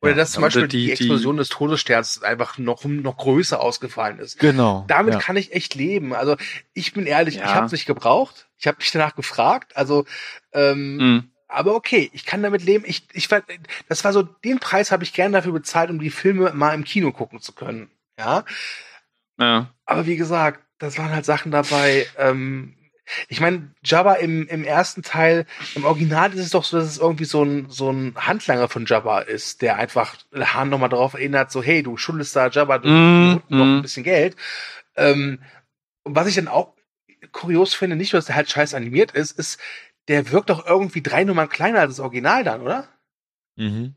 Oder Ja, dass zum Beispiel die- die, Explosion des Todessterns einfach noch, noch größer ausgefallen ist. Genau. Damit ja. kann ich echt leben. Also ich bin ehrlich, Ja. ich habe es nicht gebraucht. Ich habe mich danach gefragt. Also, ähm, Mhm. aber okay, ich kann damit leben. Ich, ich war, das war so, den Preis habe ich gern dafür bezahlt, um die Filme mal im Kino gucken zu können. Ja. ja. Aber wie gesagt, das waren halt Sachen dabei. Ähm, Ich meine, Jabba im, im ersten Teil, im Original ist es doch so, dass es irgendwie so ein, so ein Handlanger von Jabba ist, der einfach Han nochmal darauf erinnert, so, hey, du schuldest da Jabba du, Mm, noch mm. ein bisschen Geld. Ähm, und was ich dann auch kurios finde, nicht nur, dass der halt scheiß animiert ist, ist, der wirkt doch irgendwie drei Nummern kleiner als das Original dann, oder? Mhm.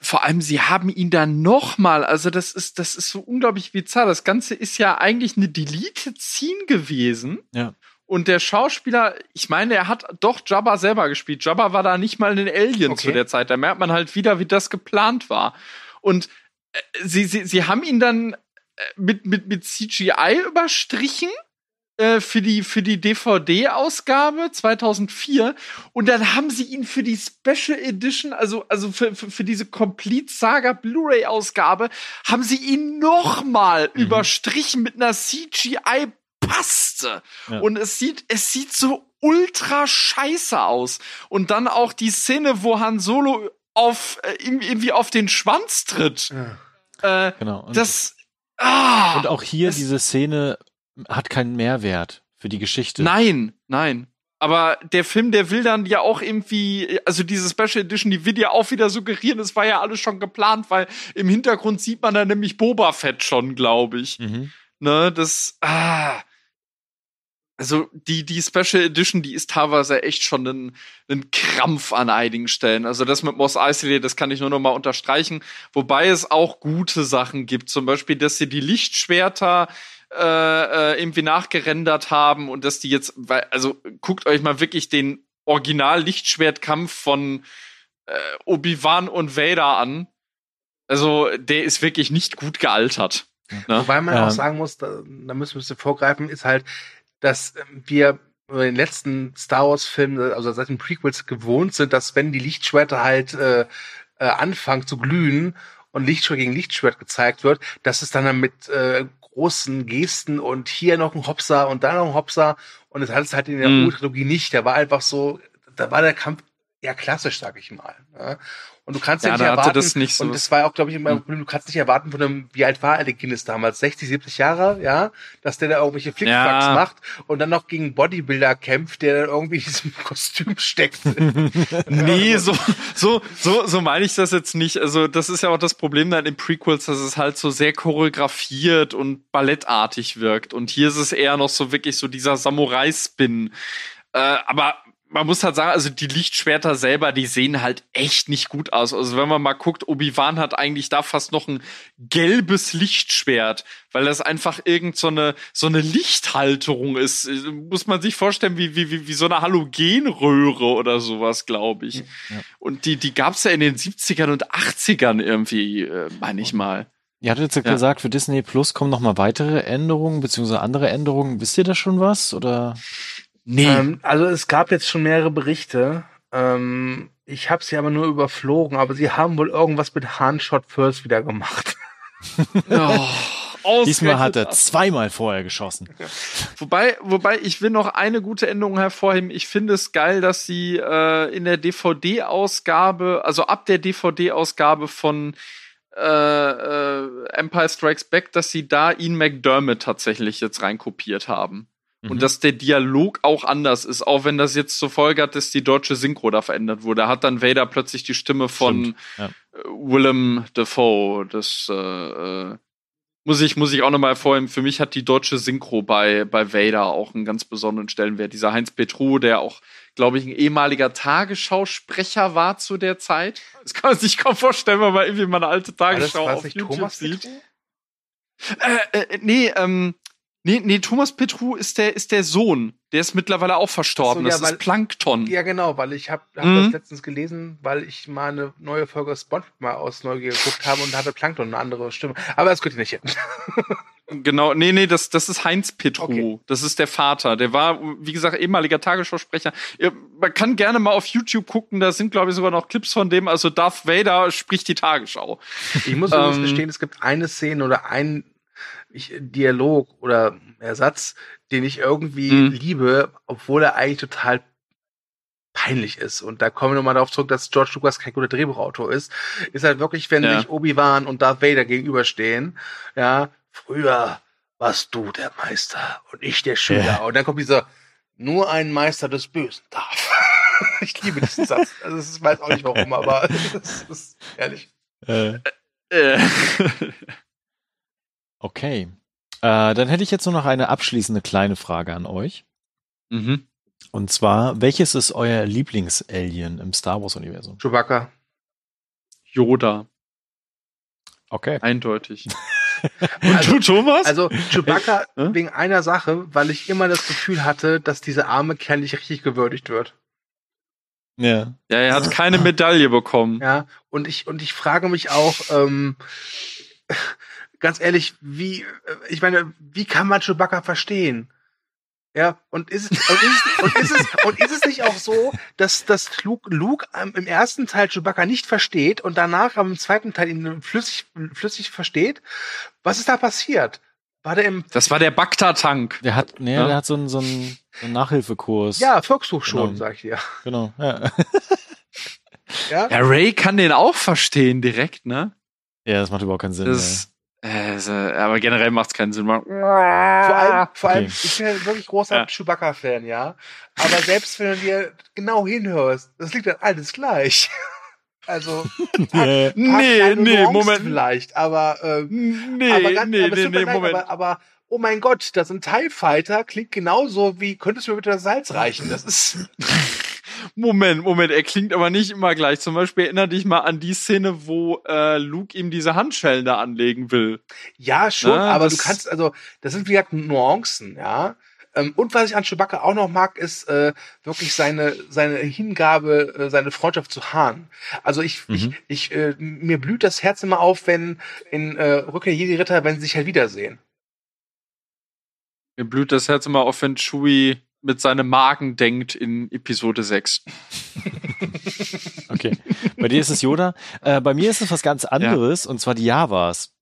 Vor allem, sie haben ihn dann nochmal, also das ist, das ist so unglaublich bizarr. Das Ganze ist ja eigentlich eine Deleted Scene gewesen. Ja. Und der Schauspieler, ich meine, er hat doch Jabba selber gespielt. Jabba war da nicht mal ein Alien Okay. zu der Zeit. Da merkt man halt wieder, wie das geplant war. Und äh, sie, sie, sie haben ihn dann äh, mit, mit, mit CGI überstrichen äh, für die, für die DVD-Ausgabe 2004. Und dann haben sie ihn für die Special Edition, also, also für, für, für diese Complete Saga Blu-ray-Ausgabe, haben sie ihn nochmal Mhm. überstrichen mit einer CGI-Paste. Ja. Und es sieht, es sieht so ultra scheiße aus. Und dann auch die Szene, wo Han Solo auf, äh, irgendwie auf den Schwanz tritt. Äh, Genau. Und, das, ah, und auch hier es- diese Szene hat keinen Mehrwert für die Geschichte. Nein, nein. Aber der Film, der will dann ja auch irgendwie, also diese Special Edition, die will ja auch wieder suggerieren, es war ja alles schon geplant, weil im Hintergrund sieht man dann nämlich Boba Fett schon, glaube ich. Mhm. Ne, das, ah. Also die, die Special Edition, die ist teilweise echt schon ein, ein Krampf an einigen Stellen. Also das mit Moss Eisley, das kann ich nur noch mal unterstreichen. Wobei es auch gute Sachen gibt. Zum Beispiel, dass sie die Lichtschwerter äh, äh, irgendwie nachgerendert haben und dass die jetzt, weil, also guckt euch mal wirklich den Original-Lichtschwertkampf von äh, Obi-Wan und Vader an. Also der ist wirklich nicht gut gealtert. Ne? Wobei man Ähm. auch sagen muss, da, da müssen wir ein bisschen vorgreifen, ist halt, dass ähm, wir in den letzten Star Wars-Filmen, also seit den Prequels gewohnt sind, dass wenn die Lichtschwerter halt äh, äh, anfangen zu glühen und Lichtschwert gegen Lichtschwert gezeigt wird, dass es dann, dann mit äh, großen Gesten und hier noch ein Hopser und da noch ein Hopser und das hat es halt in der Mhm. Trilogie nicht. Da war einfach so, da war der Kampf eher klassisch, sag ich mal. Ja? Und du kannst ja, Ja, nicht erwarten, das nicht so- und das war auch, glaube ich, immer ein Hm. Problem, du kannst nicht erwarten von einem, wie alt war Alec Guinness damals? 60, 70 Jahre, ja? Dass der da irgendwelche Flickflacks Ja. macht und dann noch gegen Bodybuilder kämpft, der dann irgendwie in diesem <laughs> Kostüm steckt. <laughs> <laughs> Nee, so, so, so, so meine ich das jetzt nicht. Also, das ist ja auch das Problem dann in Prequels, dass es halt so sehr choreografiert und ballettartig wirkt. Und hier ist es eher noch so wirklich so dieser Samurai-Spin. Äh, aber man muss halt sagen, also die Lichtschwerter selber, die sehen halt echt nicht gut aus. Also wenn man mal guckt, Obi-Wan hat eigentlich da fast noch ein gelbes Lichtschwert, weil das einfach irgend so eine, so eine Lichthalterung ist. Muss man sich vorstellen, wie, wie, wie, wie so eine Halogenröhre oder sowas, glaube ich. Und die, die gab's ja in den 70ern und 80ern irgendwie, äh, meine ich mal. Ihr hattet jetzt Ja. gesagt, für Disney Plus kommen noch mal weitere Änderungen, beziehungsweise andere Änderungen. Wisst ihr da schon was? Oder? Nee. ähm, also es gab jetzt schon mehrere Berichte. Ähm, ich habe sie aber nur überflogen, aber sie haben wohl irgendwas mit Handshot First wieder gemacht. <laughs> Oh, Diesmal hat er zweimal vorher geschossen. Wobei, wobei ich will noch eine gute Änderung hervorheben. Ich finde es geil, dass sie äh, in der DVD-Ausgabe, also ab der DVD-Ausgabe von äh, äh, Empire Strikes Back, dass sie da Ian McDermott tatsächlich jetzt reinkopiert haben. Mhm. Und dass der Dialog auch anders ist, auch wenn das jetzt zur Folge hat, dass die deutsche Synchro da verändert wurde. Da hat dann Vader plötzlich die Stimme von ja. äh, Willem Dafoe. Das äh, äh, muss ich, muss ich auch nochmal hervorheben. Für mich hat die deutsche Synchro bei, bei Vader auch einen ganz besonderen Stellenwert. Dieser Heinz Petru, der auch, glaube ich, ein ehemaliger Tagesschausprecher war zu der Zeit. Das kann man sich kaum vorstellen, wenn man irgendwie mal eine alte Tagesschau war das auf YouTube Thomas sieht. Petru? Äh, äh, nee, ähm, nee, nee, Thomas Petru ist der, ist der Sohn. Der ist mittlerweile auch verstorben. So, ja, das weil- ist Plankton. Ja, genau, weil ich habe hab Mhm. das letztens gelesen, weil ich mal eine neue Folge SpongeBob mal aus Neugier geguckt habe und da hatte Plankton eine andere Stimme. Aber das könnt ihr nicht hin. <laughs> Genau, nee, nee, das, das ist Heinz Petru. Okay. Das ist der Vater. Der war, wie gesagt, ehemaliger Tagesschausprecher. Man kann gerne mal auf YouTube gucken, da sind, glaube ich, sogar noch Clips von dem. Also Darth Vader spricht die Tagesschau. Ich muss übrigens Ähm. gestehen, es gibt eine Szene oder einen ich, Dialog oder Ersatz, den ich irgendwie Mhm. liebe, obwohl er eigentlich total peinlich ist. Und da kommen wir nochmal darauf zurück, dass George Lucas kein guter Drehbuchautor ist. Ist halt wirklich, wenn Ja. sich Obi-Wan und Darth Vader gegenüberstehen, ja, früher warst du der Meister und ich der Schüler. Ja. Und dann kommt dieser, nur ein Meister des Bösen darf. <laughs> ich liebe diesen Satz. Also ich weiß auch nicht warum, aber <laughs> das ist ehrlich. Äh, Äh. <laughs> okay. Äh, dann hätte ich jetzt nur noch eine abschließende kleine Frage an euch. mhm. Und zwar, welches ist euer Lieblings-Alien im Star Wars-Universum? Chewbacca. Yoda, Okay. eindeutig. <laughs> Also- du, Thomas? Also Chewbacca Hä? wegen einer Sache, weil ich immer das Gefühl hatte, dass dieser arme Kerl nicht richtig gewürdigt wird. Ja. ja, er hat keine Medaille bekommen. Ja, und ich, und ich frage mich auch, ähm, ganz ehrlich, wie, äh, ich meine, wie kann man Chewbacca verstehen? Ja, und ist es, und ist, und ist es, und ist es nicht auch so, dass, dass Luke, Luke im ersten Teil Chewbacca nicht versteht und danach am zweiten Teil ihn flüssig, flüssig versteht? Was ist da passiert? War der im, Das war der Bacta-Tank. Der hat, nee, Ja. der hat so einen, so einen, so einen Nachhilfekurs. ja, Volkshochschulen, Genau. sag ich dir. Genau. Ja. Ja? Ja, Ray kann den auch verstehen direkt, ne? ja, das macht überhaupt keinen Sinn. Das, äh, so, aber generell macht es keinen Sinn. Man, Vor allem, vor allem, Okay. ich bin ja wirklich großer Ja. Chewbacca-Fan, ja. Aber selbst wenn du dir genau hinhörst, das liegt dann alles gleich. <laughs> Also, <laughs> nee, nee, Nuancen Moment. vielleicht, aber, ähm, Nee, aber, ganz, nee, aber, nee, nee, Moment. aber, aber oh mein Gott, das ist ein TIE Fighter, klingt genauso wie, könntest du mir bitte das Salz reichen? Das ist, <laughs> Moment, Moment, er klingt aber nicht immer gleich. Zum Beispiel erinnere dich mal an die Szene, wo äh, Luke ihm diese Handschellen da anlegen will. ja schon, Na, aber das- du kannst, also, das sind wie gesagt Nuancen, ja. Ähm, Und was ich an Chewbacca auch noch mag, ist äh, wirklich seine seine Hingabe, äh, seine Freundschaft zu Hahn. Also ich ich Mhm. ich äh, mir blüht das Herz immer auf, wenn in äh, Rückkehr Jedi Ritter, wenn sie sich halt wiedersehen. Mir blüht das Herz immer auf, wenn Chewie mit seinem Magen denkt in Episode 6. Okay. Bei dir ist es Yoda. Äh, bei mir ist es was ganz anderes, und zwar die Javas.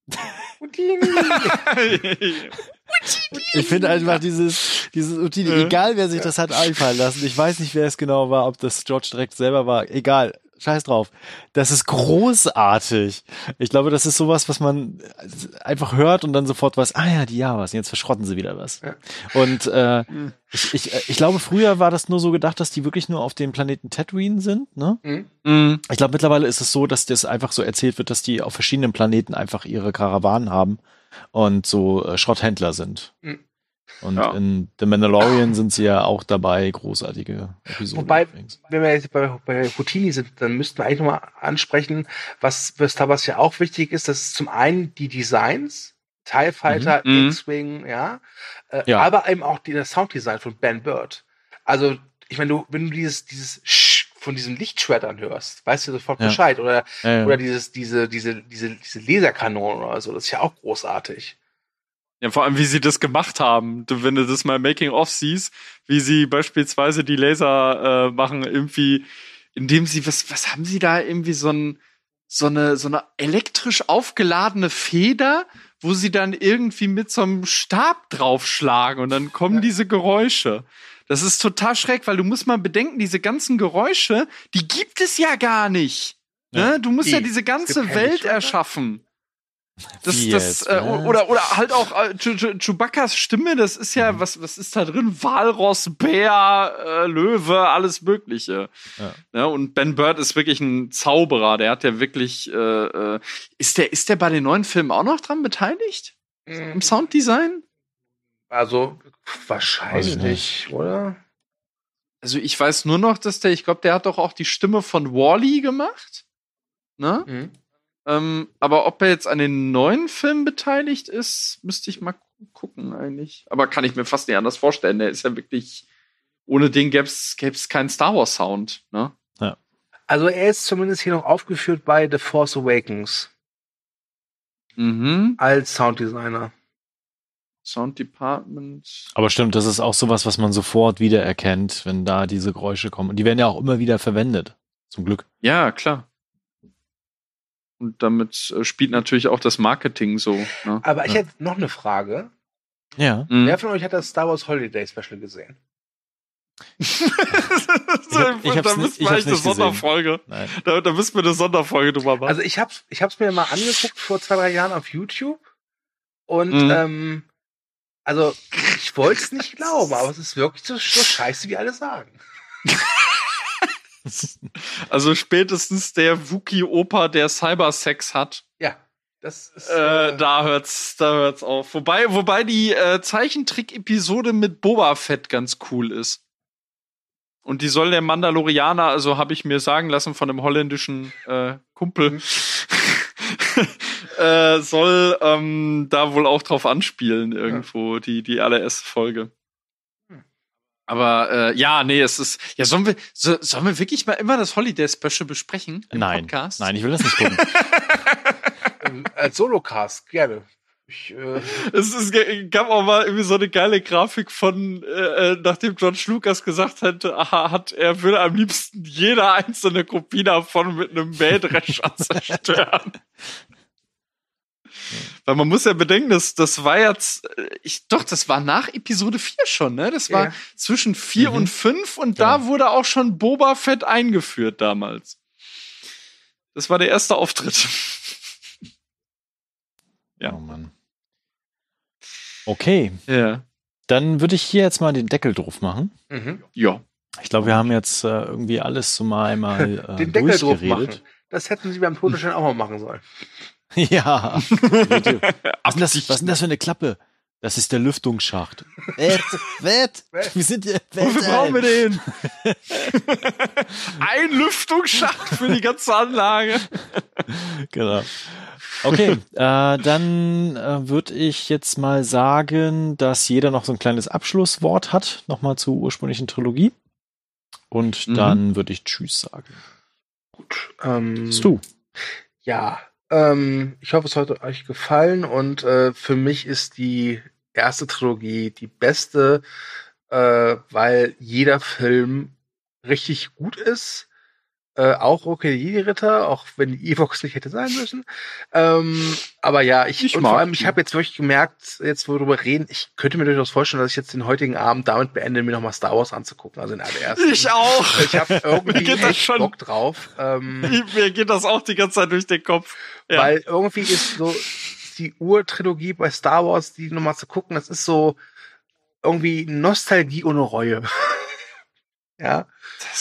Ich finde einfach dieses, dieses Utini, egal wer sich das hat einfallen lassen, ich weiß nicht, wer es genau war, ob das George direkt selber war, egal, scheiß drauf. Das ist großartig. Ich glaube, das ist sowas, was man einfach hört und dann sofort weiß, ah ja, die Javas, jetzt verschrotten sie wieder was. Ja. Und äh, ich, ich, ich glaube, früher war das nur so gedacht, dass die wirklich nur auf dem Planeten Tatooine sind, ne? Mhm. Mhm. Ich glaube, mittlerweile ist es so, dass das einfach so erzählt wird, dass die auf verschiedenen Planeten einfach ihre Karawanen haben und so äh, Schrotthändler sind. Mhm. Und Ja. in The Mandalorian sind sie ja auch dabei, großartige Episoden. Wobei- übrigens. Wenn wir jetzt bei, bei Houtini sind, dann müssten wir eigentlich nochmal ansprechen, was für Star Wars ja auch wichtig ist, das ist zum einen die Designs, TIE Fighter, Mhm. X-Wing, ja, äh, Ja. aber eben auch die, das Sounddesign von Ben Bird. Also, ich meine, du, wenn du dieses, dieses Sch von diesen Lichtschwertern hörst, weißt du sofort Ja. Bescheid. Oder, Ja, ja. oder dieses, diese, diese, diese, diese Laserkanonen oder so, das ist ja auch großartig. Ja, vor allem, wie sie das gemacht haben. Du, wenn du das mal Making-of siehst, wie sie beispielsweise die Laser äh, machen, irgendwie, indem sie, was, was haben sie da irgendwie so ein, so eine, so eine elektrisch aufgeladene Feder, wo sie dann irgendwie mit so einem Stab draufschlagen und dann kommen Ja. diese Geräusche. Das ist total schräg, weil du musst mal bedenken, diese ganzen Geräusche, die gibt es ja gar nicht. Ja. Ne? Du musst ja diese Es ganze Welt erschaffen. Das, das, äh, was? oder, oder halt auch äh, Chew- Chew- Chewbacca's Stimme, das ist ja, Mhm. was, was ist da drin? Walross, Bär, äh, Löwe, alles Mögliche. Ja. Ja, und Ben Bird ist wirklich ein Zauberer, der hat ja wirklich, äh, äh, ist der, ist der bei den neuen Filmen auch noch dran beteiligt? Im Sounddesign? Also, wahrscheinlich, oder? Also ich weiß nur noch, dass der, ich glaube, der hat doch auch die Stimme von Wally gemacht. Ne? Mhm. Ähm, aber ob er jetzt an den neuen Filmen beteiligt ist, müsste ich mal gu- gucken eigentlich. Aber kann ich mir fast nicht anders vorstellen. Der ist ja wirklich, ohne den gäbe es keinen Star Wars Sound. Ne? Also, er ist zumindest hier noch aufgeführt bei The Force Awakens Mhm. als Sounddesigner. Sound Department. Aber stimmt, das ist auch sowas, was man sofort wiedererkennt, wenn da diese Geräusche kommen. Und die werden ja auch immer wieder verwendet. Zum Glück. Ja, klar. Und damit äh, spielt natürlich auch das Marketing so. Ne? Aber ich Ja. hätte noch eine Frage. Ja. Mhm. Wer von euch hat das Star Wars Holiday Special gesehen? <laughs> hab- ich hab's da ich wir eigentlich eine nicht gesehen. Sonderfolge. Da, da müssen wir eine Sonderfolge drüber machen. Also ich hab's, ich hab's mir mal angeguckt vor zwei, drei Jahren auf YouTube. Und Mhm. ähm, Also, ich wollte es nicht glauben, aber es ist wirklich so, so scheiße, wie alle sagen. <laughs> Also spätestens der Wookie-Opa, der Cybersex hat, Ja, das ist. äh, da hört's, da hört's auf. Wobei, wobei die äh, Zeichentrick-Episode mit Boba Fett ganz cool ist. Und die soll der Mandalorianer, also habe ich mir sagen lassen von einem holländischen äh, Kumpel, <laughs> äh, soll ähm, da wohl auch drauf anspielen irgendwo, die, die allererste Folge. Aber äh, ja, nee, es ist. Ja, sollen wir, so, sollen wir wirklich mal immer das Holiday Special besprechen? Im Nein, Podcast? nein, ich will das nicht gucken. <laughs> ähm, als Solocast, gerne. Ich, äh, Es ist, gab auch mal irgendwie so eine geile Grafik von, äh, äh, nachdem George Lucas gesagt hätte, aha, hat, er würde am liebsten jede einzelne Kopie davon mit einem Mähdrescher <laughs> zerstören. <laughs> Weil man muss ja bedenken, das, das war jetzt, äh, ich, doch, das war nach Episode 4 schon, ne? Das war Ja. zwischen 4 Mhm. und 5 und da Genau. wurde auch schon Boba Fett eingeführt damals. Das war der erste Auftritt. <laughs> Ja. Oh Mann. Okay, Ja. dann würde ich hier jetzt mal den Deckel drauf machen. mhm. Ja. Ich glaube, wir haben jetzt äh, irgendwie alles so mal einmal <laughs> äh, Den Deckel drauf machen. durchgeredet. Das hätten sie beim Todesstern auch mal machen sollen. <laughs> Ja. Bitte. was, ist das, was ist denn das für eine Klappe? Das ist der Lüftungsschacht. Wett, wett. Wir sind hier. Wofür brauchen wir den? <laughs> Ein Lüftungsschacht für die ganze Anlage. Genau. Okay, äh, dann äh, würde ich jetzt mal sagen, dass jeder noch so ein kleines Abschlusswort hat, nochmal zur ursprünglichen Trilogie. Und Mhm. dann würde ich Tschüss sagen. Gut. Ähm, Bist du? Ja, ähm, ich hoffe, es hat euch gefallen und äh, für mich ist die erste Trilogie die beste, äh, weil jeder Film richtig gut ist. Äh, auch okay, die Ritter, auch wenn die Evox nicht hätte sein müssen. Ähm, aber ja, ich, Ich und vor allem, ich habe jetzt wirklich gemerkt, jetzt wo wir darüber reden, ich könnte mir durchaus vorstellen, dass ich jetzt den heutigen Abend damit beende, mir nochmal Star Wars anzugucken, also in allerersten. Ich auch. Ich habe irgendwie Mir echt schon- Bock drauf. Ähm, Mir geht das auch die ganze Zeit durch den Kopf. Ja. weil irgendwie ist so die Urtrilogie bei Star Wars, die nochmal zu gucken, das ist so irgendwie Nostalgie ohne Reue. Ja.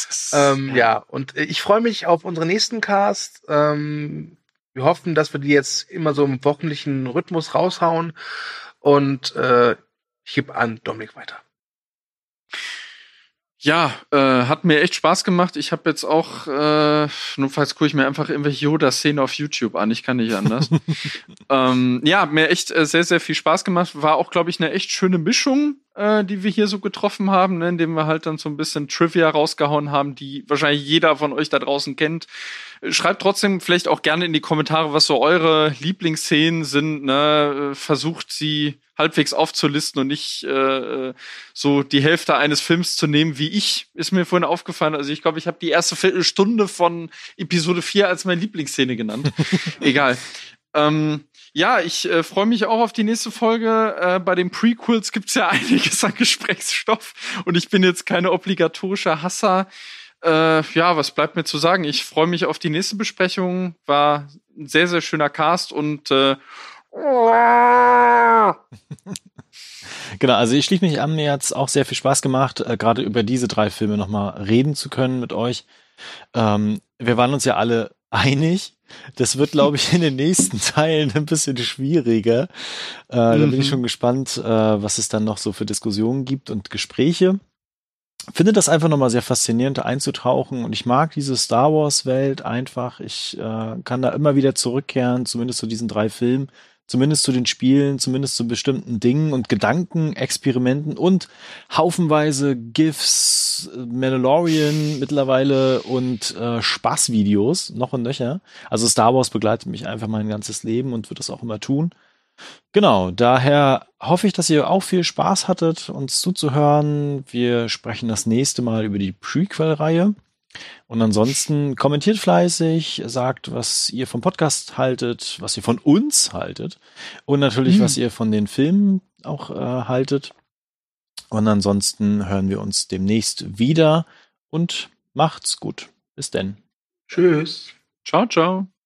ist, Ähm, ja, und äh, ich freue mich auf unseren nächsten Cast. Ähm, wir hoffen, dass wir die jetzt immer so im wöchentlichen Rhythmus raushauen. Und äh, ich gebe an Dominik weiter. Ja, äh, hat mir echt Spaß gemacht. Ich habe jetzt auch, äh, notfalls gucke ich mir einfach irgendwelche Yoda-Szenen auf YouTube an. Ich kann nicht anders. <laughs> ähm, ja, hat mir echt äh, sehr, sehr viel Spaß gemacht. War auch, glaube ich, eine echt schöne Mischung, äh, die wir hier so getroffen haben, ne, indem wir halt dann so ein bisschen Trivia rausgehauen haben, die wahrscheinlich jeder von euch da draußen kennt. Äh, Schreibt trotzdem vielleicht auch gerne in die Kommentare, was so eure Lieblingsszenen sind. Ne? Äh, Versucht sie halbwegs aufzulisten und nicht äh, so die Hälfte eines Films zu nehmen wie ich, ist mir vorhin aufgefallen. Also ich glaube, ich habe die erste Viertelstunde von Episode 4 als meine Lieblingsszene genannt. <laughs> Egal. Ähm, ja, ich äh, freue mich auch auf die nächste Folge. Äh, bei den Prequels gibt's ja <laughs> einiges an Gesprächsstoff und ich bin jetzt keine obligatorische Hasser. Äh, ja, was bleibt mir zu sagen? Ich freue mich auf die nächste Besprechung. War ein sehr, sehr schöner Cast und äh, <laughs> Genau, also ich schließe mich an, mir hat's auch sehr viel Spaß gemacht, äh, gerade über diese drei Filme nochmal reden zu können mit euch. Ähm, wir waren uns ja alle <laughs> einig. Das wird, glaube ich, in den nächsten <laughs> Teilen ein bisschen schwieriger. Äh, Da bin ich Mhm. schon gespannt, äh, was es dann noch so für Diskussionen gibt und Gespräche. Finde das einfach nochmal sehr faszinierend einzutauchen und ich mag diese Star Wars Welt einfach. Ich äh, kann da immer wieder zurückkehren, zumindest zu diesen drei Filmen zumindest zu den Spielen, zumindest zu bestimmten Dingen und Gedanken, Experimenten und haufenweise GIFs, Mandalorian mittlerweile und äh, Spaßvideos, noch und nöcher. Also Star Wars begleitet mich einfach mein ganzes Leben und wird das auch immer tun. Genau, daher hoffe ich, dass ihr auch viel Spaß hattet, uns zuzuhören. Wir sprechen das nächste Mal über die Prequel-Reihe. Und ansonsten kommentiert fleißig, sagt, was ihr vom Podcast haltet, was ihr von uns haltet und natürlich, Mhm. was ihr von den Filmen auch äh, haltet. Und ansonsten hören wir uns demnächst wieder und macht's gut. Bis denn. Tschüss. ciao, ciao.